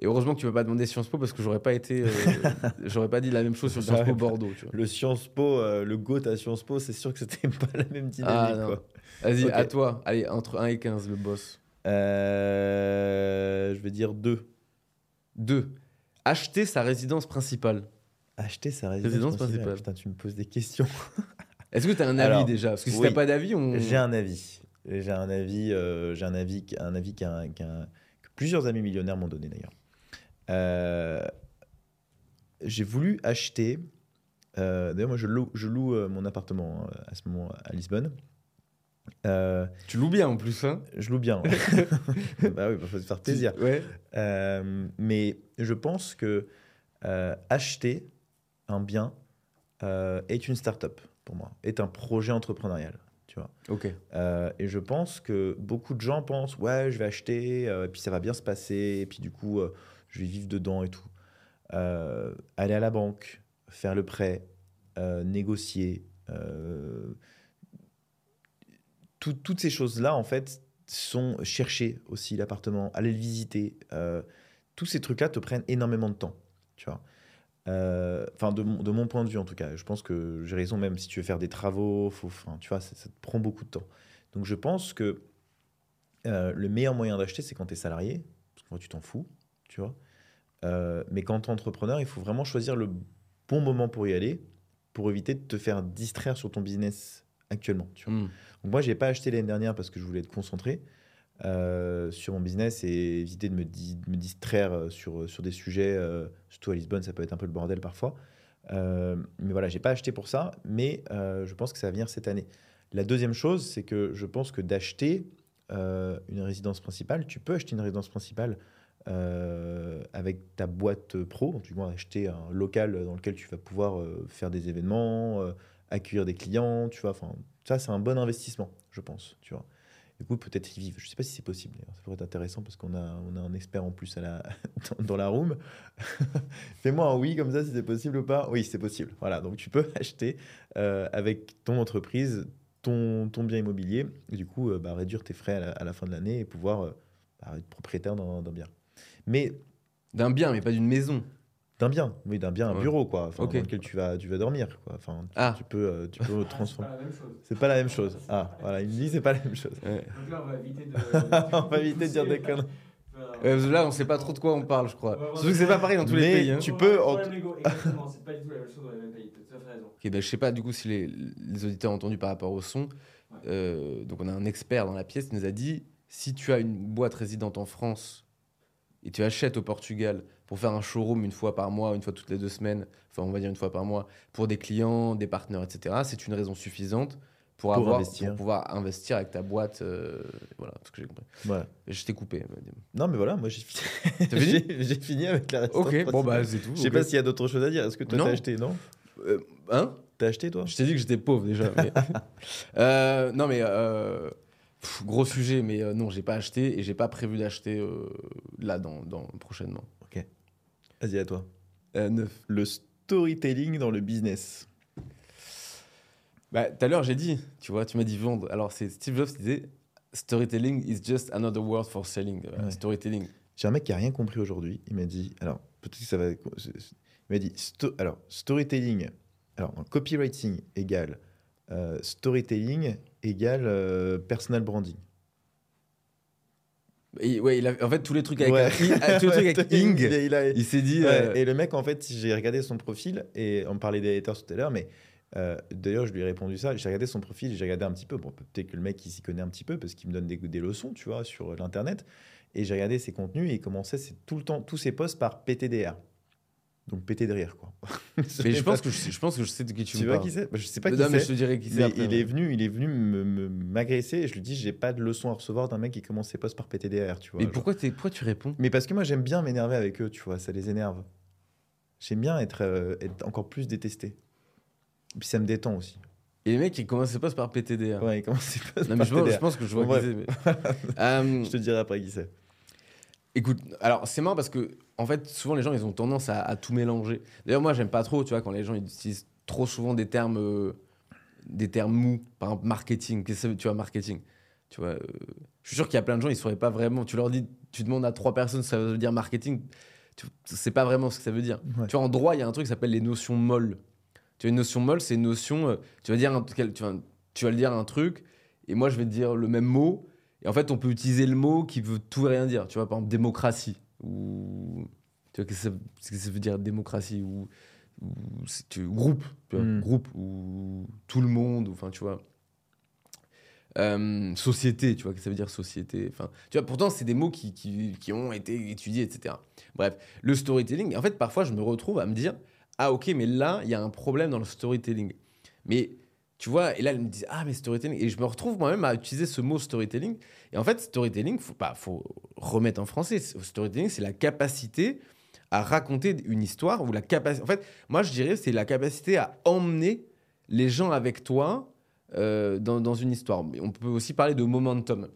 Et heureusement que tu m'as pas demandé Sciences Po parce que j'aurais pas été, euh, <laughs> j'aurais pas dit la même chose sur Sciences. Po Bordeaux. Tu vois. Le Sciences Po, euh, le GOAT à Sciences Po, c'est sûr que c'était <laughs> pas la même dynamique. Ah. Vas-y, à toi. Allez, entre 1 et 15, le boss. Euh, je vais dire 2. 2. Acheter sa résidence principale. Acheter sa résidence, Résidence principale. principale. Putain, tu me poses des questions. <laughs> Est-ce que tu as un avis Alors, déjà? Parce que si oui. t'as pas d'avis, on. J'ai un avis. J'ai un avis, euh, j'ai un avis, qui- un avis qu'un- qu'un- que plusieurs amis millionnaires m'ont donné d'ailleurs. Euh, j'ai voulu acheter. euh, d'ailleurs, moi, je loue, je loue euh, mon appartement hein, à ce moment à Lisbonne. Euh, Tu loues bien en plus, hein je loue bien. <laughs> bah oui, il faut se faire plaisir. Ouais. Euh, mais je pense que euh, acheter un bien est une start-up pour moi, est un projet entrepreneurial. Tu vois. Ok. Et je pense que beaucoup de gens pensent ouais, je vais acheter, et puis ça va bien se passer, et puis du coup, je vais vivre dedans et tout. Euh, aller à la banque, faire le prêt, euh, négocier, euh, tout- toutes ces choses-là, en fait, sont chercher aussi l'appartement, aller le visiter. tous ces trucs-là te prennent énormément de temps, tu vois. Enfin, de, mon- point de vue en tout cas. Je pense que j'ai raison, même si tu veux faire des travaux, faut, tu vois, ça, te prend beaucoup de temps. Donc je pense que le meilleur moyen d'acheter, c'est quand tu es salarié, parce que moi, tu t'en fous, tu vois. Euh, mais quand tu es entrepreneur, il faut vraiment choisir le bon moment pour y aller, pour éviter de te faire distraire sur ton business actuellement. Tu vois. Donc moi, j'ai pas acheté l'année dernière parce que je voulais être concentré euh, sur mon business et éviter de me, di- de me distraire euh, sur, sur des sujets, euh, surtout à Lisbonne, ça peut être un peu le bordel parfois. Euh, mais voilà, j'ai pas acheté pour ça, mais je pense que ça va venir cette année. La deuxième chose, c'est que je pense que d'acheter une résidence principale, tu peux acheter une résidence principale avec ta boîte pro, du moins acheter un local dans lequel tu vas pouvoir euh, faire des événements, euh, accueillir des clients, tu vois. Enfin, ça, c'est un bon investissement, je pense, tu vois. Du coup, peut-être y vivre. Je sais pas si c'est possible. Ça pourrait être intéressant parce qu'on a, on a un expert en plus <laughs> dans, la room. <laughs> Fais-moi un oui comme ça si c'est possible ou pas. Oui, c'est possible. Voilà, donc tu peux <laughs> acheter euh, avec ton entreprise ton, bien immobilier et du coup euh, bah, réduire tes frais à la, fin de l'année et pouvoir euh, bah, être propriétaire d'un bien. Mais D'un bien, mais pas d'une maison. d'un bien, oui, d'un bien, un Ouais. bureau quoi, enfin, Ok. dans lequel tu vas, tu vas dormir quoi. Enfin, tu, Ah. tu peux, euh, tu peux Ah, <laughs> transformer. C'est pas la même chose. C'est pas la même chose. Ah, voilà, il me dit c'est pas la même chose. Ouais. Donc là, on va éviter de. <laughs> on va éviter de dire des conneries. Là, on sait pas trop de quoi on parle, je crois. Surtout que c'est pas pareil dans tous les pays. hein. tu peux en- Exactement, c'est pas du tout la même chose dans les mêmes pays. T'as tout à fait raison. Ok, ben, je sais pas du coup si les, les auditeurs ont entendu par rapport au son. Ouais. Euh, donc on a un expert dans la pièce qui nous a dit si tu as une boîte résidente en France et tu achètes au Portugal pour faire un showroom une fois par mois, une fois toutes les deux semaines, enfin on va dire une fois par mois, pour des clients, des partenaires, etc., c'est une raison suffisante pour, Pour avoir, investir. pour pouvoir investir avec ta boîte. euh, voilà, ce que j'ai compris. Voilà. Je t'ai coupé. Non, mais voilà, moi j'ai fini. <laughs> J'ai- fini avec la Ok, bon bah c'est tout. Je sais pas s'il y a d'autres choses à dire. Est-ce que toi t'as acheté Non Euh, hein? T'as acheté toi? Je t'ai dit que j'étais pauvre déjà. mais- <laughs> <laughs> Euh, non, mais euh, pff, gros sujet, mais euh, non, j'ai pas acheté et j'ai pas prévu d'acheter euh, là dans, dans- prochainement. Vas-y, à toi. Euh, neuf. Le storytelling dans le business. Bah, tout à l'heure, j'ai dit, tu vois, tu m'as dit vendre. Alors, c'est Steve Jobs qui disait Storytelling is just another word for selling. Euh, Ouais. Storytelling. J'ai un mec qui a rien compris aujourd'hui. Il m'a dit, alors peut-être que ça va. Il m'a dit, sto- alors storytelling, alors copywriting égale euh, storytelling égale euh, personal branding. Et, ouais, il a, en fait, tous les trucs avec, Ouais. un i- tous les <laughs> trucs avec Ing, Il a- il il s'est dit. Ouais, euh, Et le mec, en fait, j'ai regardé son profil et on parlait des haters tout à l'heure, mais d'ailleurs, je lui ai répondu ça. J'ai regardé son profil, j'ai regardé un petit peu. Bon, peut-être que le mec, il s'y connaît un petit peu parce qu'il me donne des, des leçons, tu vois, sur l'internet. Et j'ai regardé ses contenus et il commençait tout le temps, tous ses posts par PTDR. Donc péter de rire, quoi. <laughs> mais je pense, que je, pense que je sais de qui tu, Tu me vois parles. qui c'est? Bah, Je sais pas non, qui mais je te dirai qui c'est. Mais il ouais. est venu, il est venu m'agresser et je lui dis j'ai pas de leçon à recevoir d'un mec qui commence ses posts par PTDR, tu vois. Mais genre. pourquoi, t'es- pourquoi tu réponds? Mais parce que moi j'aime bien m'énerver avec eux, tu vois, ça les énerve. J'aime bien être, euh, être encore plus détesté. Et puis ça me détend aussi. Et les mecs, ils commencent pas par PTDR. Ouais, comment c'est pas Non, mais je, pense, je pense que je vois Bon, qui c'est. mais- <laughs> Euh, Je te dirai après qui c'est. Écoute, alors c'est marrant parce que en fait souvent les gens ils ont tendance à, à tout mélanger. D'ailleurs moi j'aime pas trop, tu vois, quand les gens ils utilisent trop souvent des termes, euh, des termes mous, par exemple marketing. Qu'est-ce que tu vois marketing? Tu vois, euh, je suis sûr qu'il y a plein de gens, ils sauraient pas vraiment. Tu leur dis, tu demandes à trois personnes, ça veut dire marketing. Tu sais pas vraiment ce que ça veut dire. Ouais. Tu vois, en droit, il y a un truc qui s'appelle les notions molles. Tu vois, une notion molle, c'est une notion. euh, tu vas dire, un, tu, vas, tu vas le dire un truc, et moi, je vais te dire le même mot. Et en fait, on peut utiliser le mot qui veut tout et rien dire. Tu vois, par exemple, démocratie. Ou. Tu vois, qu'est-ce que ça, veut dire démocratie Ou. tu- groupe. Tu vois, Mm. groupe. Ou tout le monde. Enfin, tu vois. Euh, société, tu vois, que ça veut dire société Enfin, tu vois, pourtant, c'est des mots qui, qui, qui ont été étudiés, etc. Bref, le storytelling, en fait, parfois, je me retrouve à me dire Ah, ok, mais là, il y a un problème dans le storytelling. Mais tu vois, et là, elle me dit Ah, mais storytelling. Et je me retrouve moi-même à utiliser ce mot storytelling. Et en fait, storytelling, faut pas, faut remettre en français. Storytelling, c'est la capacité à raconter une histoire ou la capacité. En fait, moi, je dirais, c'est la capacité à emmener les gens avec toi euh, dans, dans une histoire. On peut aussi parler de momentum.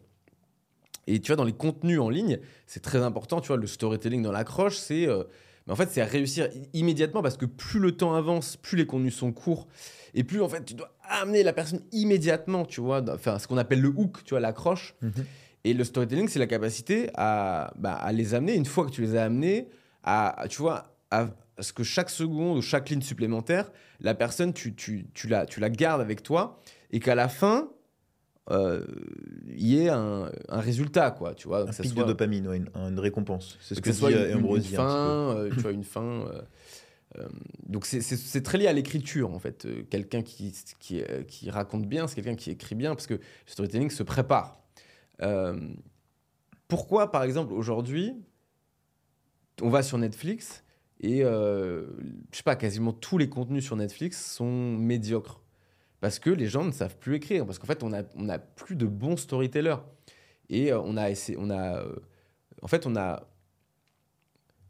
Et tu vois, dans les contenus en ligne, c'est très important. Tu vois, le storytelling dans l'accroche, c'est. euh, mais en fait, c'est à réussir immédiatement parce que plus le temps avance, plus les contenus sont courts et plus en fait tu dois amener la personne immédiatement, tu vois, enfin ce qu'on appelle le hook, tu vois, l'accroche. Mhm. Et le storytelling, c'est la capacité à, bah, à les amener, une fois que tu les as amenés, à, tu vois, à ce que chaque seconde ou chaque ligne supplémentaire, la personne, tu, tu, tu, la, tu la gardes avec toi et qu'à la fin, euh, il y ait un, un résultat, quoi, tu vois. Un ça pic soit- de dopamine, ouais, une, une récompense. C'est ce que soit dit une, euh, une- une fin, euh, tu vois, une fin. euh, donc c'est- très lié à l'écriture en fait. Euh, quelqu'un euh, qui raconte bien, c'est quelqu'un qui écrit bien parce que le storytelling se prépare. Euh, pourquoi par exemple aujourd'hui, on va sur Netflix et euh, je sais pas, quasiment tous les contenus sur Netflix sont médiocres? Parce que les gens ne savent plus écrire parce qu'en fait on a, on a plus de bons storytellers et euh, on a essayé, on a euh, en fait on a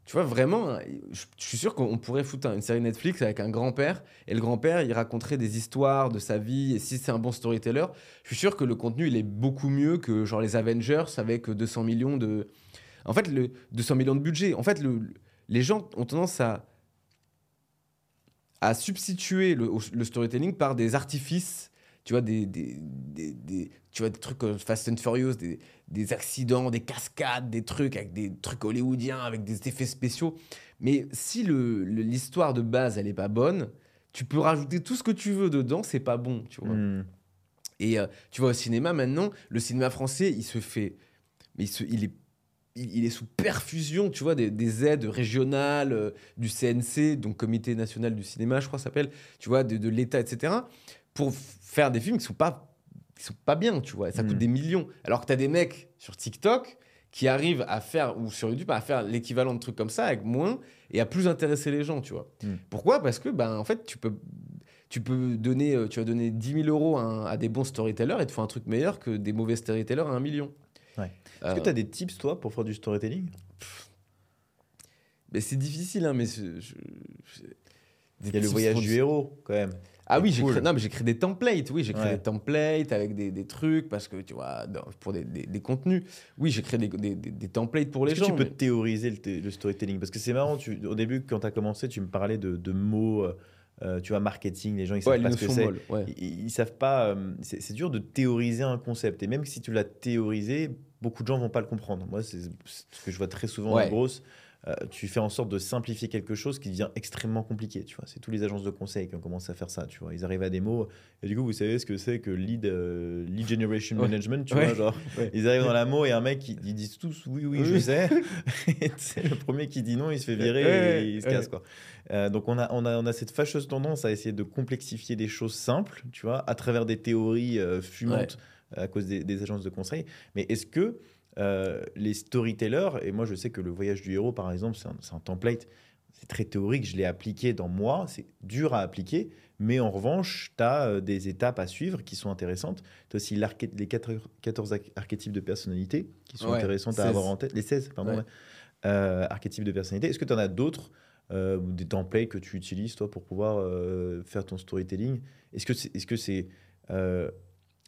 tu vois, vraiment, je, suis sûr qu'on pourrait foutre un- une série Netflix avec un grand-père, et le grand-père, il raconterait des histoires de sa vie, et si c'est un bon storyteller, je suis sûr que le contenu, il est beaucoup mieux que genre les Avengers avec 200 millions de... En fait, le 200 millions de budget, en fait, le, les gens ont tendance à, à substituer le storytelling par des artifices, tu vois, des, des, des, des- tu vois, des trucs comme Fast and Furious, des, des accidents, des cascades, des trucs avec des trucs hollywoodiens, avec des effets spéciaux. Mais si le- le- l'histoire de base, elle est pas bonne, tu peux rajouter tout ce que tu veux dedans, c'est pas bon, tu vois. Hmm. Et euh, tu vois, au cinéma, maintenant, le cinéma français, il se fait. Mais il, se- il est, il, est sous perfusion, tu vois, des, des aides régionales, euh, du CNC, donc Comité national du cinéma, je crois, ça s'appelle, tu vois, de, de l'État, etc., pour faire des films qui sont pas, qui sont pas bien, tu vois. Ça coûte Mm. des millions. Alors que tu as des mecs sur TikTok qui arrivent à faire, ou sur YouTube, à faire l'équivalent de trucs comme ça avec moins et à plus intéresser les gens, tu vois. Mm. Pourquoi? Parce que, ben, en fait, tu peux tu peux donner, euh, tu vas donner 10 000 euros à, des bons storytellers et te font un truc meilleur que des mauvais storytellers à un million. Ouais. Euh, Est-ce que tu as des tips, toi, pour faire du storytelling? Mais c'est difficile, hein, mais je- je- Il y a le voyage du héros, quand même. Ah oui, j'ai cool. créé, j'ai créé des templates. Oui, j'ai créé Ouais. des templates avec des, des trucs parce que tu vois, dans- pour des, des- des contenus. Oui, j'ai créé des, des- des- des templates pour les Est-ce que gens. tu peux mais- théoriser le, le storytelling? Parce que c'est marrant, tu, au début, quand tu as commencé, tu me parlais de, de mots, euh, euh, tu vois, marketing, les gens, ils Ouais, savent pas ce que c'est. Ouais. Ils, ils savent pas. euh, c'est dur de théoriser un concept. Et même si tu l'as théorisé, beaucoup de gens vont pas le comprendre. Moi, c'est ce que je vois très souvent en grosse. Euh, tu fais en sorte de simplifier quelque chose qui devient extrêmement compliqué. Tu vois, c'est tous les agences de conseil qui ont commencé à faire ça. Tu vois, ils arrivent à des mots et du coup, vous savez ce que c'est que lead, euh, lead generation Ouais. management. Tu Ouais. vois, genre, Ouais. ils arrivent dans la mot et un mec, ils, ils disent tous oui, oui, je sais. <laughs> sais, le premier qui dit non, il se fait virer et il se casse quoi. Euh, donc on a, on, a, on a cette fâcheuse tendance à essayer de complexifier des choses simples, tu vois, à travers des théories fumantes à cause des, des agences de conseil. Mais est-ce que euh, les storytellers, et moi je sais que le voyage du héros par exemple, c'est un, template, c'est très théorique, je l'ai appliqué dans moi, c'est dur à appliquer, mais en revanche, tu as des étapes à suivre qui sont intéressantes. Tu as aussi les 4 14 arch- archétypes de personnalité qui sont Ouais, intéressantes 16. à avoir en tête. Les 16, pardon. Ouais. Euh, archétypes de personnalité. Est-ce que tu en as d'autres euh, des templates que tu utilises toi pour pouvoir euh, faire ton storytelling? Est-ce que c'est, est-ce que c'est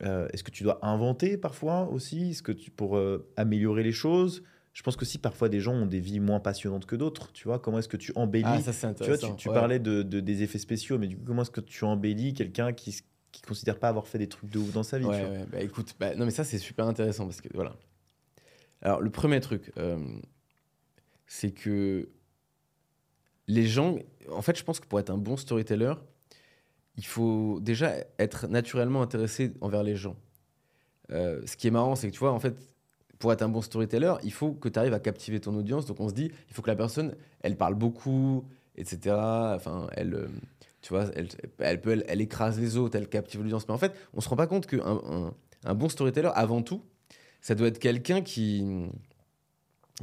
euh, est-ce que tu dois inventer parfois aussi? Est-ce que tu pour euh, améliorer les choses? Je pense que si parfois des gens ont des vies moins passionnantes que d'autres, tu vois, comment est-ce que tu embellis? Ah, ça Tu vois, tu, tu ouais. parlais de, de- des effets spéciaux, mais du coup, comment est-ce que tu embellis quelqu'un qui, qui considère pas avoir fait des trucs de ouf dans sa vie. tu Ouais, vois? ouais, bah écoute, bah, non mais ça c'est super intéressant parce que voilà. Alors le premier truc, euh, c'est que les gens, en fait je pense que pour être un bon storyteller, il faut déjà être naturellement intéressé envers les gens. Euh, ce qui est marrant, c'est que tu vois, en fait, pour être un bon storyteller, il faut que tu arrives à captiver ton audience. Donc on se dit, il faut que la personne, elle parle beaucoup, etc. Enfin, elle, euh, tu vois, elle, elle peut, elle, écrase les autres, elle captive l'audience. Mais en fait, on se rend pas compte qu'un un, un bon storyteller, avant tout, ça doit être quelqu'un qui,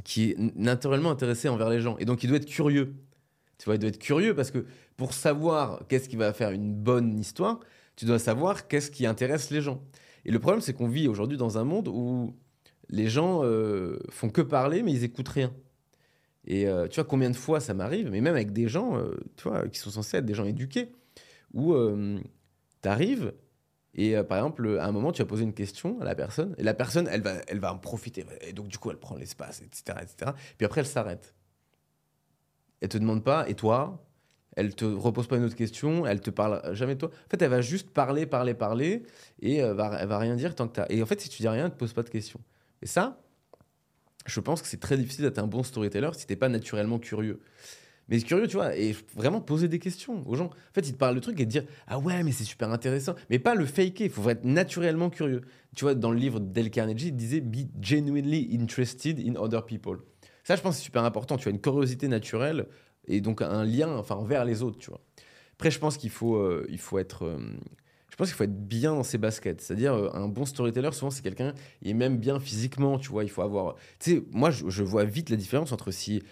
qui est naturellement intéressé envers les gens. Et donc, il doit être curieux. Tu vois, il doit être curieux parce que pour savoir qu'est-ce qui va faire une bonne histoire, tu dois savoir qu'est-ce qui intéresse les gens. Et le problème, c'est qu'on vit aujourd'hui dans un monde où les gens euh, font que parler, mais ils écoutent rien. Et euh, tu vois, combien de fois ça m'arrive, mais même avec des gens, euh, tu vois, qui sont censés être des gens éduqués, où tu arrives et euh, par exemple, à un moment, tu vas poser une question à la personne, et la personne, elle va, elle va en profiter. Et donc, du coup, elle prend l'espace, etc., etc. Puis après, elle s'arrête. Elle te demande pas, et toi Elle te repose pas une autre question, elle te parle jamais de toi. En fait, elle va juste parler, parler, parler, et euh, va, elle va rien dire tant que t'as. Et en fait, si tu dis rien, elle te pose pas de questions. Et ça, je pense que c'est très difficile d'être un bon storyteller si t'es pas naturellement curieux. Mais curieux, tu vois, et vraiment poser des questions aux gens. En fait, ils te parlent le truc et te dire Ah ouais, mais c'est super intéressant. Mais pas le faker, il faut être naturellement curieux. Tu vois, dans le livre d'El Carnegie, il disait Be genuinely interested in other people. Ça, je pense c'est super important. Tu as une curiosité naturelle et donc un lien enfin, envers les autres, tu vois. Après, je pense qu'il faut, euh, faut être. euh, je pense qu'il faut être bien dans ses baskets. C'est-à-dire, euh, un bon storyteller, souvent, c'est quelqu'un, il est même bien physiquement, tu vois. Il faut avoir. Tu sais, moi, je, vois vite la différence entre si.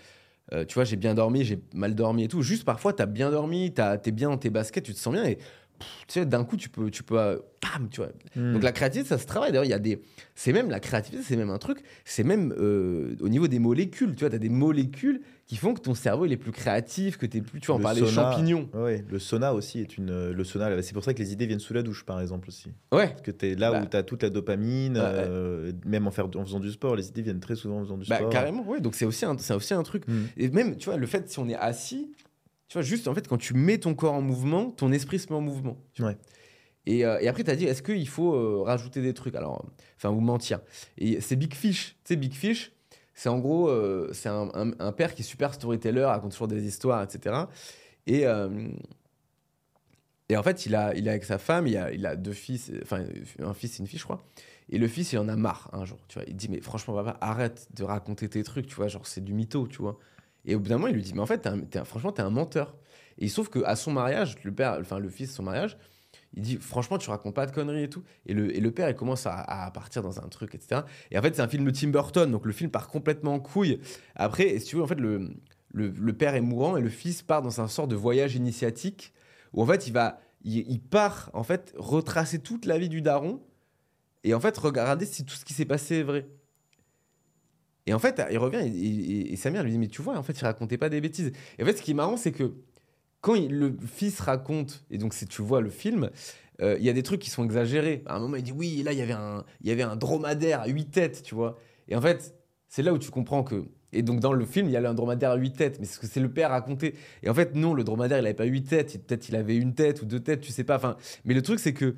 tu vois, j'ai bien dormi, j'ai mal dormi et tout. Juste parfois, tu as bien dormi, tu es bien dans tes baskets, tu te sens bien et tu sais, d'un coup, tu peux, tu peux, euh, bam, tu vois. Hmm. Donc la créativité, ça se travaille. D'ailleurs, il y a des, c'est même la créativité, c'est même un truc. C'est même euh, au niveau des molécules. Tu vois, t'as des molécules qui font que ton cerveau il est plus créatif, que t'es plus. Tu vois, on Le parlait des sauna- champignons. Ouais, le sauna aussi est une. euh, Le sauna, c'est pour ça que les idées viennent sous la douche, par exemple aussi. Ouais. Parce que tu es là Bah. où tu as toute la dopamine, euh, même en, faire, en faisant du sport, les idées viennent très souvent en faisant du Bah sport. carrément. Ouais. Donc c'est aussi un, c'est aussi un truc. Hmm. Et même, tu vois, le fait si on est assis, tu vois, juste en fait quand tu mets ton corps en mouvement, ton esprit se met en mouvement. tu vois. Ouais. Et, euh, et après, tu as dit, est-ce qu'il faut euh, rajouter des trucs? Alors, euh, enfin, ou mentir. Et c'est Big Fish. Tu sais, Big Fish, c'est en gros, euh, c'est un, un- un père qui est super storyteller, raconte toujours des histoires, etc. Et, et en fait, il a, il est avec sa femme, il a, il a deux fils, enfin, un fils et une fille, je crois. Et le fils, il en a marre un jour, tu vois. Il dit, mais franchement, papa, arrête de raconter tes trucs, tu vois, genre, c'est du mytho, tu vois. Et au bout d'un moment, il lui dit, mais en fait, t'es un- t'es un- franchement, t'es un menteur. Et il se trouve qu'à son mariage, le père, enfin, le fils, son mariage, il dit, franchement, tu racontes pas de conneries et tout. Et le, et le père, il commence à, partir dans un truc, etc. Et en fait, c'est un film de Tim Burton, donc le film part complètement en couille. Après, si tu veux, en fait, le, le, père est mourant et le fils part dans un sort de voyage initiatique où en fait, il va, il part, en fait, retracer toute la vie du daron et en fait, regarder si tout ce qui s'est passé est vrai. Et en fait, il revient et, et, et sa mère lui dit Mais tu vois, en fait, il racontait pas des bêtises. Et en fait, ce qui est marrant, c'est que quand le fils raconte, et donc si tu vois le film, euh, il y a des trucs qui sont exagérés. À un moment, il dit Oui, là, il y avait un, il y avait un dromadaire à huit têtes, tu vois. Et en fait, c'est là où tu comprends que. Et donc, dans le film, il y a un dromadaire à huit têtes, mais c'est ce que c'est le père raconté. Et en fait, non, le dromadaire, il avait pas huit têtes. Peut-être il avait une tête ou deux têtes, tu sais pas. Enfin, mais le truc, c'est que.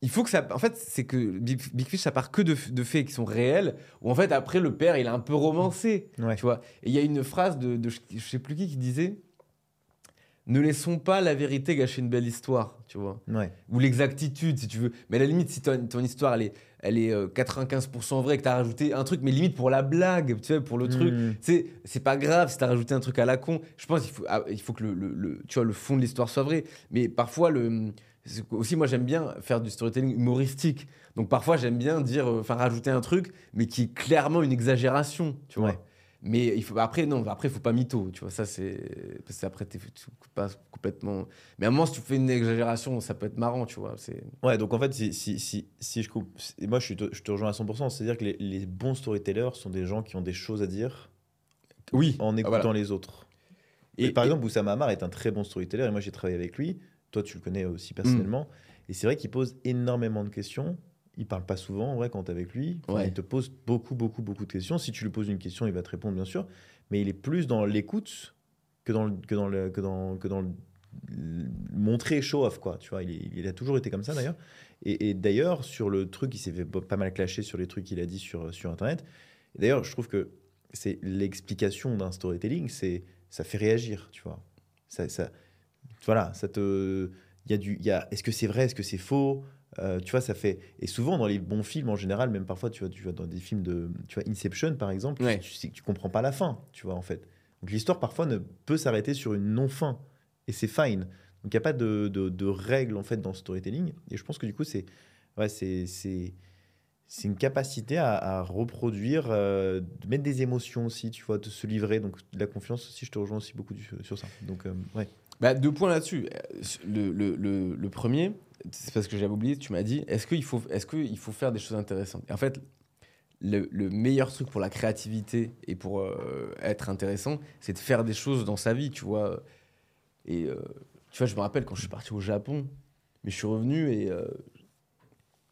Il faut que ça. En fait, c'est que Big, Big Fish, ça part que de, de faits qui sont réels, où en fait, après, le père, il est un peu romancé. Ouais. Tu vois. Et il y a une phrase de, de je sais plus qui qui disait Ne laissons pas la vérité gâcher une belle histoire, tu vois. Ouais. Ou l'exactitude, si tu veux. Mais à la limite, si ton, ton histoire, elle est, elle est euh, 95% vraie, que tu as rajouté un truc, mais limite pour la blague, tu vois, pour le truc. Hmm. C'est, c'est pas grave si t'as rajouté un truc à la con. Je pense qu'il faut, ah, il faut que le, le- le- tu vois, le fond de l'histoire soit vrai. Mais parfois, le, aussi, moi, j'aime bien faire du storytelling humoristique. Donc parfois, j'aime bien dire, euh, enfin, rajouter un truc, mais qui est clairement une exagération, tu vois. Ouais. Mais il faut, après, non, après, il faut pas mytho, tu vois. Ça, c'est. Parce que après, tu- pas complètement. Mais à un moment, si tu fais une exagération, ça peut être marrant, tu vois. C'est... Ouais, donc en fait, si, si, si, si je coupe. et Moi, je, suis te- je te rejoins à 100%. C'est-à-dire que les, les bons storytellers sont des gens qui ont des choses à dire Oui. en écoutant Ah, voilà. les autres. Et, Et, par et- exemple, Oussama Hamar est un très bon storyteller et moi j'ai travaillé avec lui. Toi, tu le connais aussi personnellement. Mm. Et c'est vrai qu'il pose énormément de questions. Il parle pas souvent, en vrai, quand tu es avec lui. Enfin, Ouais. Il te pose beaucoup, beaucoup, beaucoup de questions. Si tu lui poses une question, il va te répondre, bien sûr. Mais il est plus dans l'écoute que dans, le, que, dans le, que, dans, que dans le montrer show off quoi tu vois il, est- il a toujours été comme ça d'ailleurs et, et d'ailleurs sur le truc il s'est fait pas mal clasher sur les trucs qu'il a dit sur sur internet et d'ailleurs je trouve que c'est l'explication d'un storytelling c'est ça fait réagir tu vois ça, ça voilà ça te il y a du il y a est-ce que c'est vrai est-ce que c'est faux Euh, tu vois ça fait et souvent dans les bons films en général même parfois tu vois tu vois dans des films de tu vois Inception par exemple Ouais. tu, sais que tu comprends pas la fin tu vois en fait. Donc l'histoire parfois ne peut s'arrêter sur une non fin et c'est fine. Donc il n'y a pas de, de, de règles en fait dans le storytelling et je pense que du coup c'est ouais c'est c'est c'est une capacité à, à reproduire euh, de mettre des émotions aussi tu vois de se livrer. Donc la confiance aussi je te rejoins aussi beaucoup du- sur ça. Donc euh, ouais Bah, deux points là-dessus. Le, le, le, le premier, c'est parce que j'avais oublié, tu m'as dit, est-ce qu'il faut, est faut faire des choses intéressantes? Et En fait, le, le meilleur truc pour la créativité et pour euh, être intéressant, c'est de faire des choses dans sa vie, tu vois. Et euh, tu vois, je me rappelle quand je suis parti au Japon, mais je suis revenu et. euh,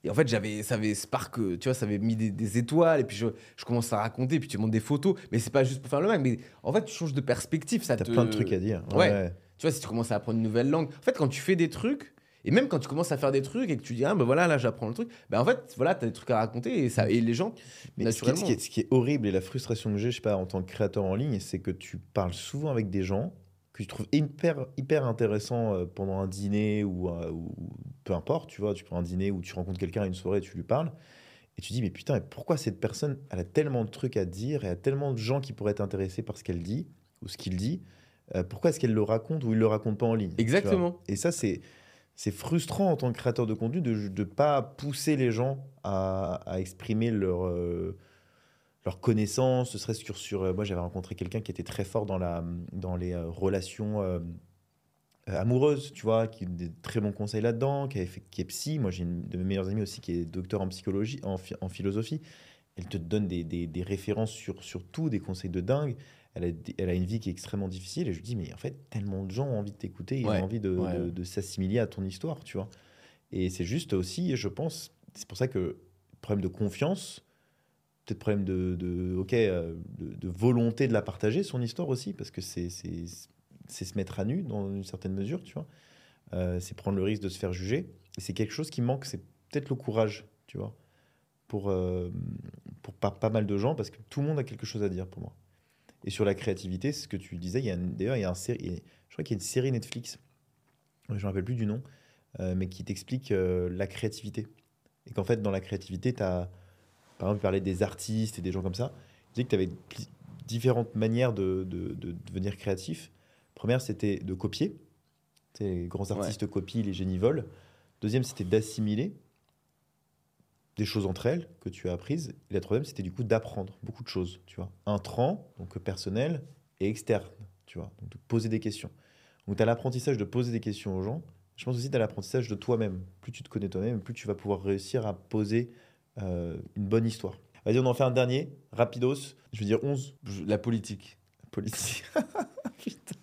et en fait, j'avais, ça avait spark, tu vois, ça avait mis des, des étoiles, et puis je, je commence à raconter, puis tu montres des photos, mais c'est pas juste pour faire le mec, mais en fait, tu changes de perspective, ça t'as te... plein de trucs à dire Ouais. Tu vois, si tu commences à apprendre une nouvelle langue, en fait, quand tu fais des trucs, et même quand tu commences à faire des trucs et que tu dis, ah ben voilà, là j'apprends le truc, ben en fait, voilà, t'as des trucs à raconter et, ça, et les gens, Mais ce qui, est, naturellement. ce, qui est, ce qui est horrible et la frustration que j'ai, je sais pas, en tant que créateur en ligne, c'est que tu parles souvent avec des gens que tu trouves hyper, hyper intéressants euh, pendant un dîner ou, euh, ou peu importe, tu vois, tu prends un dîner ou tu rencontres quelqu'un à une soirée, tu lui parles, et tu dis, mais putain, mais pourquoi cette personne, elle a tellement de trucs à dire et a tellement de gens qui pourraient être intéressés par ce qu'elle dit ou ce qu'il dit, euh, pourquoi est-ce qu'elle le raconte ou il le raconte pas en ligne Exactement. Et ça, c'est c'est frustrant en tant que créateur de contenu de ne pas pousser les gens à, à exprimer leur, euh, leur connaissance, ce serait sur... sur euh, moi, j'avais rencontré quelqu'un qui était très fort dans, la, dans les euh, relations amoureuses, tu vois, qui a des très bons conseils là-dedans, qui, avait fait, qui est psy. Moi, j'ai une de mes meilleures amies aussi qui est docteur en psychologie, en, en philosophie. Elle te donne des, des, des références sur, sur tout, des conseils de dingue. Elle a, des- elle a une vie qui est extrêmement difficile. Et je lui dis, mais en fait, tellement de gens ont envie de t'écouter, ils Ouais, ont envie de, ouais. de, de s'assimiler à ton histoire, tu vois. Et c'est juste aussi, je pense, c'est pour ça que problème de confiance, peut-être problème de, de ok, euh, de, de volonté de la partager, son histoire aussi, parce que c'est se mettre à nu dans une certaine mesure, tu vois. Euh, c'est prendre le risque de se faire juger. Et c'est quelque chose qui manque, c'est peut-être le courage, tu vois, pour, euh, pour pas, pas mal de gens, parce que tout le monde a quelque chose à dire pour moi. Et sur la créativité, c'est ce que tu disais, il y a d'ailleurs, il y a un série, je crois qu'il y a une série Netflix, je ne me rappelle plus du nom, euh, mais qui t'explique euh, la créativité. Et qu'en fait, dans la créativité, tu as, par exemple, parler des artistes et des gens comme ça. Il disait que tu avais différentes manières de, de- de devenir créatif. Première, c'était de copier. Tu Les grands artistes copient, les génies volent. Deuxième, c'était d'assimiler des choses entre elles que tu as apprises. Et la troisième, c'était du coup d'apprendre beaucoup de choses, tu vois. Intrant, donc personnel, et externe, tu vois. Donc de poser des questions. Donc tu as l'apprentissage de poser des questions aux gens. Je pense aussi que tu as l'apprentissage de toi-même. Plus tu te connais toi-même, plus tu vas pouvoir réussir à poser euh, une bonne histoire. Vas-y, on en fait un dernier, rapidos. Je vais dire 11. Je- La politique. Politique. <laughs> Putain.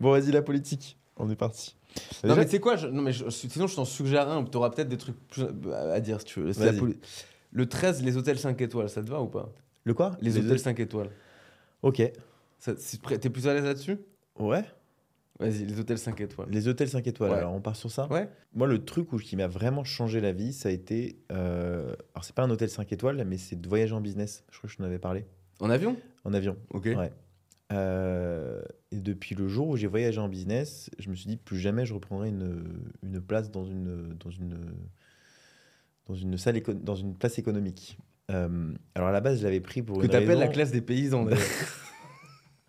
Bon, vas-y, la politique. On est parti. Non, Déjà- mais tu sais quoi je- non, mais je- sinon, je t'en suggère un, tu auras peut-être des trucs plus à dire si tu veux. C'est la Vas-y. poli- Le 13, les hôtels 5 étoiles, ça te va ou pas? Le quoi? Les, hôtels 5 étoiles. Ok. Ça- c'est prêt- T'es plus à l'aise là-dessus? Ouais. Vas-y, les hôtels 5 étoiles. Les hôtels 5 étoiles, Ouais. alors on part sur ça Ouais Moi, le truc où, qui m'a vraiment changé la vie, ça a été. euh, alors, c'est pas un hôtel 5 étoiles, mais c'est de voyager en business. Je crois que je t'en avais parlé. En avion? En avion. Ok. Ouais. Euh, et depuis le jour où j'ai voyagé en business, je me suis dit plus jamais je reprendrai une, une place dans une, dans une, dans une, salle dans une place économique. Euh, alors à la base, je l'avais pris pour Que une t'appelles la raison- classe des paysans. d'ailleurs.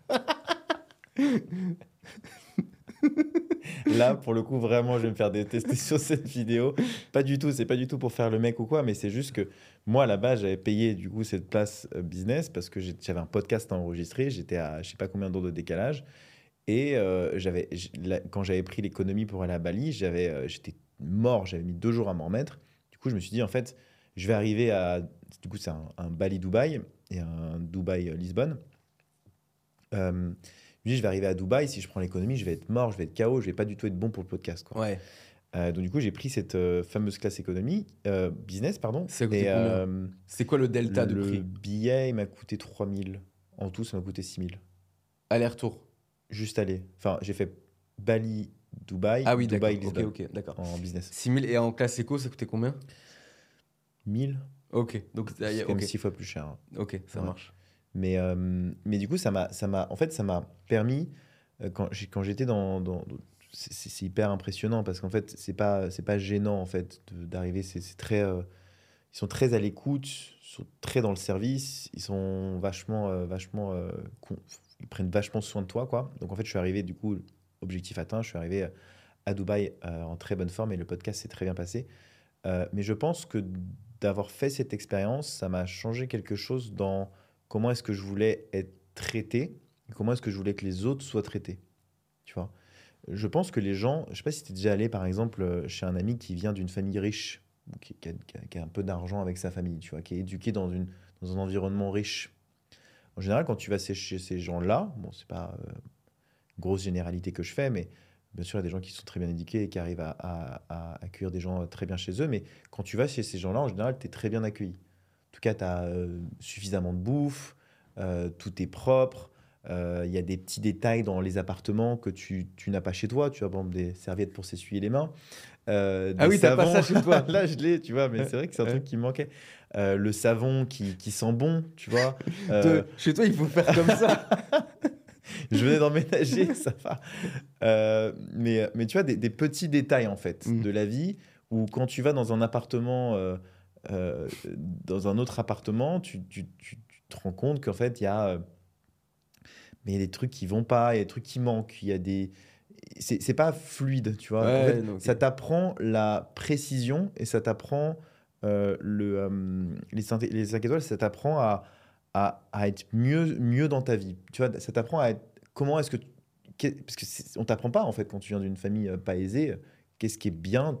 <laughs> <laughs> Là, pour le coup, vraiment, je vais me faire détester <laughs> sur cette vidéo. Pas du tout, c'est pas du tout pour faire le mec ou quoi, mais c'est juste que moi, base, j'avais payé du coup cette place euh, business parce que j'avais un podcast à enregistrer, j'étais à je sais pas combien d'heures de décalage. Et euh, j'avais, quand j'avais pris l'économie pour aller à Bali, j'avais, euh, j'étais mort, j'avais mis deux jours à m'en remettre. Du coup, je me suis dit, en fait, je vais arriver à. Du coup, c'est un, Bali-Dubaï et un Dubaï-Lisbonne. Je me dis, je vais arriver à Dubaï, si je prends l'économie, je vais être mort, je vais être KO, je vais pas du tout être bon pour le podcast. Quoi. Ouais. Euh, donc, du coup, j'ai pris cette euh, fameuse classe économie, euh, business, pardon. C'est quoi le delta de le prix? billet, il m'a coûté 3000. En tout, ça m'a coûté 6000. Aller-retour? Juste aller. Enfin, j'ai fait Bali, Dubaï, Ah oui. Dubaï, Ok, ok, d'accord. en business. 6000 et en classe éco, ça coûtait combien? 1000, Ok, donc c'est y a- quand même ok, six fois plus cher. hein. ok, ça Ouais. marche. Mais, euh, mais du coup, ça m'a, ça en fait, ça m'a permis, euh, quand, j'étais dans... c'est, hyper impressionnant parce qu'en fait, c'est pas, pas gênant en fait d'arriver. Euh, ils sont très à l'écoute, sont très dans le service, ils sont vachement, vachement, ils prennent vachement soin de toi, quoi. Donc en fait, je suis arrivé, du coup, objectif atteint, je suis arrivé à Dubaï en très bonne forme et le podcast s'est très bien passé. Mais je pense que d'avoir fait cette expérience, ça m'a changé quelque chose dans comment est-ce que je voulais être traité, et comment est-ce que je voulais que les autres soient traités. Tu vois Je pense que les gens, je sais pas si tu es déjà allé par exemple euh, chez un ami qui vient d'une famille riche, qui, a, un peu d'argent avec sa famille, tu vois, qui est éduqué dans, une, dans un environnement riche. En général, quand tu vas chez ces gens-là, bon, c'est pas euh, grosse généralité que je fais, mais bien sûr, il y a des gens qui sont très bien éduqués et qui arrivent à, à- à accueillir des gens très bien chez eux, mais quand tu vas chez ces gens-là, en général, tu es très bien accueilli. En tout cas, tu as suffisamment de bouffe, euh, tout est propre. euh, Il y a des petits détails dans les appartements que tu, tu n'as pas chez toi. Tu as par exemple des serviettes pour s'essuyer les mains. euh, Ah oui, t'as pas ça chez toi. <laughs> Là, je l'ai, tu vois, mais c'est vrai que c'est un truc qui me manquait. Euh, le savon qui, qui sent bon, tu vois. <laughs> Euh, Chez toi, il faut faire comme ça. <laughs> je venais d'emménager, ça va. Euh, mais, mais tu vois, des, des petits détails, en fait, Mm. de la vie, où quand tu vas dans un appartement, euh, dans un autre appartement, tu, tu- tu- tu te rends compte qu'en fait, il y a... euh, mais il y a des trucs qui vont pas, il y a des trucs qui manquent, il y a des... C'est pas fluide, tu vois. En Ouais, fait, non, ok. Ça t'apprend la précision et ça t'apprend euh, le, euh, les, les cinq étoiles, ça t'apprend à, à, à être mieux, mieux dans ta vie. Tu vois, ça t'apprend à être. Comment est-ce que. Parce que on t'apprend pas, en fait, quand tu viens d'une famille pas aisée, qu'est-ce qui est bien,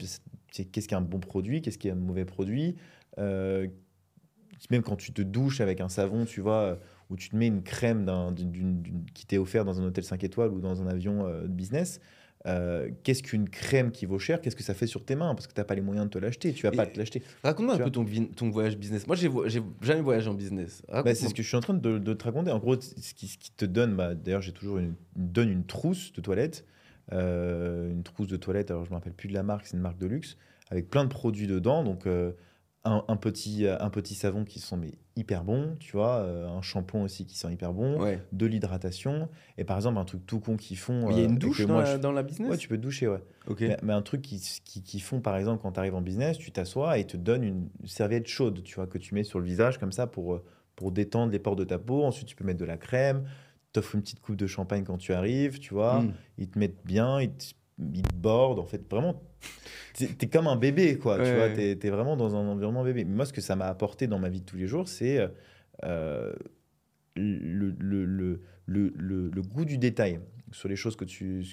c'est- qu'est-ce qui est un bon produit, qu'est-ce qui est un mauvais produit. Euh, même quand tu te douches avec un savon, tu vois, euh, ou tu te mets une crème qui t'est offerte dans un hôtel 5 étoiles ou dans un avion euh, de business. euh, qu'est-ce qu'une crème qui vaut cher Qu'est-ce que ça fait sur tes mains? Parce que tu n'as pas les moyens de te l'acheter. Tu vas pas te l'acheter. Raconte-moi un peu ton, voyage business. Moi, j'ai jamais voyagé en business. Bah, c'est ce que je suis en train de, de te raconter. En gros, ce qui, ce qui te donne, bah, d'ailleurs, j'ai toujours une, donne une trousse de toilette, une trousse de toilette. Alors, je me rappelle plus de la marque, c'est une marque de luxe avec plein de produits dedans. Donc, euh, un, un petit, un petit savon qui sent mais hyper bon, tu vois, euh, un shampoing aussi qui sent hyper bon, Ouais. de l'hydratation et par exemple un truc tout con qu'ils font. Il y a euh, une douche dans, moi, la, je- dans la business? Ouais, tu peux te doucher, ouais. Ok. Mais, mais un truc qu'ils qui, qui font, par exemple, quand tu arrives en business, tu t'assois et ils te donnent une serviette chaude, tu vois, que tu mets sur le visage comme ça pour, euh, pour détendre les pores de ta peau. Ensuite, tu peux mettre de la crème, t'offres une petite coupe de champagne quand tu arrives, tu vois. Mm. Ils te mettent bien, ils te, ils te bordent. En fait, vraiment, t'es es comme un bébé, quoi. Ouais, tu vois, t'es es vraiment dans un environnement bébé. Mais moi, ce que ça m'a apporté dans ma vie de tous les jours, c'est euh, le, le, le, le, goût du détail sur les choses que tu,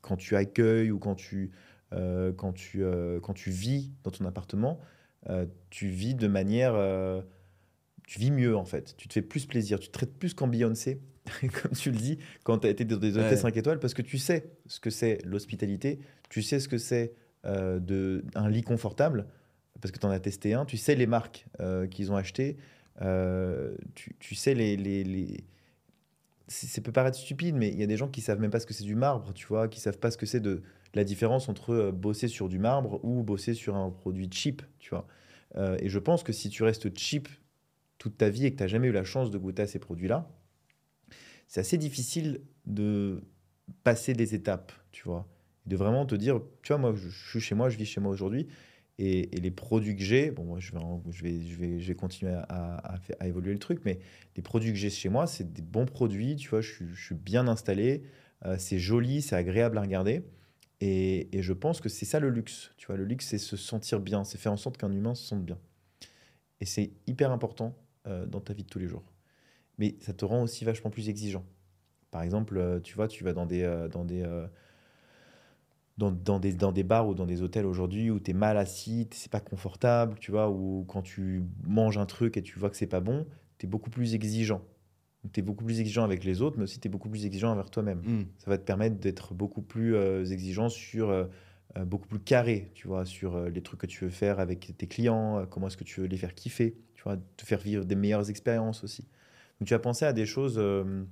quand tu accueilles ou quand tu, euh, quand tu, euh, quand tu vis dans ton appartement, euh, tu vis de manière, tu vis mieux en fait. Tu te fais plus plaisir, tu te traites plus qu'en Beyoncé, <laughs> comme tu le dis, quand tu as été dans des hôtels Ouais. 5 étoiles, parce que tu sais ce que c'est l'hospitalité, tu sais ce que c'est euh, de, un lit confortable, parce que tu en as testé un, tu sais les marques euh, qu'ils ont achetées, euh, tu, tu sais les... les, les- ça peut paraître stupide, mais il y a des gens qui savent même pas ce que c'est du marbre, tu vois, qui savent pas ce que c'est de la différence entre euh, bosser sur du marbre ou bosser sur un produit cheap, tu vois. Et je pense que si tu restes cheap toute ta vie et que tu n'as jamais eu la chance de goûter à ces produits-là, c'est assez difficile de passer des étapes, tu vois. De vraiment te dire, tu vois, moi, je, suis chez moi, je vis chez moi aujourd'hui, et, les produits que j'ai, bon, moi, je vais, je vais, je vais, je vais continuer à, à- évoluer le truc, mais les produits que j'ai chez moi, c'est des bons produits, tu vois, je, suis- je suis bien installé, euh, c'est joli, c'est agréable à regarder. Et, et je pense que c'est ça le luxe. Tu vois, le luxe, c'est se sentir bien, c'est faire en sorte qu'un humain se sente bien. Et c'est hyper important euh, dans ta vie de tous les jours. Mais ça te rend aussi vachement plus exigeant. Par exemple, euh, tu vois, tu vas dans des, euh, dans des, euh, dans, dans des, dans des bars ou dans des hôtels aujourd'hui où tu es mal assis, c'est pas confortable, tu vois, ou quand tu manges un truc et tu vois que c'est pas bon, tu es beaucoup plus exigeant. Tu es beaucoup plus exigeant avec les autres, mais aussi tu es beaucoup plus exigeant envers toi-même Mm. ça va te permettre d'être beaucoup plus exigeant sur euh, beaucoup plus carré, tu vois, sur euh, les trucs que tu veux faire avec tes clients, euh, comment est-ce que tu veux les faire kiffer, tu vois, te faire vivre des meilleures expériences aussi. Donc tu as pensé à des choses, je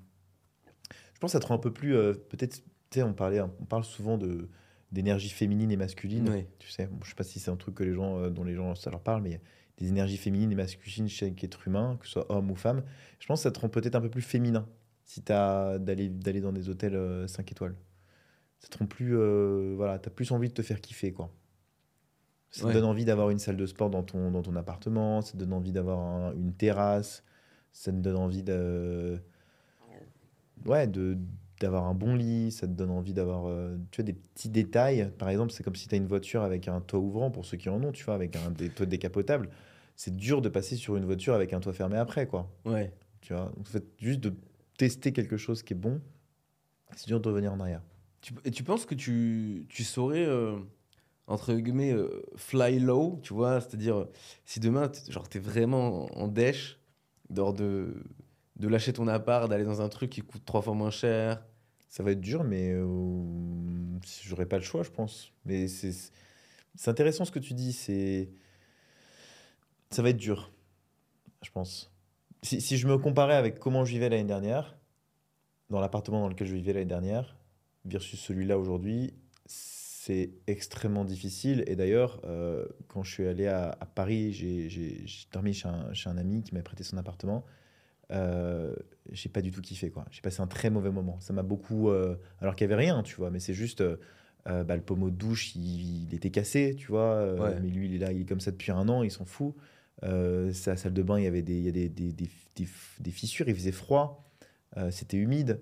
pense que ça te rend un peu plus, peut-être, tu sais, on, parlait, on parle souvent de d'énergie féminine et masculine. Tu sais, bon, je sais pas si c'est un truc que les gens, dont les gens, ça leur parle, mais des énergies féminines et masculines chez chaque être humain, que ce soit homme ou femme. Je pense que ça te rend peut-être un peu plus féminin si tu as d'aller d'aller dans des hôtels 5 étoiles. Ça te rend plus, euh, voilà, t'as plus envie de te faire kiffer, quoi. Ça Ouais. te donne envie d'avoir une salle de sport dans ton, dans ton appartement, ça te donne envie d'avoir un- une terrasse, ça te donne envie de, ouais, de d'avoir un bon lit, ça te donne envie d'avoir euh, tu vois, des petits détails. Par exemple, c'est comme si tu as une voiture avec un toit ouvrant, pour ceux qui en ont, tu vois, avec un des toits décapotables. C'est dur de passer sur une voiture avec un toit fermé après, quoi. Ouais. Tu vois, Donc, en fait, juste de tester quelque chose qui est bon, c'est dur de revenir en arrière. Tu, et tu penses que tu, tu saurais, euh, entre guillemets, euh, fly low, tu vois? C'est-à-dire, euh, si demain, genre, t'es vraiment en dèche, de, de lâcher ton appart, d'aller dans un truc qui coûte trois fois moins cher. Ça va être dur, mais euh, j'aurais pas le choix, je pense. Mais c'est c'est intéressant ce que tu dis. C'est ça va être dur, je pense. Si, si je me comparais avec comment je vivais l'année dernière, dans l'appartement dans lequel je vivais l'année dernière, versus celui-là aujourd'hui, c'est extrêmement difficile. Et d'ailleurs, euh, quand je suis allé à, à Paris, j'ai dormi chez un, chez un ami qui m'a prêté son appartement. Euh, j'ai pas du tout kiffé quoi. J'ai passé un très mauvais moment. Ça m'a beaucoup. euh, alors qu'il y avait rien, tu vois, mais c'est juste. euh, bah, le pommeau de douche, il, il était cassé, tu vois. Ouais. Mais lui, il est là, il est comme ça depuis un an, il s'en fout. Sa salle de bain, il y avait des, il y a des, des, des, des- fissures, il faisait froid, c'était humide.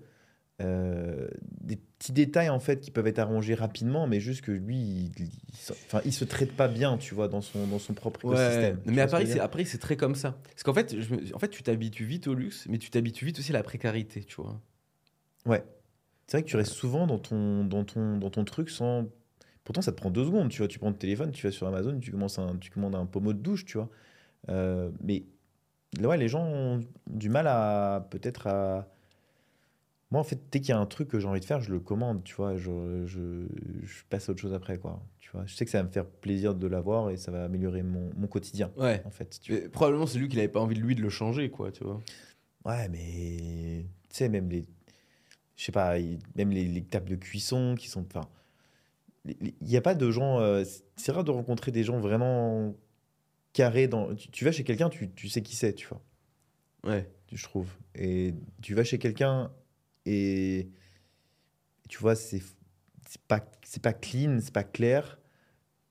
Euh, des petits détails en fait qui peuvent être arrangés rapidement, mais juste que lui, il, il, se- enfin, il se traite pas bien, tu vois, dans son, dans son propre écosystème. Tu mais à Paris, c'est, à Paris, c'est très comme ça. Parce qu'en fait, je en fait, tu t'habitues vite au luxe, mais tu t'habitues vite aussi à la précarité, tu vois. Ouais. C'est vrai que tu restes souvent dans ton, dans ton, dans ton truc sans. Pourtant, ça te prend deux secondes. Tu vois, tu prends le téléphone, tu vas sur Amazon, tu, commences un, tu commandes un pommeau de douche, tu vois. Euh, mais ouais, les gens ont du mal à peut-être à. Moi, en fait, dès qu'il y a un truc que j'ai envie de faire, je le commande, tu vois. Je, je, je passe à autre chose après, quoi. Tu vois, je sais que ça va me faire plaisir de l'avoir et ça va améliorer mon, mon quotidien, Ouais. en fait. tu vois. Mais probablement, c'est lui qui n'avait pas envie de lui de le changer, quoi, tu vois. Ouais, mais tu sais, même les. Je sais pas, même les, les tables de cuisson qui sont. Enfin, il n'y a pas de gens. euh, c'est- c'est rare de rencontrer des gens vraiment carrés dans. Tu, tu vas chez quelqu'un, tu, tu sais qui c'est, tu vois, Ouais. je trouve. Et tu vas chez quelqu'un et. Tu vois, c'est pas, c'est pas clean, c'est pas clair.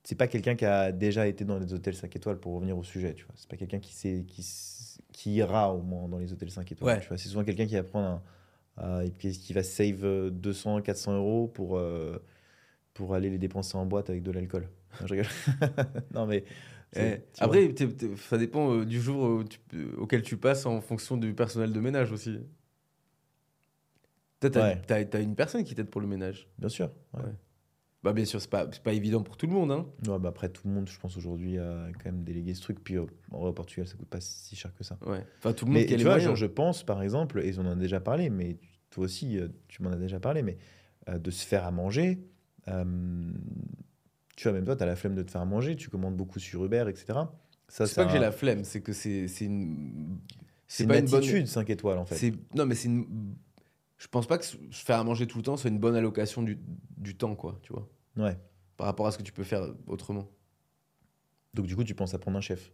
C'est pas quelqu'un qui a déjà été dans les hôtels 5 étoiles pour revenir au sujet, tu vois. C'est pas quelqu'un qui, sait, qui, ira au moins dans les hôtels 5 étoiles. Ouais. Tu vois. C'est souvent quelqu'un qui va prendre un. euh, qui, va save euh, 200, 400 euros pour, euh, pour aller les dépenser en boîte avec de l'alcool. Non, <laughs> je rigole. <laughs> non, mais. Eh. Après, ça dépend euh, du jour euh, tu- euh, auquel tu passes en fonction du personnel de ménage aussi. Peut-être t'as, Ouais. t'as- t'as une personne qui t'aide pour le ménage. Bien sûr. ouais. Ouais. Bah bien sûr, c'est pas, c'est pas évident pour tout le monde. Hein. Bah après, tout le monde, je pense, aujourd'hui, a quand même délégué ce truc. Puis euh, en vrai, au Portugal, ça coûte pas si cher que ça. Ouais. Enfin, tout le monde Mais qui a tu les vois, genre, je pense, par exemple, et on en a déjà parlé, mais toi aussi, euh, tu m'en as déjà parlé, mais euh, de se faire à manger. euh, tu vois, même toi, tu as la flemme de te faire à manger, tu commandes beaucoup sur Uber, etc. Ça, c'est pas que j'ai la flemme, c'est que c'est, c'est une... C'est une pas bonne- attitude 5 étoiles, en fait. C'est... Non, mais c'est une... Je pense pas que se faire à manger tout le temps soit une bonne allocation du, du temps, quoi, tu vois. Ouais. Par rapport à ce que tu peux faire autrement. Donc, du coup, tu penses à prendre un chef.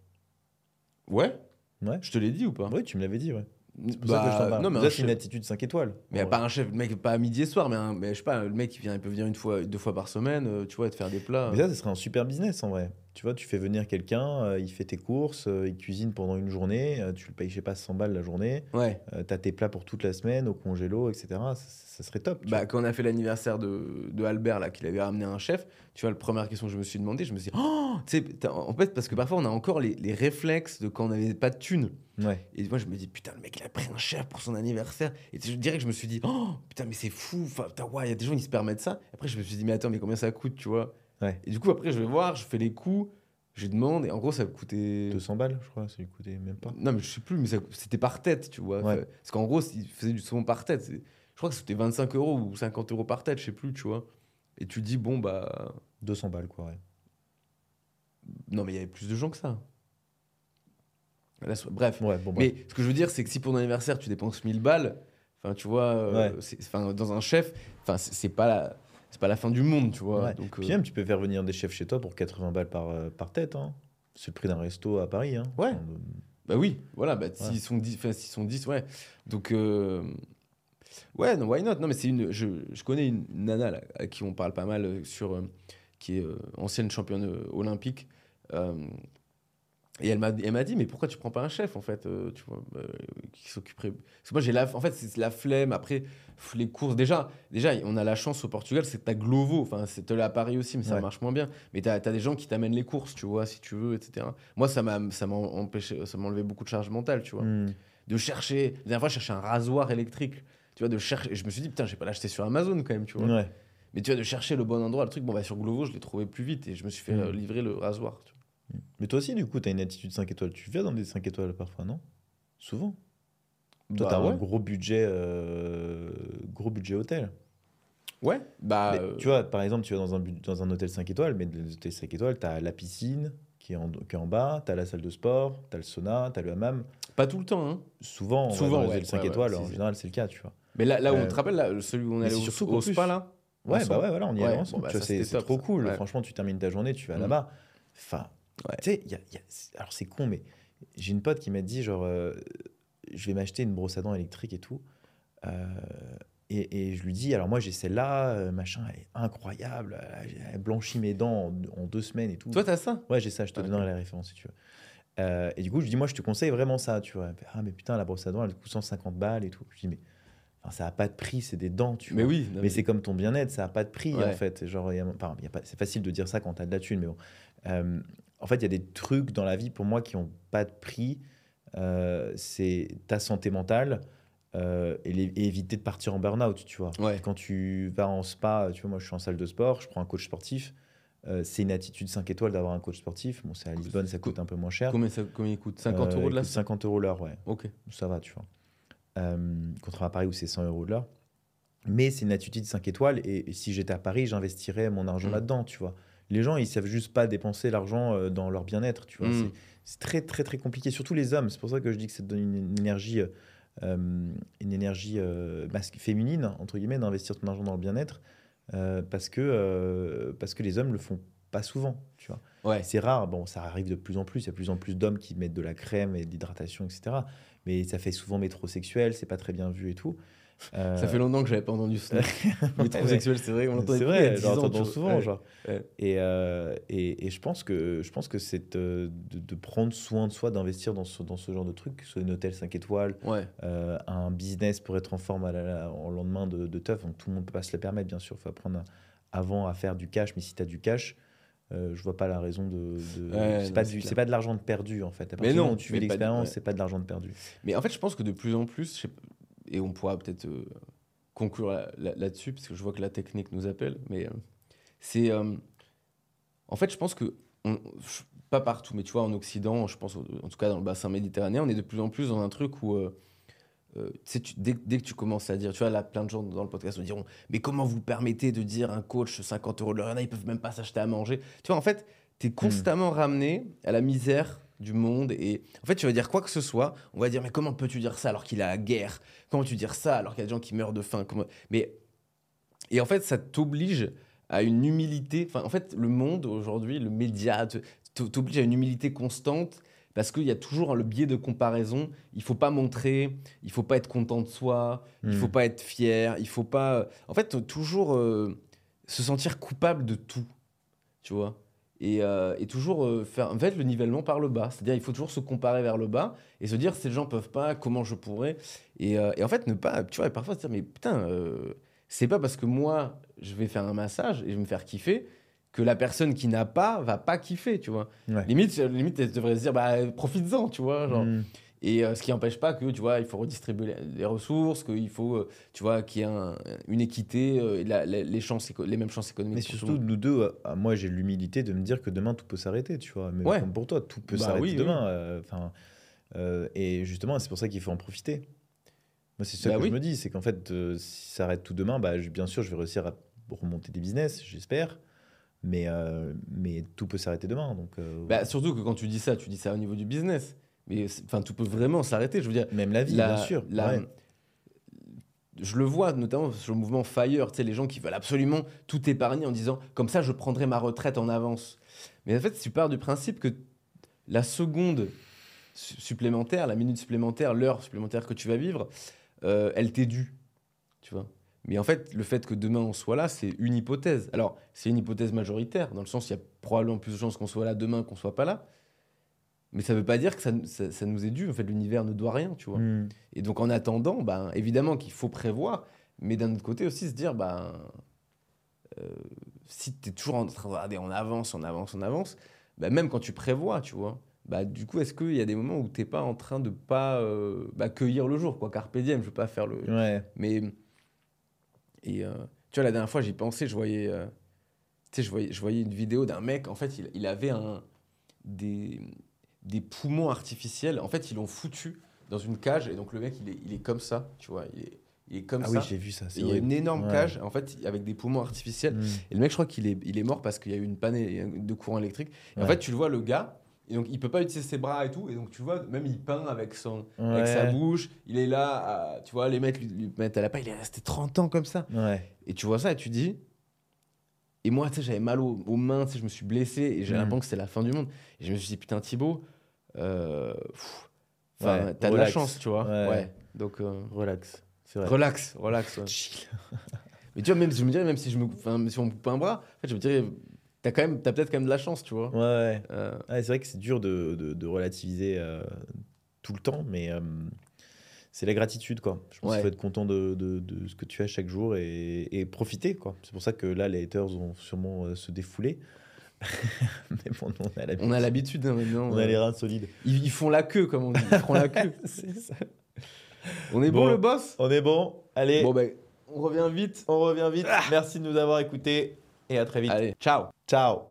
Ouais Ouais. Je te l'ai dit ou pas? Oui, tu me l'avais dit, ouais. C'est ça que je t'en parle. Non, mais un c'est une chef- attitude 5 étoiles. Mais pas un chef, le mec, pas à midi et soir, mais, un, mais je sais pas, le mec, il, vient, il peut venir une fois, deux fois par semaine, euh, tu vois, et te faire des plats. Mais ça, ce serait un super business, en vrai. Tu vois, tu fais venir quelqu'un, euh, il fait tes courses, euh, il cuisine pendant une journée, euh, tu le payes, je sais pas, 100 balles la journée. Ouais. T'as tes plats pour toute la semaine au congélo, etc. Ça, ça serait top. Bah, vois. quand on a fait l'anniversaire de, de Albert, là, qu'il avait ramené un chef, tu vois, la première question que je me suis demandé, je me suis dit, oh Tu sais, en fait, parce que parfois, on a encore les, les réflexes de quand on n'avait pas de thunes. Ouais. Et moi, je me dis, putain, le mec, il a pris un chef pour son anniversaire. Et je dirais que je me suis dit, oh, putain, mais c'est fou. Enfin, ouais, il y a des gens qui se permettent ça. Après, je me suis dit, mais attends, mais combien ça coûte, tu vois? Ouais. Et du coup, après, je vais voir, je fais les coûts, je demande, et en gros, ça coûtait. 200 balles, je crois, ça lui coûtait même pas. Non, mais je sais plus, mais ça- c'était par tête, tu vois. Ouais. Parce qu'en gros, il faisait du saumon par tête. Je crois que c'était 25 euros ou 50 euros par tête, je sais plus, tu vois. Et tu dis, bon, bah. 200 balles, quoi, ouais. Non, mais il y avait plus de gens que ça. Là, bref. Ouais, bon, bref. Mais ce que je veux dire, c'est que si pour ton anniversaire, tu dépenses 1000 balles, Enfin, tu vois, euh, Ouais. dans un chef, enfin, c'est c'est pas la, c'est pas la fin du monde, tu vois. Ouais. Donc, Puis euh, même, tu peux faire venir des chefs chez toi pour 80 balles par, euh, par tête. hein. C'est le prix d'un resto à Paris. Hein. Ouais. Enfin, euh, bah oui, voilà, bah, Ouais. s'ils sont 10, enfin, s'ils sont 10, ouais. Donc, euh, ouais, non, why not? Non, mais c'est une, je, je connais une nana là, à qui on parle pas mal euh, sur, euh, qui est ancienne championne olympique. Et elle m'a, elle m'a dit, mais pourquoi tu prends pas un chef en fait, euh, tu vois, euh, qui s'occuperait. Parce que moi j'ai la, en fait c'est la flemme. Après pff, les courses, déjà, déjà on a la chance au Portugal, c'est que t'as Glovo. Enfin c'est là à Paris aussi, mais ça Ouais. marche moins bien. Mais t'as, as des gens qui t'amènent les courses, tu vois, si tu veux, etc. Moi ça m'a, ça empêché, ça m'a enlevé beaucoup de charge mentale, tu vois. hmm. De chercher, la dernière fois je cherchais un rasoir électrique, tu vois, de chercher. Et je me suis dit putain, j'ai pas l'acheter sur Amazon quand même, tu vois. Ouais. Mais tu vois, de chercher le bon endroit, le truc, bon bah sur Glovo je l'ai trouvé plus vite et je me suis fait Mm. euh, livrer le rasoir. tu vois. Mais toi aussi, du coup, tu as une attitude 5 étoiles. Tu viens dans des 5 étoiles parfois, non? Souvent. Toi, Bah, tu as ouais. un gros budget, euh, gros budget hôtel. Ouais, bah. Mais euh, Tu vois, par exemple, tu vas dans un, dans un hôtel 5 étoiles, mais les hôtels 5 étoiles, tu as la piscine qui est en, qui est en bas, tu as la salle de sport, tu as le sauna, tu as le hammam. Pas tout le temps, hein. Souvent, on va Souvent, dans les ouais, hôtels 5 ouais, ouais, étoiles, en général, c'est le cas, tu vois. Mais là, là où Euh, on te rappelle, là, celui où on allait c'est au, au spa, là Ouais, bah ouais, voilà, on y allait Ouais, ensemble. bah, c'est trop ça. cool. Franchement, tu termines ta journée, tu vas Mm. là-bas. Enfin, Ouais. tu sais, il y a- y a- alors c'est con, mais j'ai une pote qui m'a dit genre, euh, je vais m'acheter une brosse à dents électrique et tout. Euh, et, et je lui dis, alors moi j'ai celle-là, euh, machin, elle est incroyable, elle, blanchit mes dents en, en deux semaines et tout. Toi, t'as ça? Ouais, j'ai ça, je te Ah, donnerai la référence si tu veux. Euh, et du coup, je dis, moi, je te conseille vraiment ça, tu vois. Ah, mais putain, la brosse à dents, elle coûte 150 balles et tout. Je dis, mais ça n'a pas de prix, c'est des dents, tu Mais vois. oui. non, Mais c'est comme ton bien-être, ça n'a pas de prix, Ouais. en fait. Genre, il y a- enfin, il y a pas- c'est facile de dire ça quand tu as de la thune, mais bon. Euh, en fait, il y a des trucs dans la vie, pour moi, qui n'ont pas de prix. Euh, c'est ta santé mentale euh, et, les- et éviter de partir en burn-out, tu vois. Ouais. Quand tu vas en spa, tu vois, moi, je suis en salle de sport, je prends un coach sportif. Euh, c'est une attitude 5 étoiles d'avoir un coach sportif. Bon, c'est à Lisbonne, ça coûte un peu moins cher. Combien, ça, combien il coûte? 50 Euh, euros de coûte 50 euros l'heure, ouais. Ok. Ça va, tu vois. Contrairement à Paris où c'est 100 euros de l'heure. Mais c'est une attitude 5 étoiles. Et, et si j'étais à Paris, j'investirais mon argent Mm. là-dedans, tu vois. Les gens, ils savent juste pas dépenser l'argent euh, dans leur bien-être, tu vois. Mm. C'est- très, très, très compliqué. Surtout les hommes. C'est pour ça que je dis que ça donne une, une énergie, euh, euh, une énergie euh, féminine, entre guillemets, d'investir ton argent dans le bien-être. euh, parce, que, parce que les hommes le font pas souvent, tu vois. Ouais. C'est rare, bon, ça arrive de plus en plus. Il y a de plus en plus d'hommes qui mettent de la crème et de l'hydratation, etc. Mais ça fait souvent métrosexuel, c'est pas très bien vu et tout. Euh, Ça fait longtemps que j'avais pas entendu ce nom. <laughs> Métrosexuel, c'est vrai, on l'entendait c'est plus il y a vrai, 10 j'en ans, entends tu vois. souvent, Ouais. genre. Ouais. Et, euh, et, et je pense que, je pense que c'est euh, de, de prendre soin de soi, d'investir dans ce, dans ce genre de truc, que ce soit un hôtel 5 étoiles, Ouais. euh, un business pour être en forme à la- la- en lendemain de, de teuf. Donc tout le monde peut pas se le permettre, bien sûr. Il faut apprendre à- avant à faire du cash, mais si tu as du cash, euh, je vois pas la raison de. de- Ouais, c'est pas, de l'argent de perdu, en fait. À Mais non, où tu fais l'expérience, ouais. c'est pas de l'argent de perdu. Mais en fait, je pense que de plus en plus, je sais pas- et on pourra peut-être euh, conclure là- là- là-dessus, parce que je vois que la technique nous appelle, mais euh, c'est. euh, en fait, je pense que. on- pas partout, mais tu vois, en Occident, je pense, en tout cas dans le bassin méditerranéen, on est de plus en plus dans un truc où. euh, tu dès, dès que tu commences à dire, tu vois, là, plein de gens dans le podcast me diront, mais comment vous permettez de dire un coach 50 euros de l'heure? Ils peuvent même pas s'acheter à manger. Tu vois, en fait, tu es constamment ramené à la misère du monde. Et en fait, tu vas dire quoi que ce soit, on va dire, mais comment peux-tu dire ça alors qu'il à la guerre? Comment peux-tu dire ça alors qu'il y a des gens qui meurent de faim? Comment... Mais Et en fait, ça t'oblige à une humilité. Enfin, en fait, le monde aujourd'hui, le média, t'oblige à une humilité constante parce qu'il y a toujours le biais de comparaison. Il faut pas montrer, il faut pas être content de soi, il faut Mm. pas être fier, il faut pas. En fait, toujours euh, se sentir coupable de tout, tu vois? Et, euh, et toujours euh, faire en fait le nivellement par le bas. C'est-à-dire, il faut toujours se comparer vers le bas et se dire ces gens peuvent pas, comment je pourrais. Et, euh, et en fait, ne pas, tu vois, parfois se dire mais putain, c'est pas parce que moi je vais faire un massage et je vais me faire kiffer que la personne qui n'a pas va pas kiffer, tu vois. Ouais. Limite, limite, elle devrait se dire bah profites-en, tu vois, genre. Mm. Et euh, ce qui n'empêche pas que, tu vois, il faut redistribuer les, ressources, qu'il faut, euh, tu vois, qu'il y ait un- une équité, euh, et la- la- les, chances, les mêmes chances économiques. Mais surtout, nous deux, euh, moi j'ai l'humilité de me dire que demain tout peut s'arrêter, tu vois. Mais Ouais. comme pour toi, tout peut Bah s'arrêter oui, demain. euh, et justement, c'est pour ça qu'il faut en profiter. Moi, c'est ça Bah que oui. je me dis, c'est qu'en fait, si ça arrête tout demain, bah, je- bien sûr, je vais réussir à remonter des business, j'espère. Mais, mais tout peut s'arrêter demain. Donc, Bah, surtout que quand tu dis ça, tu dis ça au niveau du business. Mais enfin, tout peut vraiment s'arrêter. Je veux dire, même la vie, la- bien sûr. la- ouais. je le vois notamment sur le mouvement Fire, tu sais, les gens qui veulent absolument tout épargner en disant comme ça je prendrai ma retraite en avance. Mais en fait, si tu pars du principe que la seconde su- supplémentaire, la minute supplémentaire, l'heure supplémentaire que tu vas vivre, euh, elle t'est due. Tu vois Mais en fait, le fait que demain on soit là, c'est une hypothèse. Alors, c'est une hypothèse majoritaire, dans le sens il y a probablement plus de chances qu'on soit là demain qu'on soit pas là. Mais ça veut pas dire que ça, ça- ça nous est dû. En fait, l'univers ne doit rien, tu vois. Hmm. Et donc, en attendant, ben, évidemment qu'il faut prévoir, mais d'un autre côté aussi se dire, ben, euh, si tu es toujours en train de regarder on avance, on avance, on avance, ben, même quand tu prévois, tu vois, bah, du coup, est-ce qu'il y a des moments où tu n'es pas en train de pas euh, bah, cueillir le jour, quoi, carpe diem, je veux pas faire le... Ouais. Mais, et euh, tu vois, la dernière fois, j'y pensais, je voyais, euh, tu sais, je voyais, je voyais une vidéo d'un mec, en fait, il, il avait un, des, des poumons artificiels. En fait, ils l'ont foutu dans une cage, et donc le mec, il est, il est comme ça, tu vois, il est, il est comme Ah ça. oui, j'ai vu ça. C'est il y a une énorme Ouais. cage, en fait, avec des poumons artificiels. Hmm. Et le mec, je crois qu'il est, il est mort parce qu'il y a eu une panne de courant électrique. Et En Ouais. fait, tu le vois, le gars, et donc il peut pas utiliser ses bras et tout, et donc tu vois, même il peint avec son, avec Ouais. sa bouche, il est là, à- tu vois, les mecs lui, lui mettent à la paille, il est resté 30 ans comme ça. Ouais. Et tu vois ça et tu dis. Et moi, tu sais, j'avais mal aux, aux mains, tu sais, je me suis blessé et j'ai Mm. l'impression que c'était la fin du monde. Et je me suis dit, putain, Thibaut, euh, pff, enfin, Ouais, t'as de la chance, tu vois. Ouais. Ouais. Donc, euh, Relax. C'est vrai. relax, relax. <laughs> ouais. Chill. <laughs> Mais tu vois, même, je me dirais, même si, je me, enfin, si on me coupe un bras, en fait, je me dirais, t'as quand même, t'as peut-être quand même de la chance, tu vois. Ouais. Euh, c'est vrai que c'est dur de, de- de relativiser euh, tout le temps, mais c'est la gratitude, quoi. Je pense qu'il faut être content de, de- de ce que tu as chaque jour et, et profiter, quoi. C'est pour ça que là, les haters vont sûrement se défouler. <laughs> mais bon, on a l'habitude. on a l'habitude hein, maintenant. On a les reins solides. ils, ils font la queue, comme on dit. Ils feront la queue. <laughs> c'est ça. On est bon, Bon. le boss? On est bon. Allez, Bon, ben, on revient vite. on revient vite. Merci de nous avoir écoutés et à très vite. Allez, ciao Ciao.